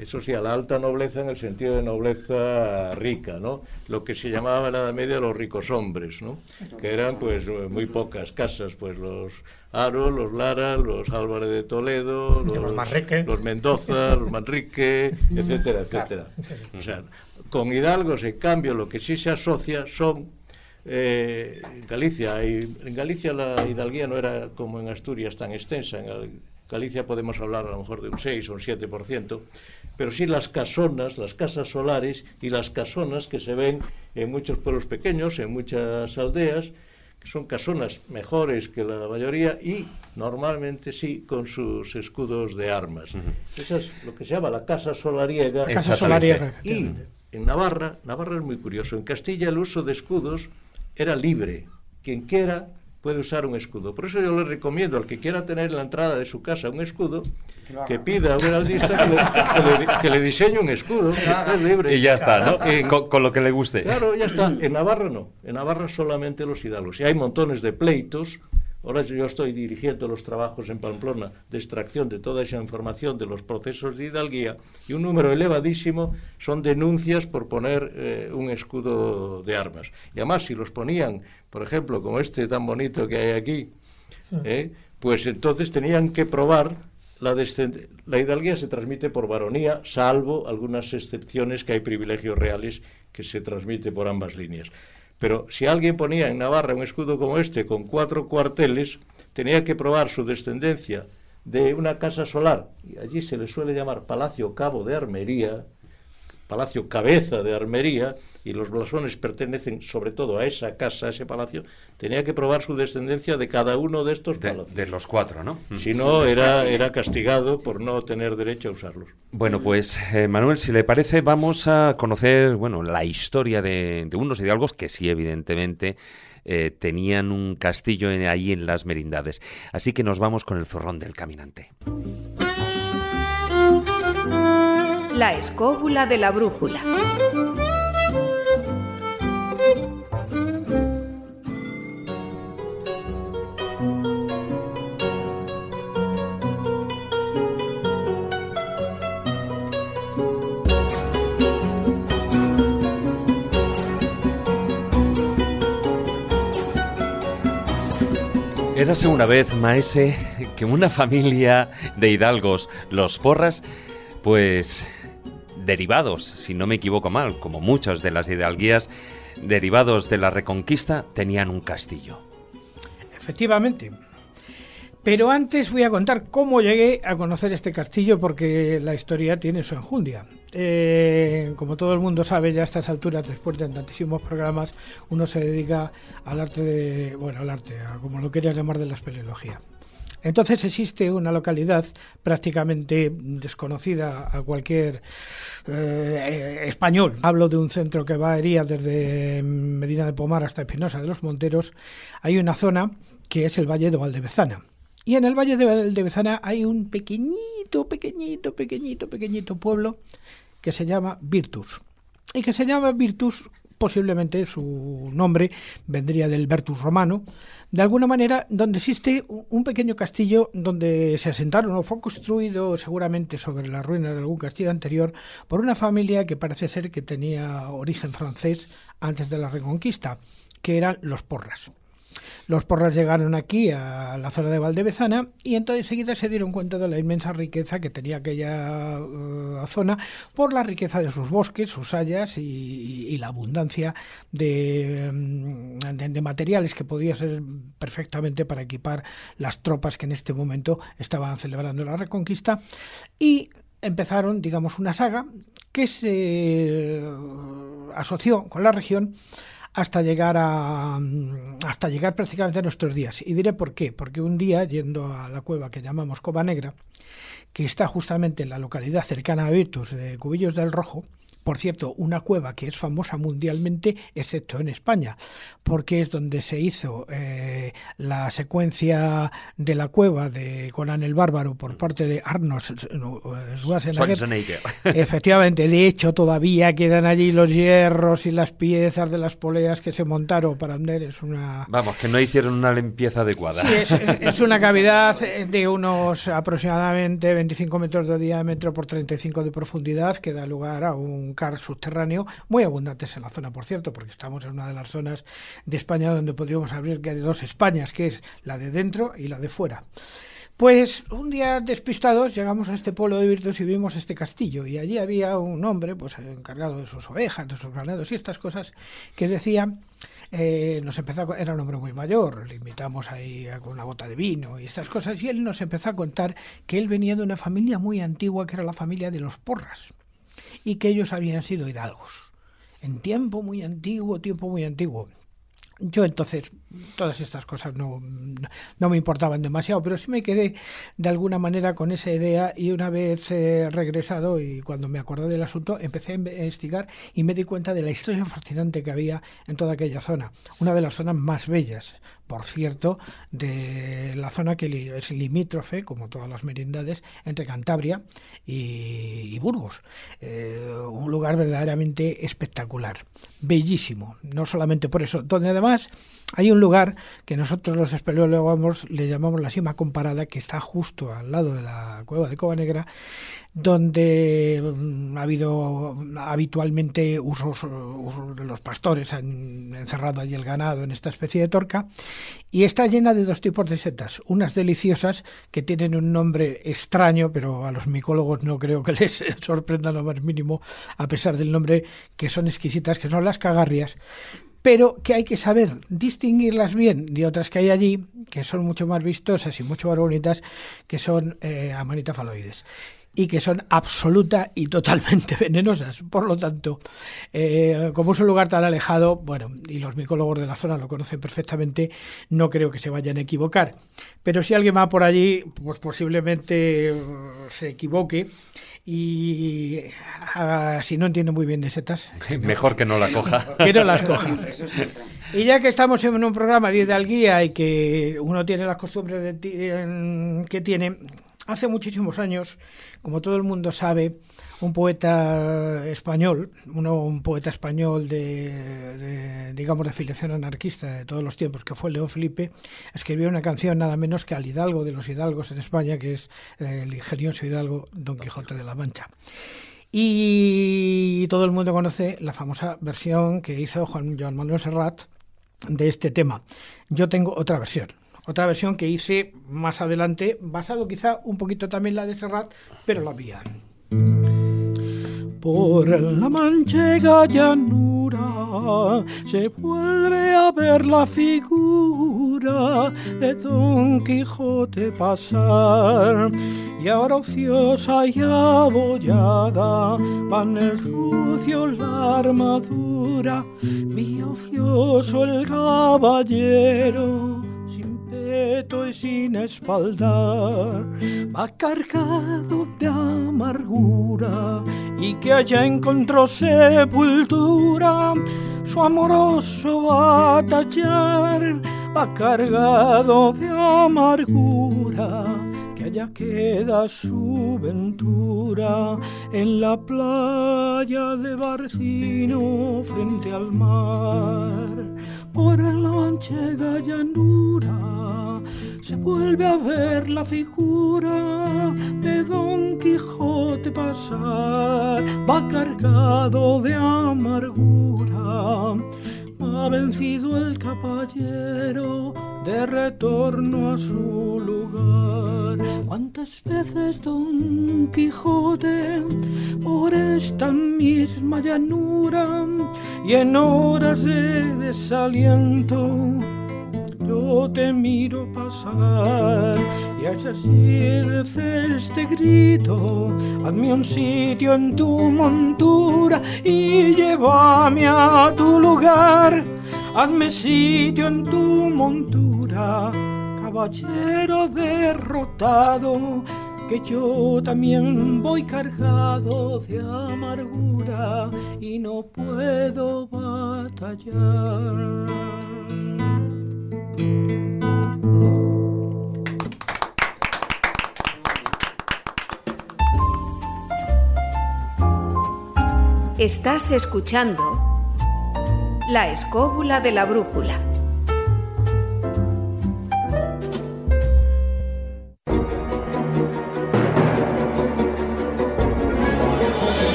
eso sí, a la alta nobleza en el sentido de nobleza rica, ¿no? Lo que se llamaba en la Edad Media los ricos hombres, ¿no? Que eran pues eh, muy pocas casas, pues los Aro, los Lara, los Álvarez de Toledo, los, los Manrique. los Mendoza, los Manrique, etcétera, etcétera. O sea, con hidalgos, en cambio, lo que sí se asocia son eh, en Galicia. Y en Galicia la hidalguía no era como en Asturias tan extensa. En Gal- Galicia podemos hablar a lo mejor de un 6 o un 7%, pero sí las casonas, las casas solares y las casonas que se ven en muchos pueblos pequeños, en muchas aldeas, que son casonas mejores que la mayoría y normalmente sí con sus escudos de armas. Esa es lo que se llama la casa solariega. Casa solariega, Y en Navarra, Navarra es muy curioso, en Castilla el uso de escudos era libre. Quien quiera puede usar un escudo. Por eso yo le recomiendo al que quiera tener en la entrada de su casa un escudo, que pida a un heraldista que le, que le- que le diseñe un escudo. Es libre. Y ya está, ¿no? En- Con, con lo que le guste. Claro, ya está. En Navarra no. En Navarra solamente los hidalgos. Y hay montones de pleitos. Ahora yo estoy dirigiendo los trabajos en Pamplona de extracción de toda esa información de los procesos de hidalguía y un número elevadísimo son denuncias por poner eh, un escudo de armas. Y además, si los ponían, por ejemplo, como este tan bonito que hay aquí, ¿eh? pues entonces tenían que probar la, la hidalguía se transmite por varonía, salvo algunas excepciones que hay privilegios reales que se transmite por ambas líneas. Pero si alguien ponía en Navarra un escudo como este con cuatro cuarteles, tenía que probar su descendencia de una casa solar, y allí se le suele llamar Palacio Cabo de Armería, Palacio Cabeza de Armería, y los blasones pertenecen sobre todo a esa casa, a ese palacio, tenía que probar su descendencia de cada uno de estos De, palacios. de los cuatro, ¿no? Si no, era, era castigado por no tener derecho a usarlos. Bueno, pues eh, Manuel, si le parece, vamos a conocer, bueno, la historia de, de unos hidalgos que sí, evidentemente, eh, tenían un castillo en- ahí en las merindades. Así que nos vamos con el zorrón del caminante. La escóbula de la brújula. Érase una vez, Maese, que una familia de hidalgos, los porras, pues derivados, si no me equivoco mal, como muchas de las hidalguías, derivados de la reconquista, tenían un castillo. Efectivamente. Pero antes voy a contar cómo llegué a conocer este castillo porque la historia tiene su enjundia. Eh, como todo el mundo sabe, ya a estas alturas, después de tantísimos programas, uno se dedica al arte de, bueno, al arte, a como lo quería llamar de la espeleología. Entonces existe una localidad prácticamente desconocida a cualquier eh, español. Hablo de un centro que va varía desde Medina de Pomar hasta Espinosa de los Monteros. Hay una zona que es el Valle de Valdebezana. Y en el Valle de Valdebezana hay un pequeñito, pequeñito, pequeñito, pequeñito pueblo que se llama Virtus. Y que se llama Virtus, posiblemente su nombre vendría del Virtus romano, de alguna manera donde existe un pequeño castillo donde se asentaron o fue construido seguramente sobre la ruina de algún castillo anterior por una familia que parece ser que tenía origen francés antes de la Reconquista, que eran los Porras. Los porras llegaron aquí a la zona de Valdevezana y entonces enseguida se dieron cuenta de la inmensa riqueza que tenía aquella uh, zona por la riqueza de sus bosques, sus hayas y, la abundancia mm, de, de, materiales que podía ser perfectamente para equipar las tropas que en este momento estaban celebrando la reconquista. Y empezaron, digamos, una saga que se uh, asoció con la región hasta llegar a hasta llegar prácticamente a nuestros días. Y diré por qué, porque un día yendo a la cueva que llamamos Cova Negra, que está justamente en la localidad cercana a Virtus de Cubillos del Rojo, por cierto, una cueva que es famosa mundialmente, excepto en España, porque es donde se hizo eh, la secuencia de la cueva de Conan el Bárbaro por parte de Arnold Schwarzenegger. Efectivamente, de hecho, todavía quedan allí los hierros y las piezas de las poleas que se montaron para. Es una. Vamos, que no hicieron una limpieza adecuada. Sí, es, es una cavidad de unos aproximadamente 25 metros de diámetro por 35 de profundidad que da lugar a un car subterráneo muy abundantes en la zona, por cierto, porque estamos en una de las zonas de España donde podríamos abrir que hay dos Españas, que es la de dentro y la de fuera. Pues un día despistados llegamos a este pueblo de Virtus y vimos este castillo y allí había un hombre pues encargado de sus ovejas, de sus ganados y estas cosas que decía eh, nos empezó era un hombre muy mayor, le invitamos ahí con una bota de vino y estas cosas, y él nos empezó a contar que él venía de una familia muy antigua que era la familia de los Porras y que ellos habían sido hidalgos. En tiempo muy antiguo, tiempo muy antiguo. Yo entonces todas estas cosas no, no, me importaban demasiado, pero sí me quedé de alguna manera con esa idea y una vez eh, regresado y cuando me acordé del asunto empecé a investigar y me di cuenta de la historia fascinante que había en toda aquella zona, una de las zonas más bellas por cierto, de la zona que es limítrofe, como todas las merindades, entre Cantabria y, Burgos. Eh, un lugar verdaderamente espectacular, bellísimo, no solamente por eso, donde además hay un lugar que nosotros los espeleólogos le llamamos la cima comparada, que está justo al lado de la cueva de Cova Negra, donde mm, ha habido habitualmente usos, de los pastores, han encerrado allí el ganado en esta especie de torca, y está llena de dos tipos de setas, unas deliciosas que tienen un nombre extraño, pero a los micólogos no creo que les sorprenda lo más mínimo, a pesar del nombre que son exquisitas, que son las cagarrias, pero que hay que saber distinguirlas bien de otras que hay allí, que son mucho más vistosas y mucho más bonitas, que son eh, amanita faloides y que son absoluta y totalmente venenosas. Por lo tanto, eh, como es un lugar tan alejado, bueno, y los micólogos de la zona lo conocen perfectamente, no creo que se vayan a equivocar. Pero si alguien va por allí, pues posiblemente eh, se equivoque y ah, si no entiendo muy bien de setas... Mejor que no la coja. Que no las coja. Y ya que estamos en un programa de guía y que uno tiene las costumbres que tiene, hace muchísimos años, como todo el mundo sabe, un poeta español, uno, un poeta español de, digamos, de filiación anarquista de todos los tiempos, que fue León Felipe, escribió una canción nada menos que al hidalgo de los hidalgos en España, que es eh, el ingenioso hidalgo Don Quijote de la Mancha. Y todo el mundo conoce la famosa versión que hizo Juan Manuel Serrat de este tema. Yo tengo otra versión. Otra versión que hice más adelante, basado quizá un poquito también la de Serrat, pero la mía. Por la manchega llanura se vuelve a ver la figura de Don Quijote pasar. Y ahora ociosa y abollada van el rucio la armadura, vi ocioso el caballero y sin espaldar, va cargado de amargura y que allá encontró sepultura, su amoroso batallar va cargado de amargura que allá queda su ventura en la playa de Barcino frente al mar. Por la manchega llanura se vuelve a ver la figura de Don Quijote pasar, va cargado de amargura. Ha vencido el caballero de retorno a su lugar. ¿Cuántas veces Don Quijote por esta misma llanura y en horas de desaliento yo te miro pasar y es así este grito, hazme un sitio en tu montura y llévame a tu lugar, hazme sitio en tu montura, caballero derrotado, que yo también voy cargado de amargura y no puedo batallar. Estás escuchando La escóbula de la brújula.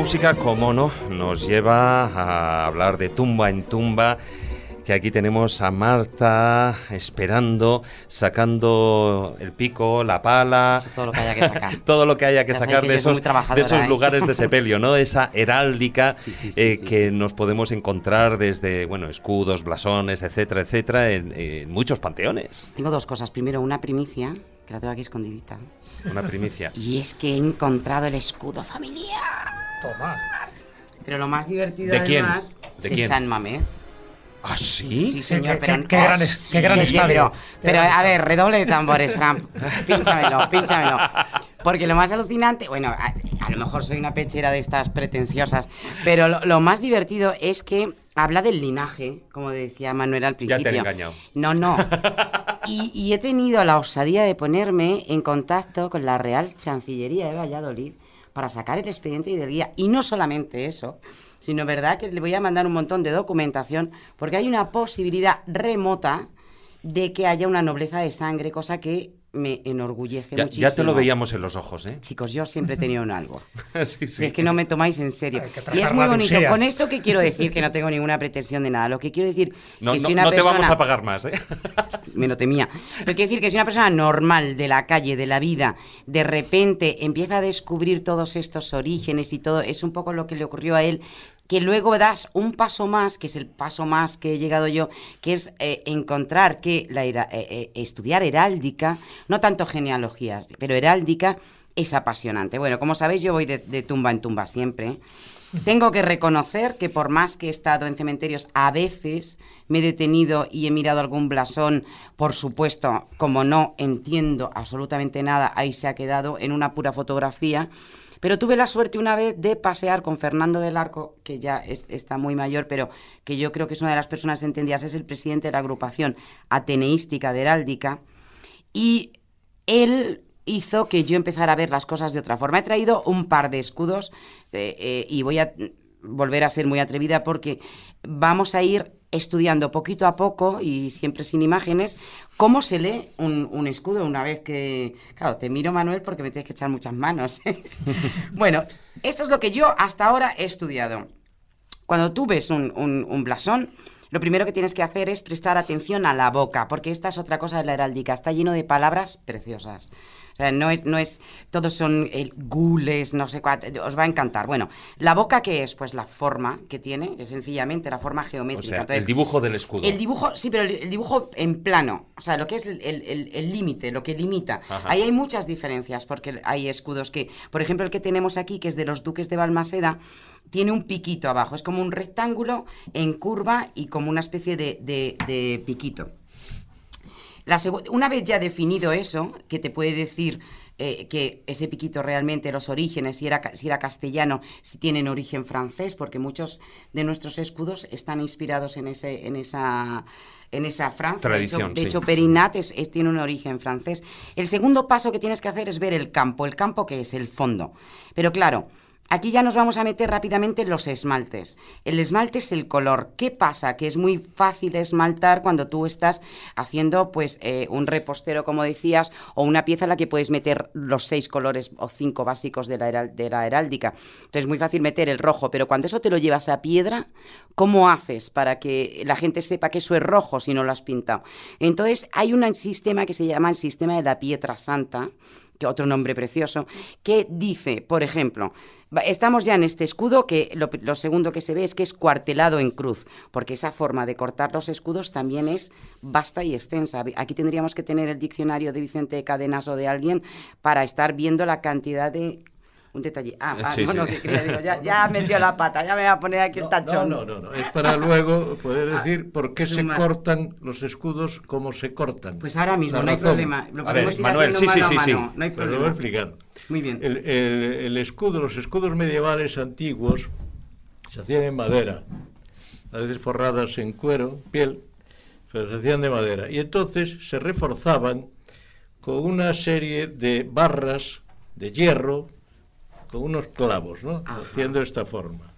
Música, como no, nos lleva a hablar de tumba en tumba que aquí tenemos a Marta esperando, sacando el pico, la pala, Todo lo que haya que sacar. todo lo que haya que Ya sacar que de esos, de esos ¿eh? lugares de sepelio, ¿no? Esa heráldica Sí, sí, sí, eh, que nos podemos encontrar desde, bueno, escudos, blasones, etcétera, etcétera, en, en muchos panteones. Tengo dos cosas. Primero, una primicia, que la tengo aquí escondidita. Una primicia. Y es que he encontrado el escudo familiar. Toma. Pero lo más divertido ¿De quién? además ¿De es quién? San Mamés. ¿Ah, sí? Sí, señor, qué- pero qué- qué gran qué gran sí, estadio. Pero, pero, gran a ver, redoble de tambores, Fran. Pínchamelo, pínchamelo. Porque lo más alucinante, bueno, a, a lo mejor soy una pechera de estas pretenciosas, pero lo, lo más divertido es que habla del linaje, como decía Manuel al Ya principio. te han engañado. No, no. Y, y he tenido la osadía de ponerme en contacto con la Real Chancillería de Valladolid para sacar el expediente y del guía. Y no solamente eso, sino verdad que le voy a mandar un montón de documentación porque hay una posibilidad remota de que haya una nobleza de sangre, cosa que me enorgullece Ya, muchísimo. ya te lo veíamos en los ojos, ¿eh? Chicos, yo siempre he tenido un algo. sí, Si es que no me tomáis en serio. Y es muy bonito. Con esto que quiero decir, que no tengo ninguna pretensión de nada. Lo que quiero decir No, que no- si una no te vamos a pagar más, ¿eh? me lo temía. Pero quiero decir que si una persona normal de la calle, de la vida, de repente empieza a descubrir todos estos orígenes y todo, es un poco lo que le ocurrió a él, que luego das un paso más, que es el paso más que he llegado yo, que es eh, encontrar que la eh, eh, estudiar heráldica, no tanto genealogías, pero heráldica es apasionante. Bueno, como sabéis, yo voy de, de tumba en tumba siempre. Tengo que reconocer que por más que he estado en cementerios, a veces me he detenido y he mirado algún blasón, por supuesto, como no entiendo absolutamente nada, ahí se ha quedado en una pura fotografía. Pero tuve la suerte una vez de pasear con Fernando del Arco, que ya es- está muy mayor, pero que yo creo que es una de las personas entendidas, es el presidente de la agrupación ateneística de Heráldica, y él hizo que yo empezara a ver las cosas de otra forma. He traído un par de escudos eh, eh, y voy a volver a ser muy atrevida porque vamos a ir estudiando poquito a poco y siempre sin imágenes cómo se lee un, un escudo una vez que... Claro, te miro Manuel porque me tienes que echar muchas manos. bueno, eso es lo que yo hasta ahora he estudiado. Cuando tú ves un, un- un blasón, lo primero que tienes que hacer es prestar atención a la boca, porque esta es otra cosa de la heráldica, está lleno de palabras preciosas. O sea, no es, no es todos son eh, gules, no sé cuánto, os va a encantar. Bueno, la boca, ¿qué es? Pues la forma que tiene, es sencillamente la forma O geométrica. sea, Entonces, el dibujo del escudo. el dibujo, sí, pero el, el dibujo en plano, o sea, lo que es el- límite, lo que limita. Ajá. Ahí hay muchas diferencias, porque hay escudos que, por ejemplo, el que tenemos aquí, que es de los duques de Balmaseda, tiene un piquito abajo, es como un rectángulo en curva y como una especie de, de- de piquito. La una vez ya definido eso, que te puede decir eh, que ese piquito realmente, los orígenes, si era, si era castellano, si tienen origen francés, porque muchos de nuestros escudos están inspirados en, ese, en, esa, en esa Francia. De hecho- sí. Perinat es- es- tiene un origen francés. El segundo paso que tienes que hacer es ver el campo. ¿El campo que es? El fondo. Pero claro, aquí ya nos vamos a meter rápidamente en los esmaltes. El esmalte es el color. ¿Qué pasa? Que es muy fácil esmaltar cuando tú estás haciendo pues eh, un repostero, como decías, o una pieza en la que puedes meter los seis colores o cinco básicos de la, de la heráldica. Entonces es muy fácil meter el rojo, pero cuando eso te lo llevas a piedra, ¿cómo haces para que la gente sepa que eso es rojo si no lo has pintado? Entonces hay un sistema que se llama el sistema de la piedra santa, que otro nombre precioso, que dice, por ejemplo, estamos ya en este escudo que lo, lo segundo que se ve es que es cuartelado en cruz, porque esa forma de cortar los escudos también es vasta y extensa. Aquí tendríamos que tener el diccionario de Vicente de Cadenas o de alguien para estar viendo la cantidad de... Un detalle. Ah, ah, Sí, no, sí. no, que quería, digo, ya, ya metió la pata, ya me voy a poner aquí el No, tachón. no, no, no, es para luego poder decir por qué se cortan los escudos como se cortan. Pues ahora mismo, La no hay problema. Lo A ver, ir Manuel, sí, sí, mano sí, sí. mano, No hay Pero lo voy a explicar. Muy bien. El, el- el escudo, los escudos medievales antiguos se hacían en madera, a veces forradas en cuero, piel, pero se hacían de madera. Y entonces se reforzaban con una serie de barras de hierro, con unos clavos, ¿no? Ajá. Haciendo esta forma.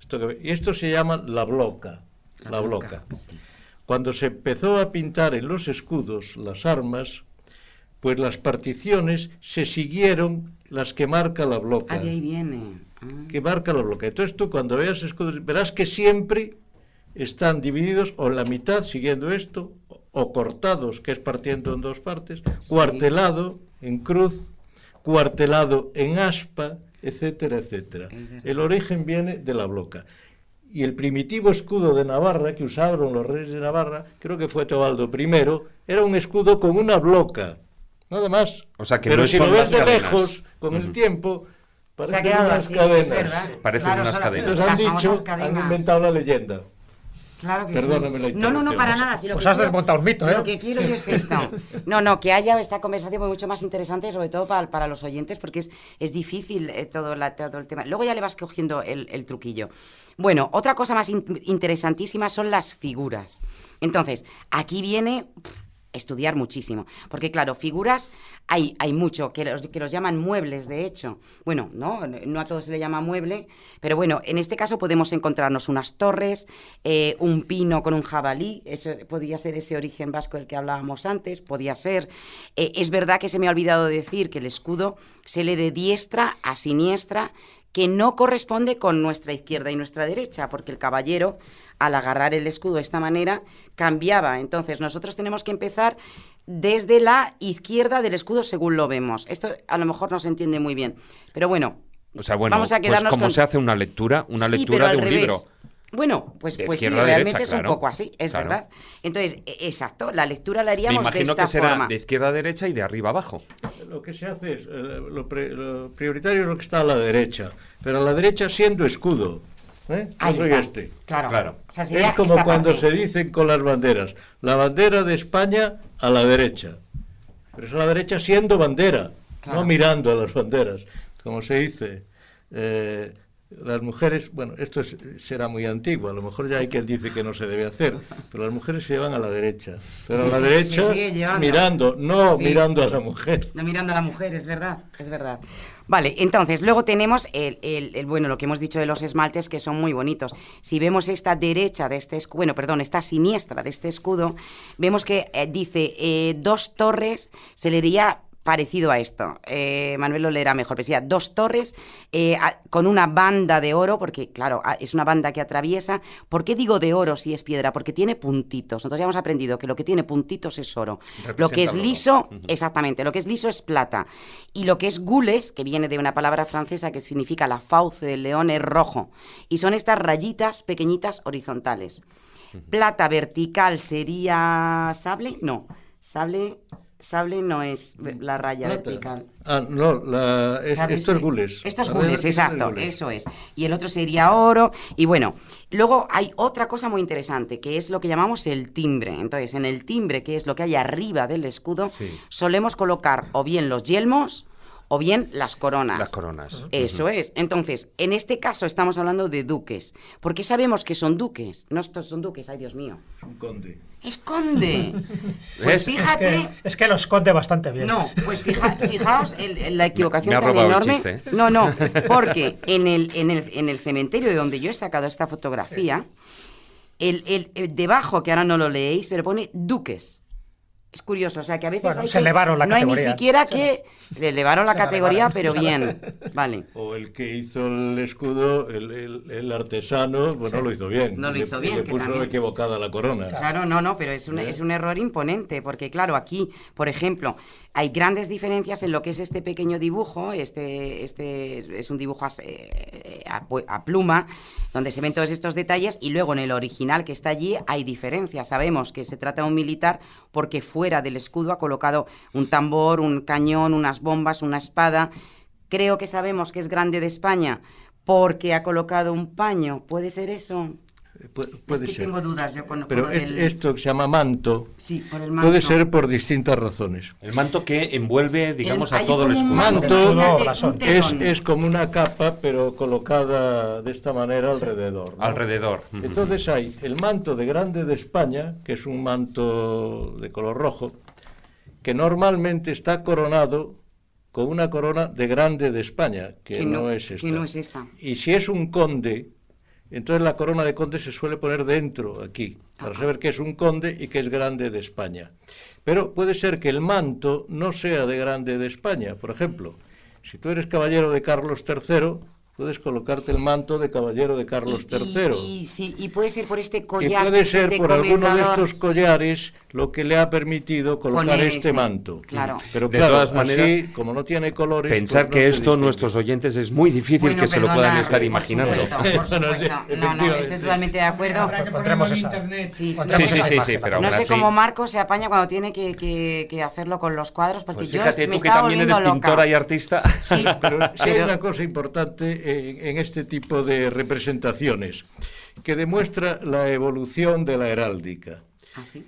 Esto que y esto se llama la bloca. La, bloca. sí. Cuando se empezó a pintar en los escudos las armas, pues las particiones se siguieron las que marca la bloca. Ah, de ahí viene. Ah. Que marca la bloca. Entonces tú cuando veas escudos, verás que siempre están divididos o en la mitad siguiendo esto, o, o cortados, que es partiendo en dos partes, cuartelado en cruz, cuartelado en aspa, etcétera, etcétera. El origen viene de la bloca. Y el primitivo escudo de Navarra que usaron los reyes de Navarra, creo que fue Teobaldo I, era un escudo con una bloca, nada más. O sea, que Pero no si son lo ves de cadenas. lejos, con el tiempo, parecen unas así, cadenas. Parecen Claro, unas cadenas. Entonces han dicho, inventado la leyenda. Claro que Perdóname la sí. No, no, no, interrupción. para nada. si lo Pues que has quiero- desmontado un mito, ¿eh? Lo que quiero yo es esto. No, no, que haya esta conversación mucho más interesante, sobre todo para, para los oyentes, porque es, es difícil eh, todo, la- todo el tema. Luego ya le vas cogiendo el, el truquillo. Bueno, otra cosa más in- interesantísima son las figuras. Entonces, aquí viene estudiar muchísimo, porque claro, figuras hay, hay mucho, que los, que los llaman muebles, de hecho. Bueno, no, no a todos se le llama mueble, pero bueno, en este caso podemos encontrarnos unas torres, eh, un pino con un jabalí, eso podía ser ese origen vasco del que hablábamos antes, podía ser. Eh, es verdad que se me ha olvidado decir que el escudo se lee de diestra a siniestra, que no corresponde con nuestra izquierda y nuestra derecha, porque el caballero, al agarrar el escudo de esta manera, cambiaba. Entonces, nosotros tenemos que empezar desde la izquierda del escudo según lo vemos. Esto a lo mejor no se entiende muy bien, pero bueno. O sea, bueno, vamos a pues quedarnos como con- se hace una lectura, una Sí, lectura de un revés. libro. Bueno, pues, De pues sí, realmente derecha, es un poco así, es Claro. verdad. Entonces, e- exacto, la lectura la Me haríamos de esta que será forma. de izquierda a derecha y de arriba a abajo. Lo que se hace es, eh, lo, pre- lo prioritario es lo que está a la derecha, pero a la derecha siendo escudo. ¿eh? Ahí soy está. este. Claro. Claro. O sea, sería Es como esta cuando parte. se dicen con las banderas, la bandera de España a la derecha. Pero es a la derecha siendo bandera, Claro. no mirando a las banderas, como se dice. eh, las mujeres, bueno, esto es- será muy antiguo, a lo mejor ya hay quien dice que no se debe hacer, pero las mujeres se llevan a la derecha, pero Sí, a la derecha mirando, no Sí. mirando a la mujer. No mirando a la mujer, es verdad, es verdad. Vale, entonces, luego tenemos el, el- el- bueno, lo que hemos dicho de los esmaltes que son muy bonitos. Si vemos esta derecha de este escudo, bueno, perdón, esta siniestra de este escudo, vemos que eh, dice eh, dos torres, se leería parecido a esto. Eh, Manuel lo leerá mejor, pero decía dos torres eh, a- con una banda de oro, porque claro, a- es una banda que atraviesa. ¿Por qué digo de oro si es piedra? Porque tiene puntitos. Nosotros ya hemos aprendido que lo que tiene puntitos es oro. Lo que es liso, exactamente, lo que es liso es plata. Y lo que es gules, que viene de una palabra francesa que significa la fauce del león, es rojo. Y son estas rayitas pequeñitas horizontales. Plata vertical sería sable, no. Sable, sable no es ve- la raya Plata. vertical. Ah, no, la- es- Sable esto es gules. Esto es gules, es exacto, gules. eso es. Y el otro sería oro. Y bueno, luego hay otra cosa muy interesante, que es lo que llamamos el timbre. Entonces, en el timbre, que es lo que hay arriba del escudo, Sí. solemos colocar o bien los yelmos o bien las coronas. Las coronas. Eso es. Entonces, en este caso estamos hablando de duques. ¿Por qué sabemos que son duques? No estos son duques, ay Dios mío. Un conde. ¡Es conde! Pues fíjate... que, es que lo esconde bastante bien. No, pues fija- fijaos la equivocación Me ha tan enorme. chiste, ¿eh? No, no, porque en el, en, el, en el cementerio de donde yo he sacado esta fotografía, el, el- el debajo, que ahora no lo leéis, pero pone duques. Es curioso, o sea que a veces Bueno, hay se que- elevaron la no hay ni siquiera Se- que le elevaron la se categoría, elevaron. pero bien, vale. O el que hizo el escudo, el, el- el artesano, pues no lo hizo bien. No lo Le- hizo bien, Le que puso también. equivocada la corona. Claro, no, no, pero es un, ¿Eh? es un error imponente, porque claro, aquí, por ejemplo, hay grandes diferencias en lo que es este pequeño dibujo, este, este es un dibujo eh, a, pu- a pluma, donde se ven todos estos detalles, y luego en el original que está allí hay diferencias. Sabemos que se trata de un militar porque fuera del escudo ha colocado un tambor, un cañón, unas bombas, una espada. Creo que sabemos que es grande de España porque ha colocado un paño. ¿Puede ser eso? Pu- puede es que ser. tengo dudas yo con, Pero con lo es- del- esto que se llama manto Sí, por el manto. puede ser por distintas razones. El manto que envuelve, digamos, El- a todo el escudo. manto. Es, es como una capa, pero colocada de esta manera alrededor. ¿no? Alrededor. Entonces hay el manto de Grande de España, que es un manto de color rojo, que normalmente está coronado con una corona de Grande de España, que, Que no, no- es esta. que no es esta. Y si es un conde, entonces la corona de conde se suele poner dentro, aquí, para saber que es un conde y que es Grande de España. Pero puede ser que el manto no sea de Grande de España. Por ejemplo, si tú eres caballero de Carlos III, puedes colocarte el manto de caballero de Carlos Y- III. Y, y sí, y puede ser por este Y collar. puede que es ser por alguno de estos collares lo que le ha permitido colocar Poner este ese, manto. claro. Pero De claro, todas así, maneras, como no tiene colores, Pensar pues no que esto distingue. nuestros oyentes es muy difícil Bueno, que se lo puedan perdona, estar por imaginando. supuesto, por supuesto. No, no, estoy totalmente de acuerdo. Ponerlo en internet. Sí, Sí, sí, sí, pero no sé así- cómo Marco se apaña cuando tiene que, que- que hacerlo con los cuadros, porque Pues yo fíjate, me tú que también eres loca. pintora y artista. Sí, Pero sí hay pero- una cosa importante en, en este tipo de representaciones, que demuestra la evolución de la heráldica. ¿Ah, sí?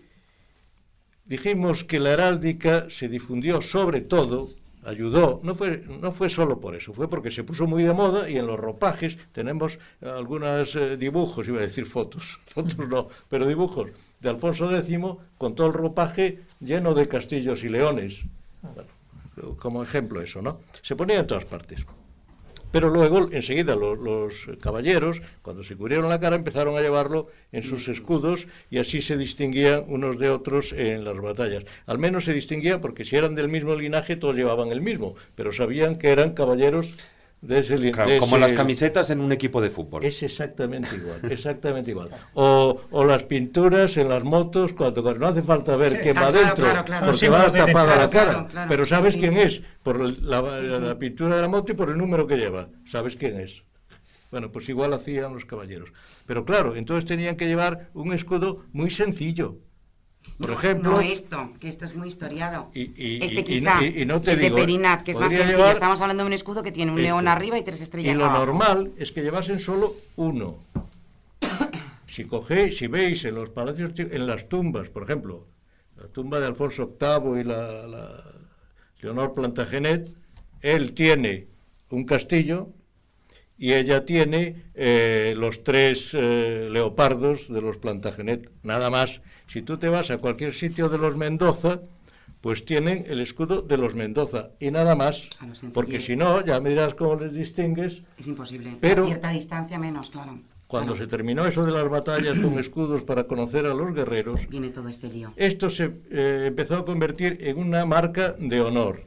Dijimos que la heráldica se difundió sobre todo, ayudó, no fue, no fue solo por eso, fue porque se puso muy de moda y en los ropajes tenemos algunos eh, dibujos, iba a decir fotos, fotos no, pero dibujos de Alfonso X con todo el ropaje lleno de castillos y leones. Bueno, como ejemplo eso, ¿no? Se ponía en todas partes. Pero luego, enseguida, lo- los, caballeros, cuando se cubrieron la cara, empezaron a llevarlo en sus escudos y así se distinguían unos de otros en las batallas. Al menos se distinguía porque si eran del mismo linaje, todos llevaban el mismo, pero sabían que eran caballeros de ese linaje. Claro, como las camisetas en un equipo de fútbol. Es exactamente igual, exactamente igual. O, o las pinturas en las motos, cuando, cuando no hace falta ver Sí. quién Ah, va dentro, claro, claro. porque va tapada la cara, Claro, claro, pero sabes sí. quién es por la, Sí, la- sí. la pintura de la moto y por el número que lleva, sabes quién es. Bueno, pues igual hacían los caballeros. Pero claro, entonces tenían que llevar un escudo muy sencillo. Por No, ejemplo, No esto, que esto es muy historiado. Y- y- este y- y quizá, no- y- y no te el digo, de. Perinat, que es más sencillo. Estamos hablando de un escudo que tiene un esto. león arriba y tres y estrellas lo abajo. normal es que llevasen solo uno. Si cogéis, si veis en los palacios, en las tumbas, por ejemplo, la tumba de Alfonso VIII y la, la Leonor Plantagenet, él tiene un castillo y ella tiene eh, los tres eh, leopardos de los Plantagenet, nada más. Si tú te vas a cualquier sitio de los Mendoza, pues tienen el escudo de los Mendoza y nada más, A los porque si no, ya me dirás cómo les distingues. Es imposible. Pero- a cierta distancia menos, claro. Cuando Claro, se terminó eso de las batallas con escudos para conocer a los guerreros, Viene todo este lío. esto se eh, empezó a convertir en una marca de honor,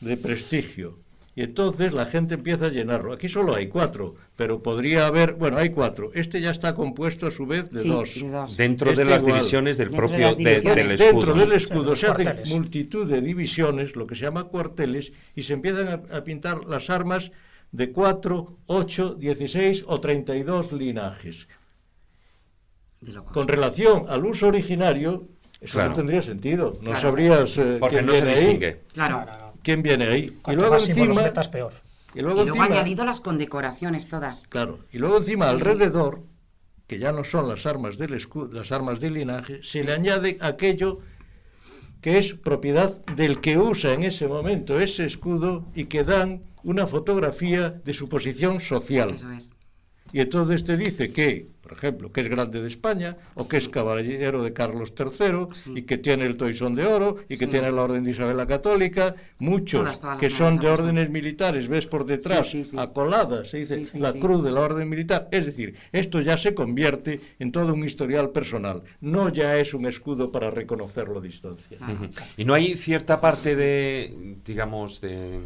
de prestigio. Y entonces la gente empieza a llenarlo. Aquí solo hay cuatro, pero podría haber, bueno, hay cuatro. Este ya está compuesto a su vez de Sí, dos. de dos. Dentro de Este las igual. divisiones del Dentro de propio las de- divisiones. del Dentro escudo. del Sí, escudo se hacen multitud de divisiones, lo que se llama cuarteles, y se empiezan a, a pintar las armas de 4, 8, 16 o 32 linajes. Con relación al uso originario, eso Claro. no tendría sentido. No Claro. sabrías eh, Porque quién no se viene ahí. distingue. Claro. ¿Quién viene ahí? Y luego más encima, metas, peor. y luego Y luego encima, añadido las condecoraciones todas. claro, y luego encima Sí, sí. alrededor, que ya no son las armas del escudo, las armas del linaje, se le añade aquello que es propiedad del que usa en ese momento ese escudo y que dan una fotografía de su posición social. Eso es. Y entonces te dice que, por ejemplo, que es grande de España, o que es caballero de Carlos III, Sí. y que tiene el toisón de oro, y que Sí. tiene la orden de Isabel la Católica, muchos Todas, todas las que son de sí. órdenes militares, ves por detrás, Sí, sí, sí. acoladas, se dice Sí, sí, la sí. cruz de la orden militar. Es decir, esto ya se convierte en todo un historial personal, no ya es un escudo para reconocerlo a distancia. Claro. Y no hay cierta parte de, digamos, de...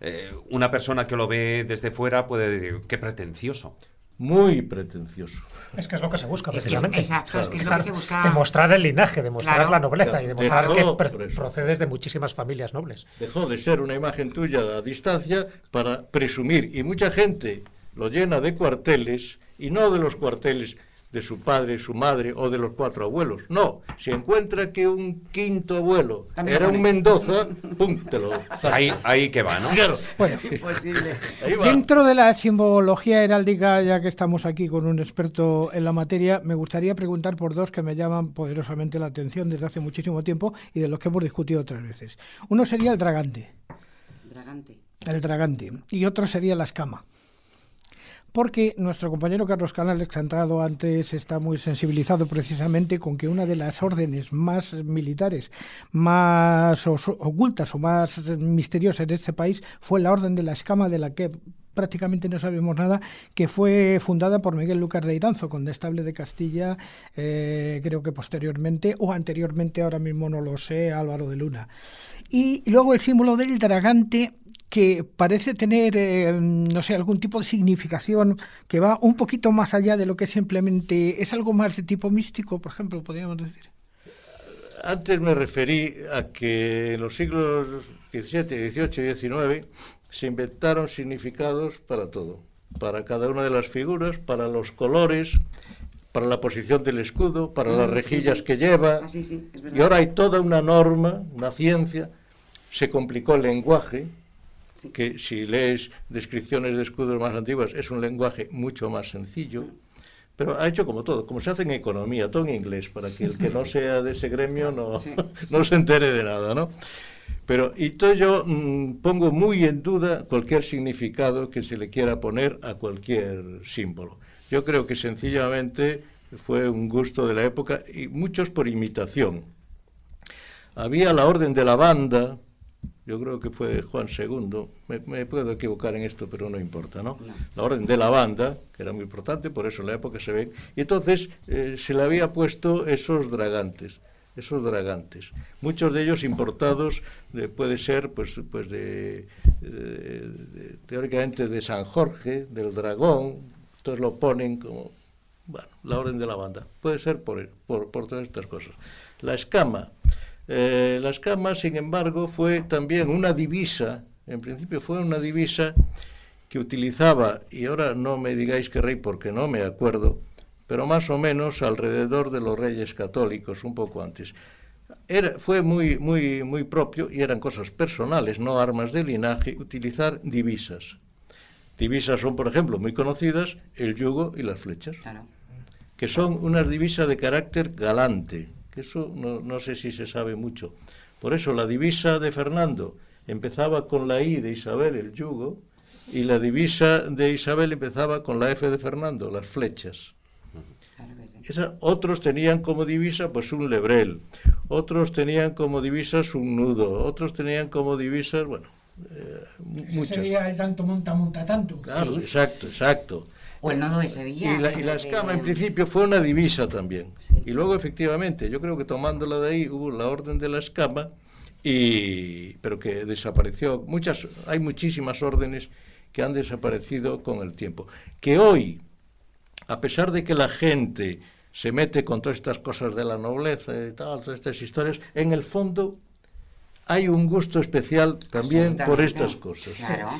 eh, una persona que lo ve desde fuera puede decir, qué pretencioso. Muy pretencioso. Es que es lo que se busca, Es que es- precisamente. es que es lo que se busca. Demostrar el linaje, demostrar Claro. la nobleza Claro. y demostrar Dejó- que procedes de muchísimas familias nobles. dejó de ser una imagen tuya a distancia para presumir. Y mucha gente lo llena de cuarteles, y no de los cuarteles de su padre, su madre o de los cuatro abuelos. No, si encuentra que un quinto abuelo También era un. Mendoza, ¡pum! Te lo zafa. Ahí, ahí que va, ¿no? Claro, Bueno, Imposible. ahí va. Dentro de la simbología heráldica, ya que estamos aquí con un experto en la materia, me gustaría preguntar por dos que me llaman poderosamente la atención desde hace muchísimo tiempo y de los que hemos discutido otras veces. Uno sería el dragante, Dragante. el dragante, y otro sería la escama. Porque nuestro compañero Carlos Canales, que ha entrado antes, está muy sensibilizado precisamente con que una de las órdenes más militares, más ocultas o más misteriosas de este país fue la Orden de la Escama, de la que prácticamente no sabemos nada, que fue fundada por Miguel Lucas de Iranzo, condestable de Castilla, eh, creo que posteriormente, o anteriormente, ahora mismo no lo sé, Álvaro de Luna. Y luego el símbolo del dragante que parece tener, eh, no sé, algún tipo de significación que va un poquito más allá de lo que simplemente es algo más de tipo místico, por ejemplo, podríamos decir. Antes me referí a que en los siglos XVII, XVIII y XIX se inventaron significados para todo, para cada una de las figuras, para los colores, para la posición del escudo, para las rejillas que lleva. Ah, sí, sí, es verdad. Y ahora hay toda una norma, una ciencia, se complicó el lenguaje, Sí. que si lees descripciones de escudos más antiguas es un lenguaje mucho más sencillo, pero ha hecho como todo, como se hace en economía, todo en inglés, para que el que no sea de ese gremio no, Sí. no se entere de nada, ¿no? Pero y todo yo mm, pongo muy en duda cualquier significado que se le quiera poner a cualquier símbolo. Yo creo que sencillamente fue un gusto de la época y muchos por imitación. Había la orden de la banda, yo creo que fue Juan II, me, me puedo equivocar en esto, pero no importa, ¿no? No. La orden de la banda, que era muy importante, por eso en la época se ven, y entonces eh, se le había puesto esos dragantes, esos dragantes, muchos de ellos importados, de- puede ser, pues, pues de, de- de- teóricamente de San Jorge, del dragón, entonces lo ponen como, bueno, la orden de la banda, puede ser por, por, por todas estas cosas. La escama, eh, la escama, sin embargo, fue también una divisa, en principio fue una divisa que utilizaba, y ahora no me digáis que rey porque no me acuerdo, pero más o menos alrededor de los reyes católicos, un poco antes. Era, fue muy, muy, muy propio, y eran cosas personales, no armas de linaje, utilizar divisas. Divisas son, por ejemplo, muy conocidas, el yugo y las flechas Claro. que son unas divisas de carácter galante, que eso no, no sé si se sabe mucho. Por eso la divisa de Fernando empezaba con la I de Isabel, el yugo, y la divisa de Isabel empezaba con la F de Fernando, las flechas. Esa, otros tenían como divisa pues un lebrel, otros tenían como divisas un nudo, otros tenían como divisas, bueno, eh, muchas. Sería el tanto monta, monta tanto. Claro, exacto, exacto. O el nodo de Sevilla. Y la, y la escama en principio fue una divisa también. Y luego efectivamente, yo creo que tomándola de ahí hubo la orden de la escama, y, pero que desapareció. Muchas, hay muchísimas órdenes que han desaparecido con el tiempo. Que hoy, a pesar de que la gente se mete con todas estas cosas de la nobleza y tal, todas estas historias, en el fondo hay un gusto especial también por estas cosas.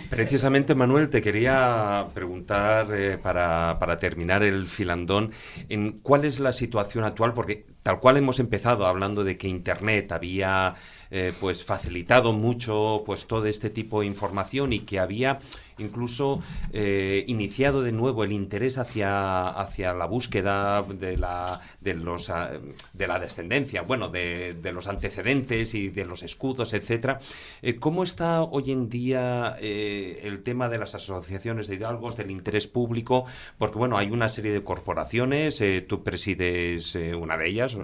Precisamente, Manuel, te quería preguntar eh, para, para, terminar el filandón, en cuál es la situación actual, porque tal cual hemos empezado hablando de que Internet había eh, pues facilitado mucho pues todo este tipo de información y que había incluso eh, iniciado de nuevo el interés hacia, hacia la búsqueda de la, de, los, ah, de la descendencia, bueno, de, los antecedentes y de los escudos, etcétera. Eh, ¿Cómo está hoy en día el tema de las asociaciones de hidalgos, del interés público? Porque, bueno, hay una serie de corporaciones, tú presides una de ellas.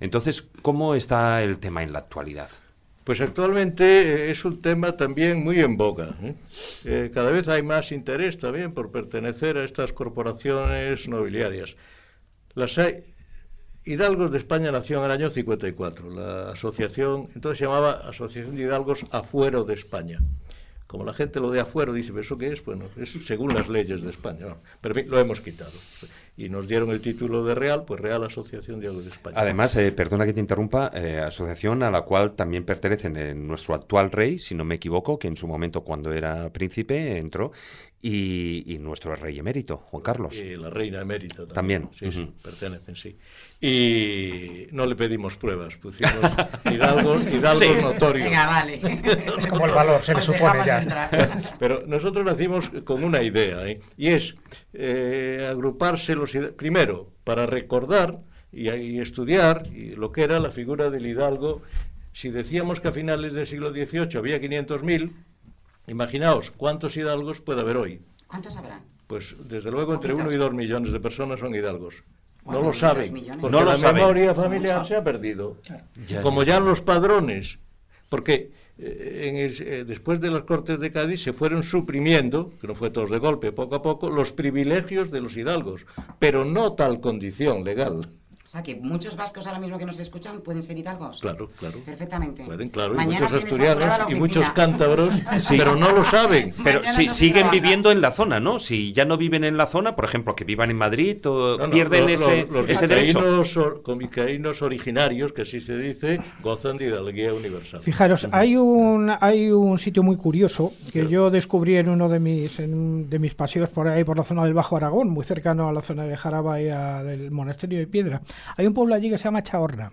Entonces, ¿cómo está el tema en la actualidad? Pues actualmente eh, es un tema también muy en boga. ¿eh? Eh, cada vez hay más interés también por pertenecer a estas corporaciones nobiliarias. Las hay, Hidalgos de España nació en el año 54. La asociación, entonces se llamaba Asociación de Hidalgos Afuero de España. Como la gente lo de afuero dice, ¿pero eso qué es? Bueno, es según las leyes de España. pero lo hemos quitado y nos dieron el título de Real, pues Real Asociación de de España. Además, eh, perdona que te interrumpa, eh, asociación a la cual también pertenecen eh, nuestro actual rey, si no me equivoco, que en su momento cuando era príncipe entró, y, nuestro rey emérito, Juan Carlos. Y la reina emérita también. Sí, sí, pertenecen, sí. Y no le pedimos pruebas, pusimos hidalgos, hidalgos notorios. Venga, vale. Es como el valor, se le supone ya. Pero nosotros nacimos con una idea, y es agruparse los primero para recordar y, y estudiar y lo que era la figura del hidalgo. Si decíamos que a finales del siglo XVIII había 500.000, Imaginaos cuántos hidalgos puede haber hoy. ¿Cuántos habrá? Pues desde luego entre uno y dos millones de personas son hidalgos. No lo saben, porque no la memoria familiar se ha perdido. Como ya. los padrones, porque eh, en eh, después de las Cortes de Cádiz se fueron suprimiendo, que no fue todos de golpe, poco a poco, los privilegios de los hidalgos, pero no tal condición legal. O sea, que muchos vascos ahora mismo que nos escuchan pueden ser hidalgos. Claro, claro. Perfectamente. Pueden, claro. y muchos asturianos y muchos cántabros, pero no lo saben. Pero si siguen viviendo en la zona, ¿no? Si ya no viven en la zona, por ejemplo, que vivan en Madrid, o pierden ese, los ese derecho. Los originarios, que así se dice, gozan de hidalguía universal. Fijaros, hay un, hay un sitio muy curioso que yo descubrí en uno de mis, de mis paseos por ahí, por la zona del Bajo Aragón, muy cercano a la zona de Jaraba y del Monasterio de Piedra hay un pueblo allí que se llama Chahorna.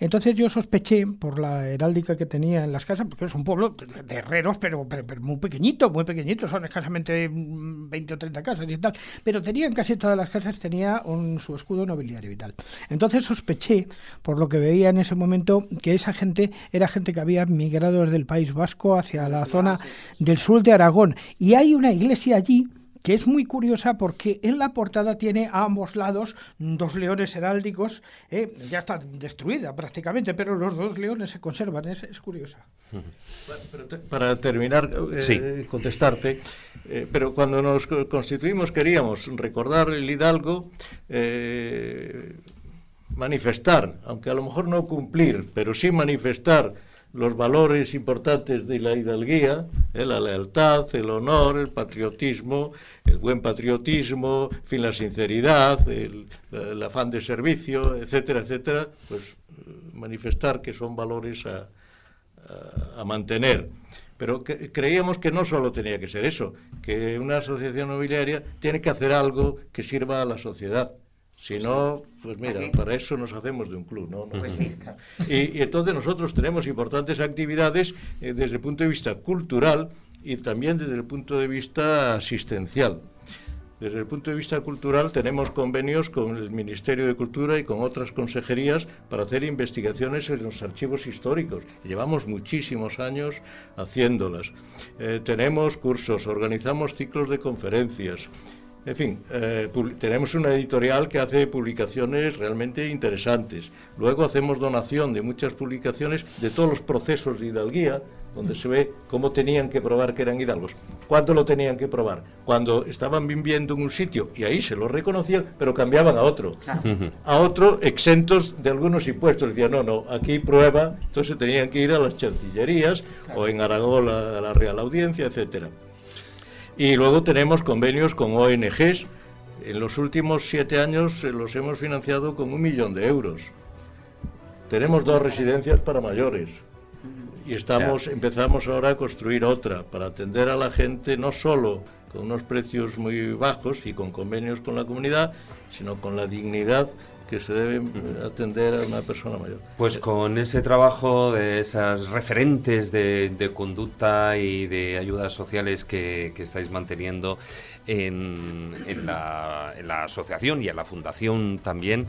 Entonces yo sospeché por la heráldica que tenía en las casas, porque es un pueblo de herreros, pero, muy pequeñito, muy pequeñito, son escasamente 20 o 30 casas y tal, pero tenían casi todas las casas, tenía un, su escudo nobiliario y tal. Entonces sospeché, por lo que veía en ese momento, que esa gente era gente que había migrado desde el País Vasco hacia la zona del sur de Aragón. Y hay una iglesia allí que es muy curiosa porque en la portada tiene a ambos lados dos leones heráldicos, eh, ya está destruida prácticamente, pero los dos leones se conservan, es, curiosa. para terminar, eh, contestarte, eh, pero cuando nos constituimos queríamos recordar el Hidalgo, manifestar, aunque a lo mejor no cumplir, pero sí manifestar los valores importantes de la hidalguía, ¿eh? la lealtad, el honor, el patriotismo, el buen patriotismo, fin, la sinceridad, el, afán de servicio, etcétera, etcétera, pues manifestar que son valores a, mantener. Pero creíamos que no solo tenía que ser eso, que una asociación nobiliaria tiene que hacer algo que sirva a la sociedad. Si no, pues mira, para eso nos hacemos de un club, ¿no? Pues y, entonces nosotros tenemos importantes actividades eh, desde el punto de vista cultural y también desde el punto de vista asistencial. Desde el punto de vista cultural tenemos convenios con el Ministerio de Cultura y con otras consejerías para hacer investigaciones en los archivos históricos. Llevamos muchísimos años haciéndolas. Eh, tenemos cursos, organizamos ciclos de conferencias. En fin, eh, tenemos una editorial que hace publicaciones realmente interesantes. Luego hacemos donación de muchas publicaciones de todos los procesos de hidalguía, donde se ve cómo tenían que probar que eran hidalgos. ¿Cuándo lo tenían que probar? Cuando estaban viviendo en un sitio y ahí se lo reconocían, pero cambiaban a otro. A otro exentos de algunos impuestos. Decían, no, no, aquí prueba. Entonces tenían que ir a las chancillerías o en Aragón a la Real Audiencia, etcétera. Y luego tenemos convenios con ONGs. En los últimos siete años eh, los hemos financiado con un millón de euros. Tenemos dos residencias para mayores y estamos empezamos ahora a construir otra para atender a la gente no solo con unos precios muy bajos y con convenios con la comunidad, sino con la dignidad que se debe atender a una persona mayor. Pues con ese trabajo de esas referentes de, conducta y de ayudas sociales que, estáis manteniendo en, la, asociación y en la fundación también,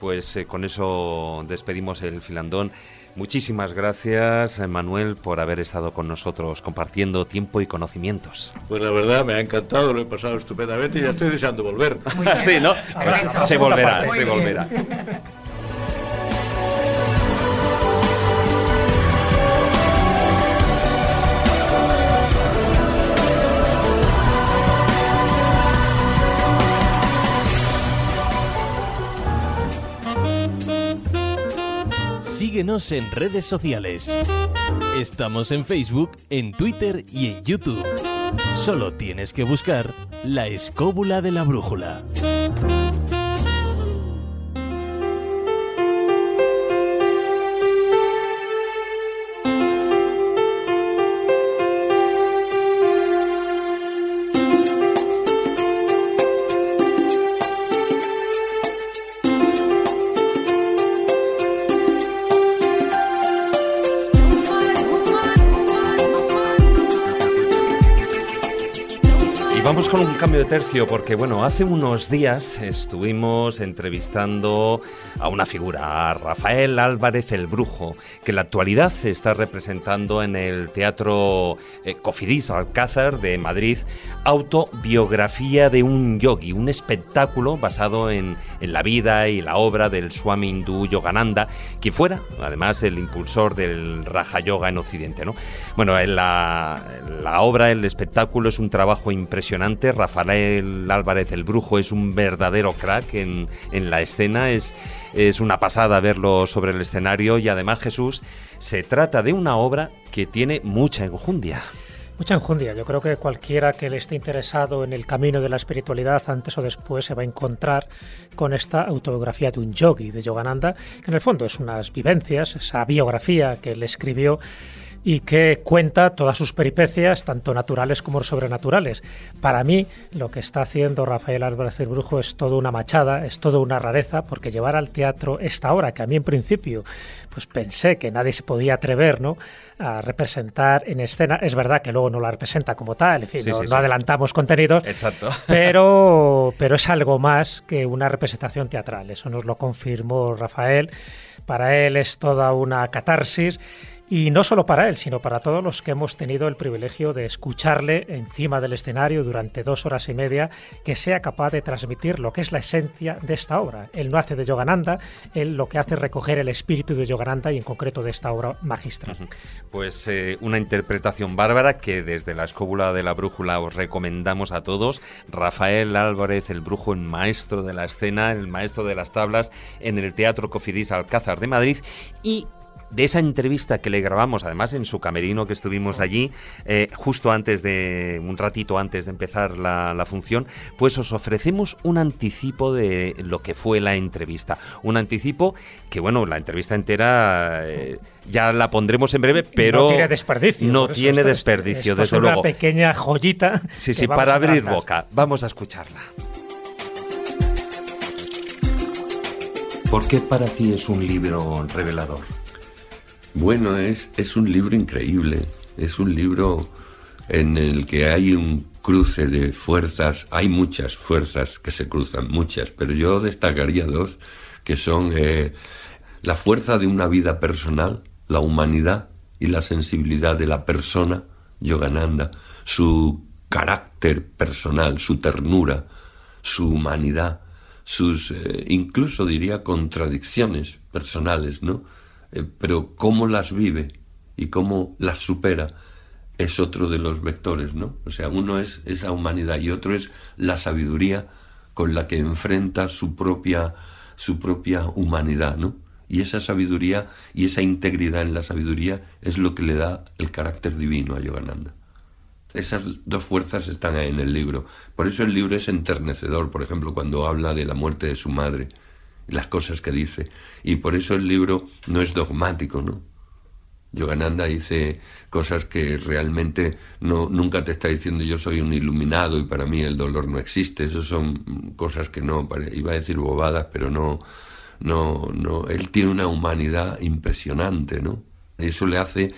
pues eh, con eso despedimos el filandón. Muchísimas gracias, Manuel, por haber estado con nosotros compartiendo tiempo y conocimientos. Pues la verdad me ha encantado, lo he pasado estupendamente y ya estoy deseando volver. sí, ¿no? se volverá, se volverá. Síguenos en redes sociales. Estamos en Facebook, en Twitter y en YouTube. Solo tienes que buscar la escóbula de la brújula. Con un cambio de tercio porque, bueno, hace unos días estuvimos entrevistando a una figura, a Rafael Álvarez el Brujo, que en la actualidad se está representando en el Teatro eh, Cofidis Alcázar de Madrid, Autobiografía de un Yogi, un espectáculo basado en, la vida y la obra del Swami hindú Yogananda, que fuera, además, el impulsor del Raja Yoga en Occidente. ¿no? Bueno, en la, la obra, el espectáculo es un trabajo impresionante Rafael Álvarez el Brujo es un verdadero crack en, la escena, es, es una pasada verlo sobre el escenario y además Jesús se trata de una obra que tiene mucha enjundia. Mucha enjundia. Yo creo que cualquiera que le esté interesado en el camino de la espiritualidad, antes o después se va a encontrar con esta autobiografía de un yogi, de Yogananda, que en el fondo es unas vivencias, esa biografía que él escribió y que cuenta todas sus peripecias, tanto naturales como sobrenaturales. Para mí, lo que está haciendo Rafael Álvarez el Brujo es toda una machada, es toda una rareza, porque llevar al teatro esta obra, que a mí en principio pues pensé que nadie se podía atrever ¿no? a representar en escena, es verdad que luego no la representa como tal, en fin, no, adelantamos contenidos, Exacto. Pero, pero es algo más que una representación teatral, eso nos lo confirmó Rafael. Para él es toda una catarsis y no solo para él, sino para todos los que hemos tenido el privilegio de escucharle encima del escenario durante dos horas y media, que sea capaz de transmitir lo que es la esencia de esta obra. Él no hace de Yogananda, él lo que hace es recoger el espíritu de Yogananda y en concreto de esta obra magistral. Pues eh, una interpretación bárbara que desde la escóbula de la brújula os recomendamos a todos. Rafael Álvarez, el brujo, el maestro de la escena, el maestro de las tablas en el Teatro Cofidis Alcázar de Madrid y de esa entrevista que le grabamos, además en su camerino que estuvimos allí, eh, justo antes de, un ratito antes de empezar la, función, pues os ofrecemos un anticipo de lo que fue la entrevista. Un anticipo que, bueno, la entrevista entera eh, ya la pondremos en breve, pero... No tiene desperdicio. No tiene desperdicio, desde es una pequeña joyita. Sí, sí, para abrir boca. Vamos a escucharla. ¿Por qué para ti es un libro revelador? Bueno, es, es un libro increíble. Es un libro en el que hay un cruce de fuerzas, hay muchas fuerzas que se cruzan, muchas, pero yo destacaría dos, que son eh, la fuerza de una vida personal, la humanidad y la sensibilidad de la persona, Yogananda, su carácter personal, su ternura, su humanidad, sus eh, incluso diría contradicciones personales, ¿no? Eh, pero cómo las vive y cómo las supera es otro de los vectores, ¿no? O sea, uno es esa humanidad y otro es la sabiduría con la que enfrenta su propia su propia humanidad, ¿no? Y esa sabiduría y esa integridad en la sabiduría es lo que le da el carácter divino a Yogananda. Esas dos fuerzas están en el libro. Por eso el libro es enternecedor, por ejemplo, cuando habla de la muerte de su madre, las cosas que dice. Y por eso el libro no es dogmático, ¿no? Yogananda dice cosas que realmente no, nunca te está diciendo yo soy un iluminado y para mí el dolor no existe. Esas son cosas que no, iba a decir bobadas, pero no, no, no. Él tiene una humanidad impresionante, ¿no? Eso le hace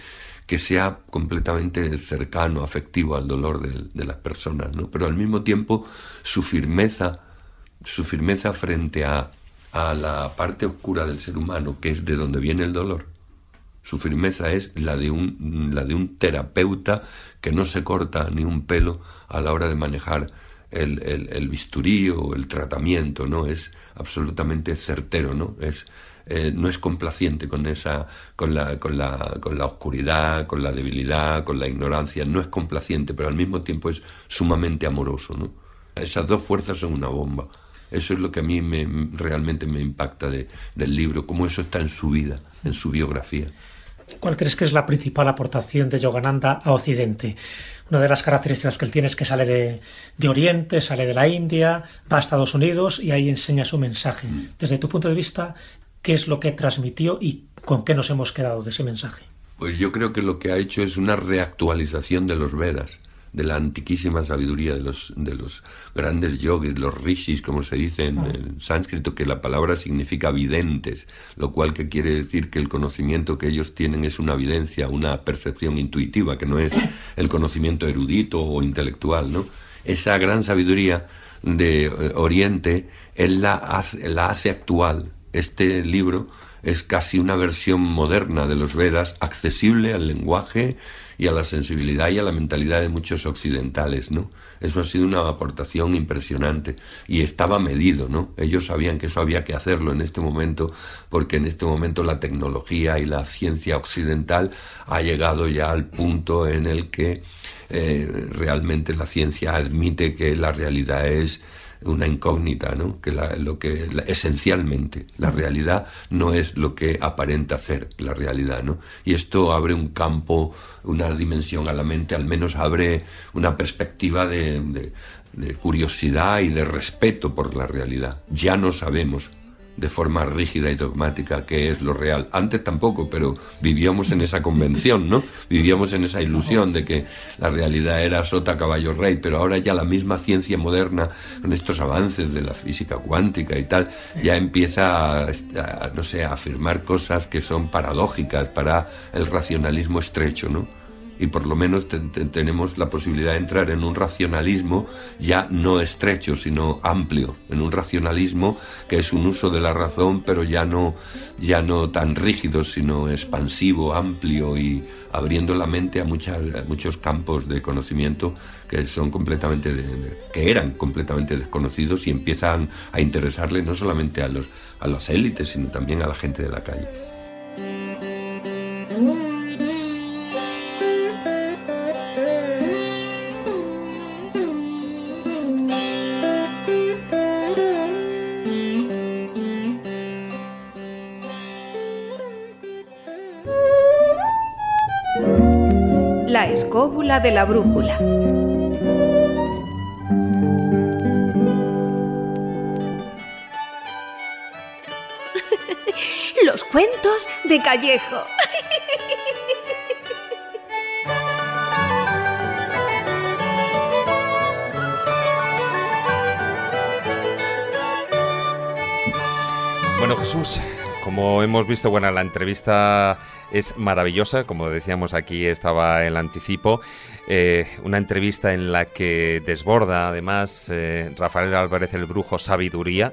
que sea completamente cercano, afectivo al dolor de, de las personas, ¿no? Pero al mismo tiempo su firmeza, su firmeza frente a, a la parte oscura del ser humano, que es de donde viene el dolor su firmeza es la de, un, la de un terapeuta que no se corta ni un pelo a la hora de manejar el, el, bisturí o el tratamiento, ¿no? Es absolutamente certero, ¿no? Es, eh, no es complaciente con esa, con la, con, la, con la oscuridad, con la debilidad, con la ignorancia, no es complaciente, pero al mismo tiempo es sumamente amoroso, ¿no? Esas dos fuerzas son una bomba. Eso es lo que a mí me, realmente me impacta de, del libro, cómo eso está en su vida, en su biografía. ¿Cuál crees que es la principal aportación de Yogananda a Occidente? Una de las características que él tiene es que sale de, de, Oriente, sale de la India, va a Estados Unidos y ahí enseña su mensaje. Mm. Desde tu punto de vista, ¿qué es lo que transmitió y con qué nos hemos quedado de ese mensaje? Pues yo creo que lo que ha hecho es una reactualización de los Vedas de la antiquísima sabiduría de los, de los grandes yogis, los rishis, como se dice en el sánscrito, que la palabra significa videntes, lo cual que quiere decir que el conocimiento que ellos tienen es una evidencia, una percepción intuitiva, que no es el conocimiento erudito o intelectual, ¿no? Esa gran sabiduría de eh, Oriente, él la hace, la hace actual. Este libro es casi una versión moderna de los Vedas, accesible al lenguaje y a la sensibilidad y a la mentalidad de muchos occidentales, ¿no? Eso ha sido una aportación impresionante y estaba medido, ¿no? Ellos sabían que eso había que hacerlo en este momento porque en este momento la tecnología y la ciencia occidental ha llegado ya al punto en el que eh, realmente la ciencia admite que la realidad es una incógnita, ¿no? Que lo que esencialmente la realidad no es lo que aparenta ser la realidad, ¿no? Y esto abre un campo, una dimensión a la mente, al menos abre una perspectiva de curiosidad y de respeto por la realidad. Ya no sabemos de forma rígida y dogmática qué es lo real. Antes tampoco, pero vivíamos en esa convención, ¿no? Vivíamos en esa ilusión de que la realidad era sota, caballo, rey, pero ahora ya la misma ciencia moderna, con estos avances de la física cuántica y tal, ya empieza a, no sé, a afirmar cosas que son paradójicas para el racionalismo estrecho, ¿no? Y por lo menos tenemos la posibilidad de entrar en un racionalismo ya no estrecho, sino amplio, en un racionalismo que es un uso de la razón, pero ya no, ya no tan rígido, sino expansivo, amplio y abriendo la mente a, muchos campos de conocimiento que son completamente que eran completamente desconocidos y empiezan a interesarle no solamente a los a las élites, sino también a la gente de la calle. Escóbula de la brújula. Los cuentos de Callejo. Bueno, Jesús, como hemos visto, bueno, la entrevista es maravillosa, como decíamos aquí estaba el anticipo, eh, una entrevista en la que desborda además eh, Rafael Álvarez el Brujo sabiduría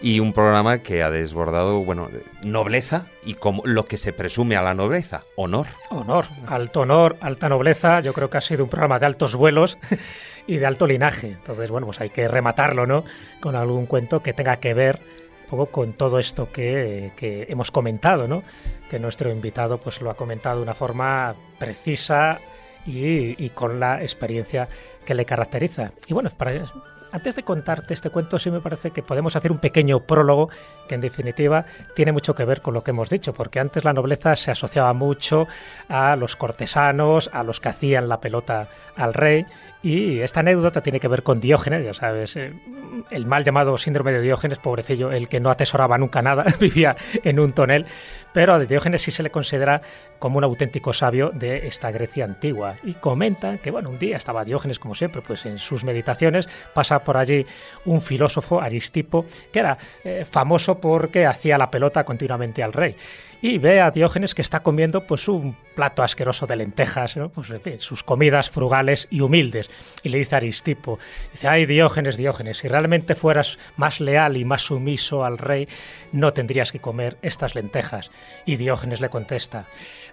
y un programa que ha desbordado, bueno, nobleza y como lo que se presume a la nobleza, honor. Honor, alto honor, alta nobleza, yo creo que ha sido un programa de altos vuelos y de alto linaje. Entonces, bueno, pues hay que rematarlo, ¿no? Con algún cuento que tenga que ver poco con todo esto que, que hemos comentado, ¿no? Que nuestro invitado pues lo ha comentado de una forma precisa y, con la experiencia que le caracteriza. Y bueno, antes de contarte este cuento, sí me parece que podemos hacer un pequeño prólogo que en definitiva tiene mucho que ver con lo que hemos dicho, porque antes la nobleza se asociaba mucho a los cortesanos, a los que hacían la pelota al rey, y esta anécdota tiene que ver con Diógenes, ya sabes, eh, el mal llamado síndrome de Diógenes, pobrecillo, el que no atesoraba nunca nada, vivía en un tonel, pero a Diógenes sí se le considera como un auténtico sabio de esta Grecia antigua. Y comenta que, bueno, un día estaba Diógenes, como siempre, pues en sus meditaciones, pasa por allí un filósofo, Aristipo, que era eh, famoso porque hacía la pelota continuamente al rey y ve a Diógenes que está comiendo pues un plato asqueroso de lentejas, pues sus comidas frugales y humildes. Y le dice a Aristipo, dice, ay Diógenes, Diógenes, si realmente fueras más leal y más sumiso al rey, no tendrías que comer estas lentejas. Y Diógenes le contesta,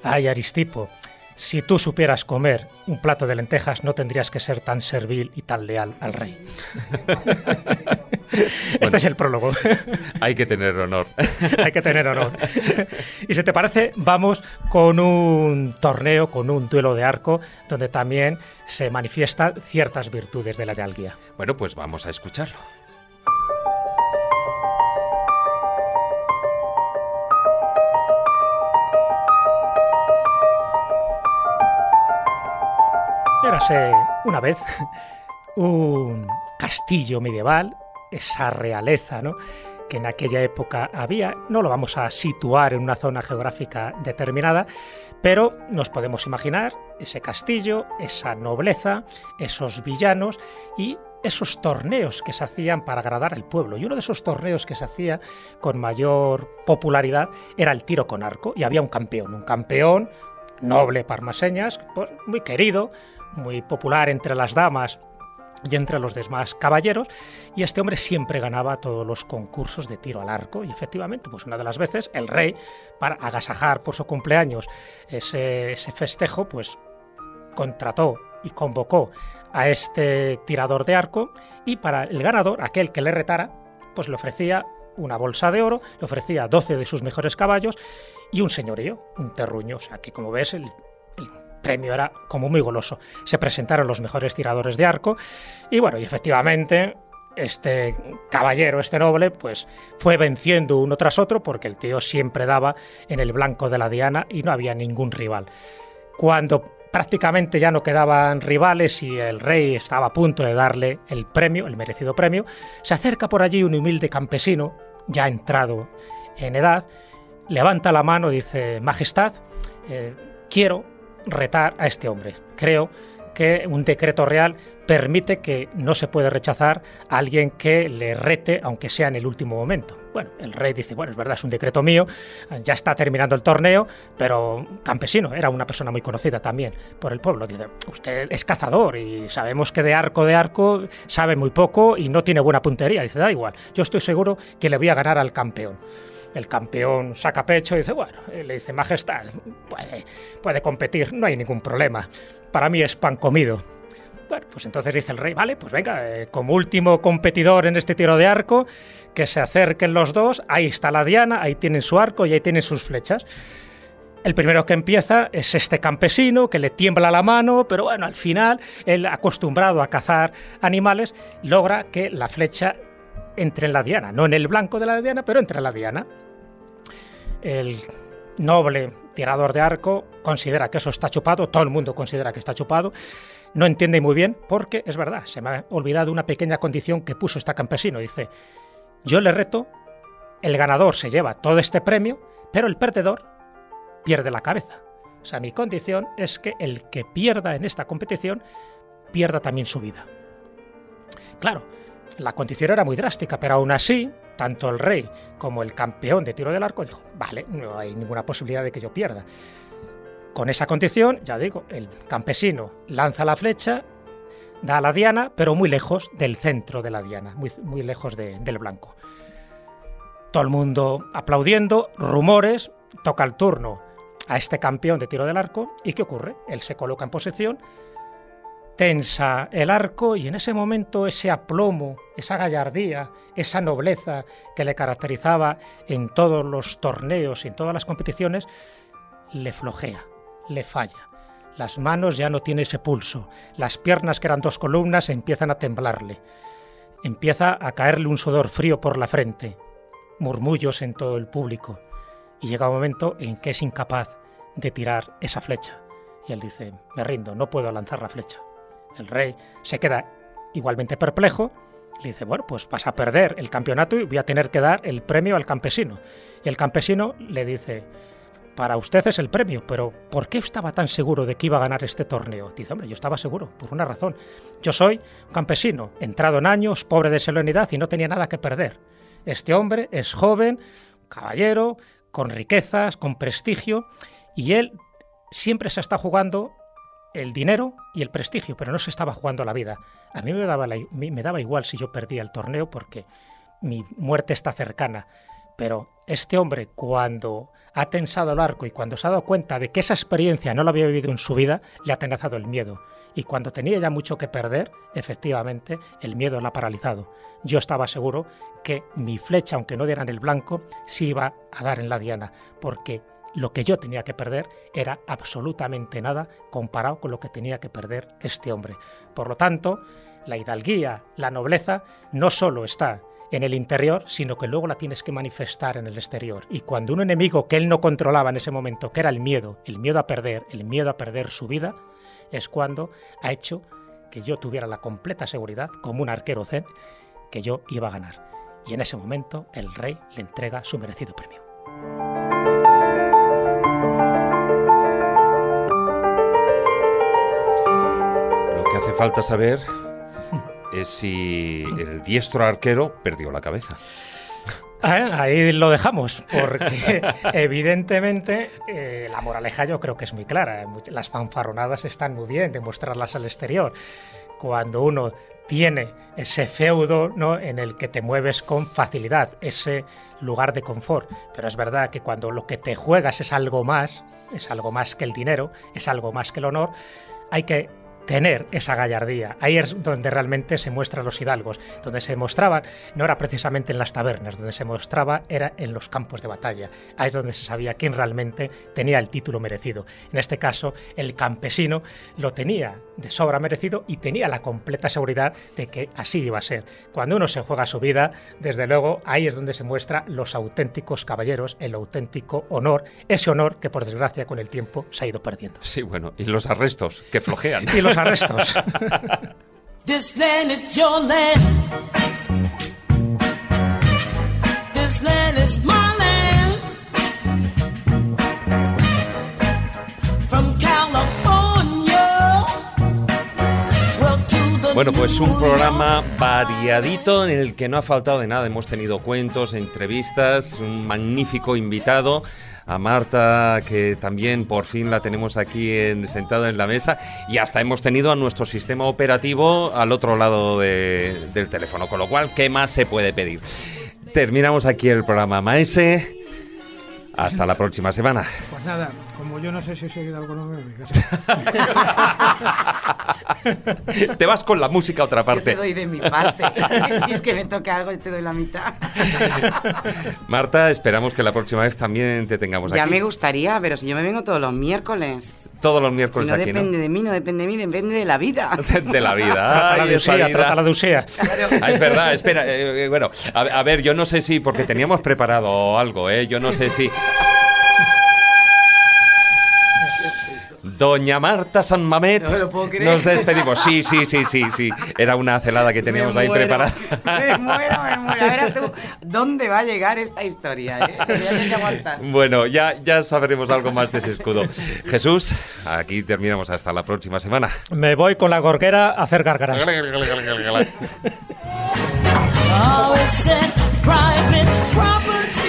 ay Aristipo, si tú supieras comer un plato de lentejas, no tendrías que ser tan servil y tan leal al rey. este es el prólogo. Hay que tener honor. Hay que tener honor. y si te parece, vamos con un torneo, con un duelo de arco, donde también se manifiestan ciertas virtudes de la idealguía. Bueno, pues vamos a escucharlo. Una vez un castillo medieval, esa realeza, ¿no? que en aquella época había, no lo vamos a situar en una zona geográfica determinada, pero nos podemos imaginar ese castillo, esa nobleza, esos villanos y esos torneos que se hacían para agradar al pueblo. Y uno de esos torneos que se hacía con mayor popularidad era el tiro con arco. Y había un campeón, un campeón noble parmaseñas, pues muy querido, muy popular entre las damas y entre los demás caballeros, y este hombre siempre ganaba todos los concursos de tiro al arco, y efectivamente, pues una de las veces el rey, para agasajar por su cumpleaños ese, ese festejo, pues contrató y convocó a este tirador de arco, y para el ganador, aquel que le retara, pues le ofrecía una bolsa de oro, le ofrecía 12 de sus mejores caballos y un señorío, un terruño, o sea que como ves el, el premio era como muy goloso. Se presentaron los mejores tiradores de arco y bueno, y efectivamente este caballero, este noble, pues fue venciendo uno tras otro porque el tío siempre daba en el blanco de la diana y no había ningún rival. Cuando prácticamente ya no quedaban rivales y el rey estaba a punto de darle el premio, el merecido premio, se acerca por allí un humilde campesino, ya entrado en edad, levanta la mano y dice, Majestad, eh, quiero retar a este hombre. Creo que un decreto real permite que no se puede rechazar a alguien que le rete, aunque sea en el último momento. Bueno, el rey dice, bueno, es verdad, es un decreto mío, ya está terminando el torneo, pero campesino, era una persona muy conocida también por el pueblo. Dice, usted es cazador y sabemos que de arco de arco sabe muy poco y no tiene buena puntería. Dice, da igual, yo estoy seguro que le voy a ganar al campeón. El campeón saca pecho y dice, bueno, le dice, Majestad, puede, puede competir, no hay ningún problema. Para mí es pan comido. Bueno, pues entonces dice el rey, vale, pues venga, eh, como último competidor en este tiro de arco, que se acerquen los dos, ahí está la diana, ahí tienen su arco y ahí tienen sus flechas. El primero que empieza es este campesino que le tiembla la mano, pero bueno, al final, él acostumbrado a cazar animales, logra que la flecha entre en la diana, no en el blanco de la diana, pero entre en la diana. El noble tirador de arco considera que eso está chupado, todo el mundo considera que está chupado, no entiende muy bien porque es verdad, se me ha olvidado una pequeña condición que puso este campesino. Dice, yo le reto, el ganador se lleva todo este premio, pero el perdedor pierde la cabeza. O sea, mi condición es que el que pierda en esta competición pierda también su vida. Claro, la condición era muy drástica, pero aún así tanto el rey como el campeón de tiro del arco, dijo, vale, no hay ninguna posibilidad de que yo pierda. Con esa condición, ya digo, el campesino lanza la flecha, da a la diana, pero muy lejos del centro de la diana, muy, muy lejos de- del blanco. Todo el mundo aplaudiendo, rumores, toca el turno a este campeón de tiro del arco y ¿qué ocurre? Él se coloca en posición, tensa el arco y en ese momento ese aplomo, esa gallardía, esa nobleza que le caracterizaba en todos los torneos y en todas las competiciones, le flojea, le falla. Las manos ya no tienen ese pulso, las piernas que eran dos columnas empiezan a temblarle. Empieza a caerle un sudor frío por la frente, murmullos en todo el público, y llega un momento en que es incapaz de tirar esa flecha. Y él dice, me rindo, no puedo lanzar la flecha. El rey se queda igualmente perplejo, le dice, bueno, pues vas a perder el campeonato y voy a tener que dar el premio al campesino. Y el campesino le dice, para usted es el premio, pero ¿por qué estaba tan seguro de que iba a ganar este torneo? Dice, hombre, yo estaba seguro, por una razón. Yo soy campesino, entrado en años, pobre de serenidad y no tenía nada que perder. Este hombre es joven, caballero, con riquezas, con prestigio, y él siempre se está jugando el dinero y el prestigio, pero no se estaba jugando la vida. A mí me daba, igual si yo perdía el torneo porque mi muerte está cercana. Pero este hombre, cuando ha tensado el arco y cuando se ha dado cuenta de que esa experiencia no la había vivido en su vida, le ha atenazado el miedo. Y cuando tenía ya mucho que perder, efectivamente, el miedo la ha paralizado. Yo estaba seguro que mi flecha, aunque no diera en el blanco, sí iba a dar en la diana, porque lo que yo tenía que perder era absolutamente nada comparado con lo que tenía que perder este hombre. Por lo tanto, la hidalguía, la nobleza, no solo está en el interior, sino que luego la tienes que manifestar en el exterior. Y cuando un enemigo que él no controlaba en ese momento, que era el miedo, el miedo a perder, el miedo a perder su vida, es cuando ha hecho que yo tuviera la completa seguridad, como un arquero zen, que yo iba a ganar. Y en ese momento el rey le entrega su merecido premio. Hace falta saber es si el diestro arquero perdió la cabeza. Ah, Ahí lo dejamos, porque evidentemente eh, la moraleja yo creo que es muy clara. Las fanfarronadas están muy bien, demostrarlas al exterior. Cuando uno tiene ese feudo ¿no? en el que te mueves con facilidad, ese lugar de confort. Pero es verdad que cuando lo que te juegas es algo más, es algo más que el dinero, es algo más que el honor, hay que tener esa gallardía. Ahí es donde realmente se muestran los hidalgos, donde se mostraban, no era precisamente en las tabernas, donde se mostraba era en los campos de batalla. Ahí es donde se sabía quién realmente tenía el título merecido. En este caso, el campesino lo tenía de sobra merecido y tenía la completa seguridad de que así iba a ser. Cuando uno se juega su vida, desde luego, ahí es donde se muestra los auténticos caballeros, el auténtico honor, ese honor que por desgracia con el tiempo se ha ido perdiendo. Sí, bueno, y los arrestos, que flojean. Y los arrestos. This land is your land. This land is my land. From California. Well, to the Bueno, pues un programa variadito en el que no ha faltado de nada. Hemos tenido cuentos, entrevistas, un magnífico invitado. A Marta, que también por fin la tenemos aquí en, sentada en la mesa, y hasta hemos tenido a nuestro sistema operativo al otro lado de- del teléfono, con lo cual, ¿qué más se puede pedir? Terminamos aquí el programa Maese. Hasta la próxima semana. Pues nada, como yo no sé si soy algo no me voy a Te vas con la música a otra Yo parte. te doy de mi parte. si es que me toca algo, yo te doy la mitad. Marta, esperamos que la próxima vez también te tengamos ya aquí. me gustaría, pero si yo me vengo todos los miércoles. Todos los Si miércoles no aquí, ¿no? depende de mí, no depende de mí, depende de la vida. de la vida. Trátala Ay, de vida. trátala de usía. Ah, es verdad, espera. eh, eh, bueno, a, a ver, yo no sé si, porque teníamos preparado algo, ¿eh? Yo no sé si. Doña Marta San Mamet, No me lo puedo creer. nos despedimos. Sí, sí, sí, sí, sí. Era una celada que teníamos Me ahí muero, preparada. Me muero, me muero. A verás tú dónde va a llegar esta historia. ¿eh? Voy a aguantar. Bueno, ya, ya sabremos algo más de ese escudo. Jesús, aquí terminamos hasta la próxima semana. Me voy con la gorguera a hacer gárgaras.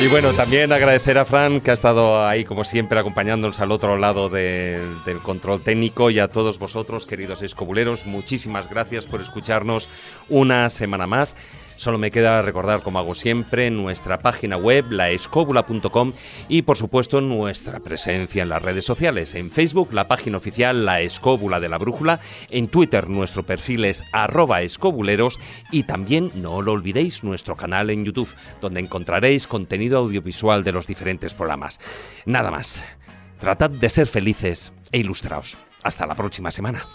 Y bueno, también agradecer a Fran que ha estado ahí como siempre acompañándonos al otro lado de- del control técnico y a todos vosotros, queridos escobuleros, muchísimas gracias por escucharnos una semana más. Solo me queda recordar, como hago siempre, nuestra página web, laescóbula.com y por supuesto nuestra presencia en las redes sociales. En Facebook, la página oficial La Escóbula de la Brújula. En Twitter, nuestro perfil es arroba escobuleros y también, no lo olvidéis, nuestro canal en YouTube, donde encontraréis contenido audiovisual de los diferentes programas. Nada más. Tratad de ser felices e ilustraos. Hasta la próxima semana.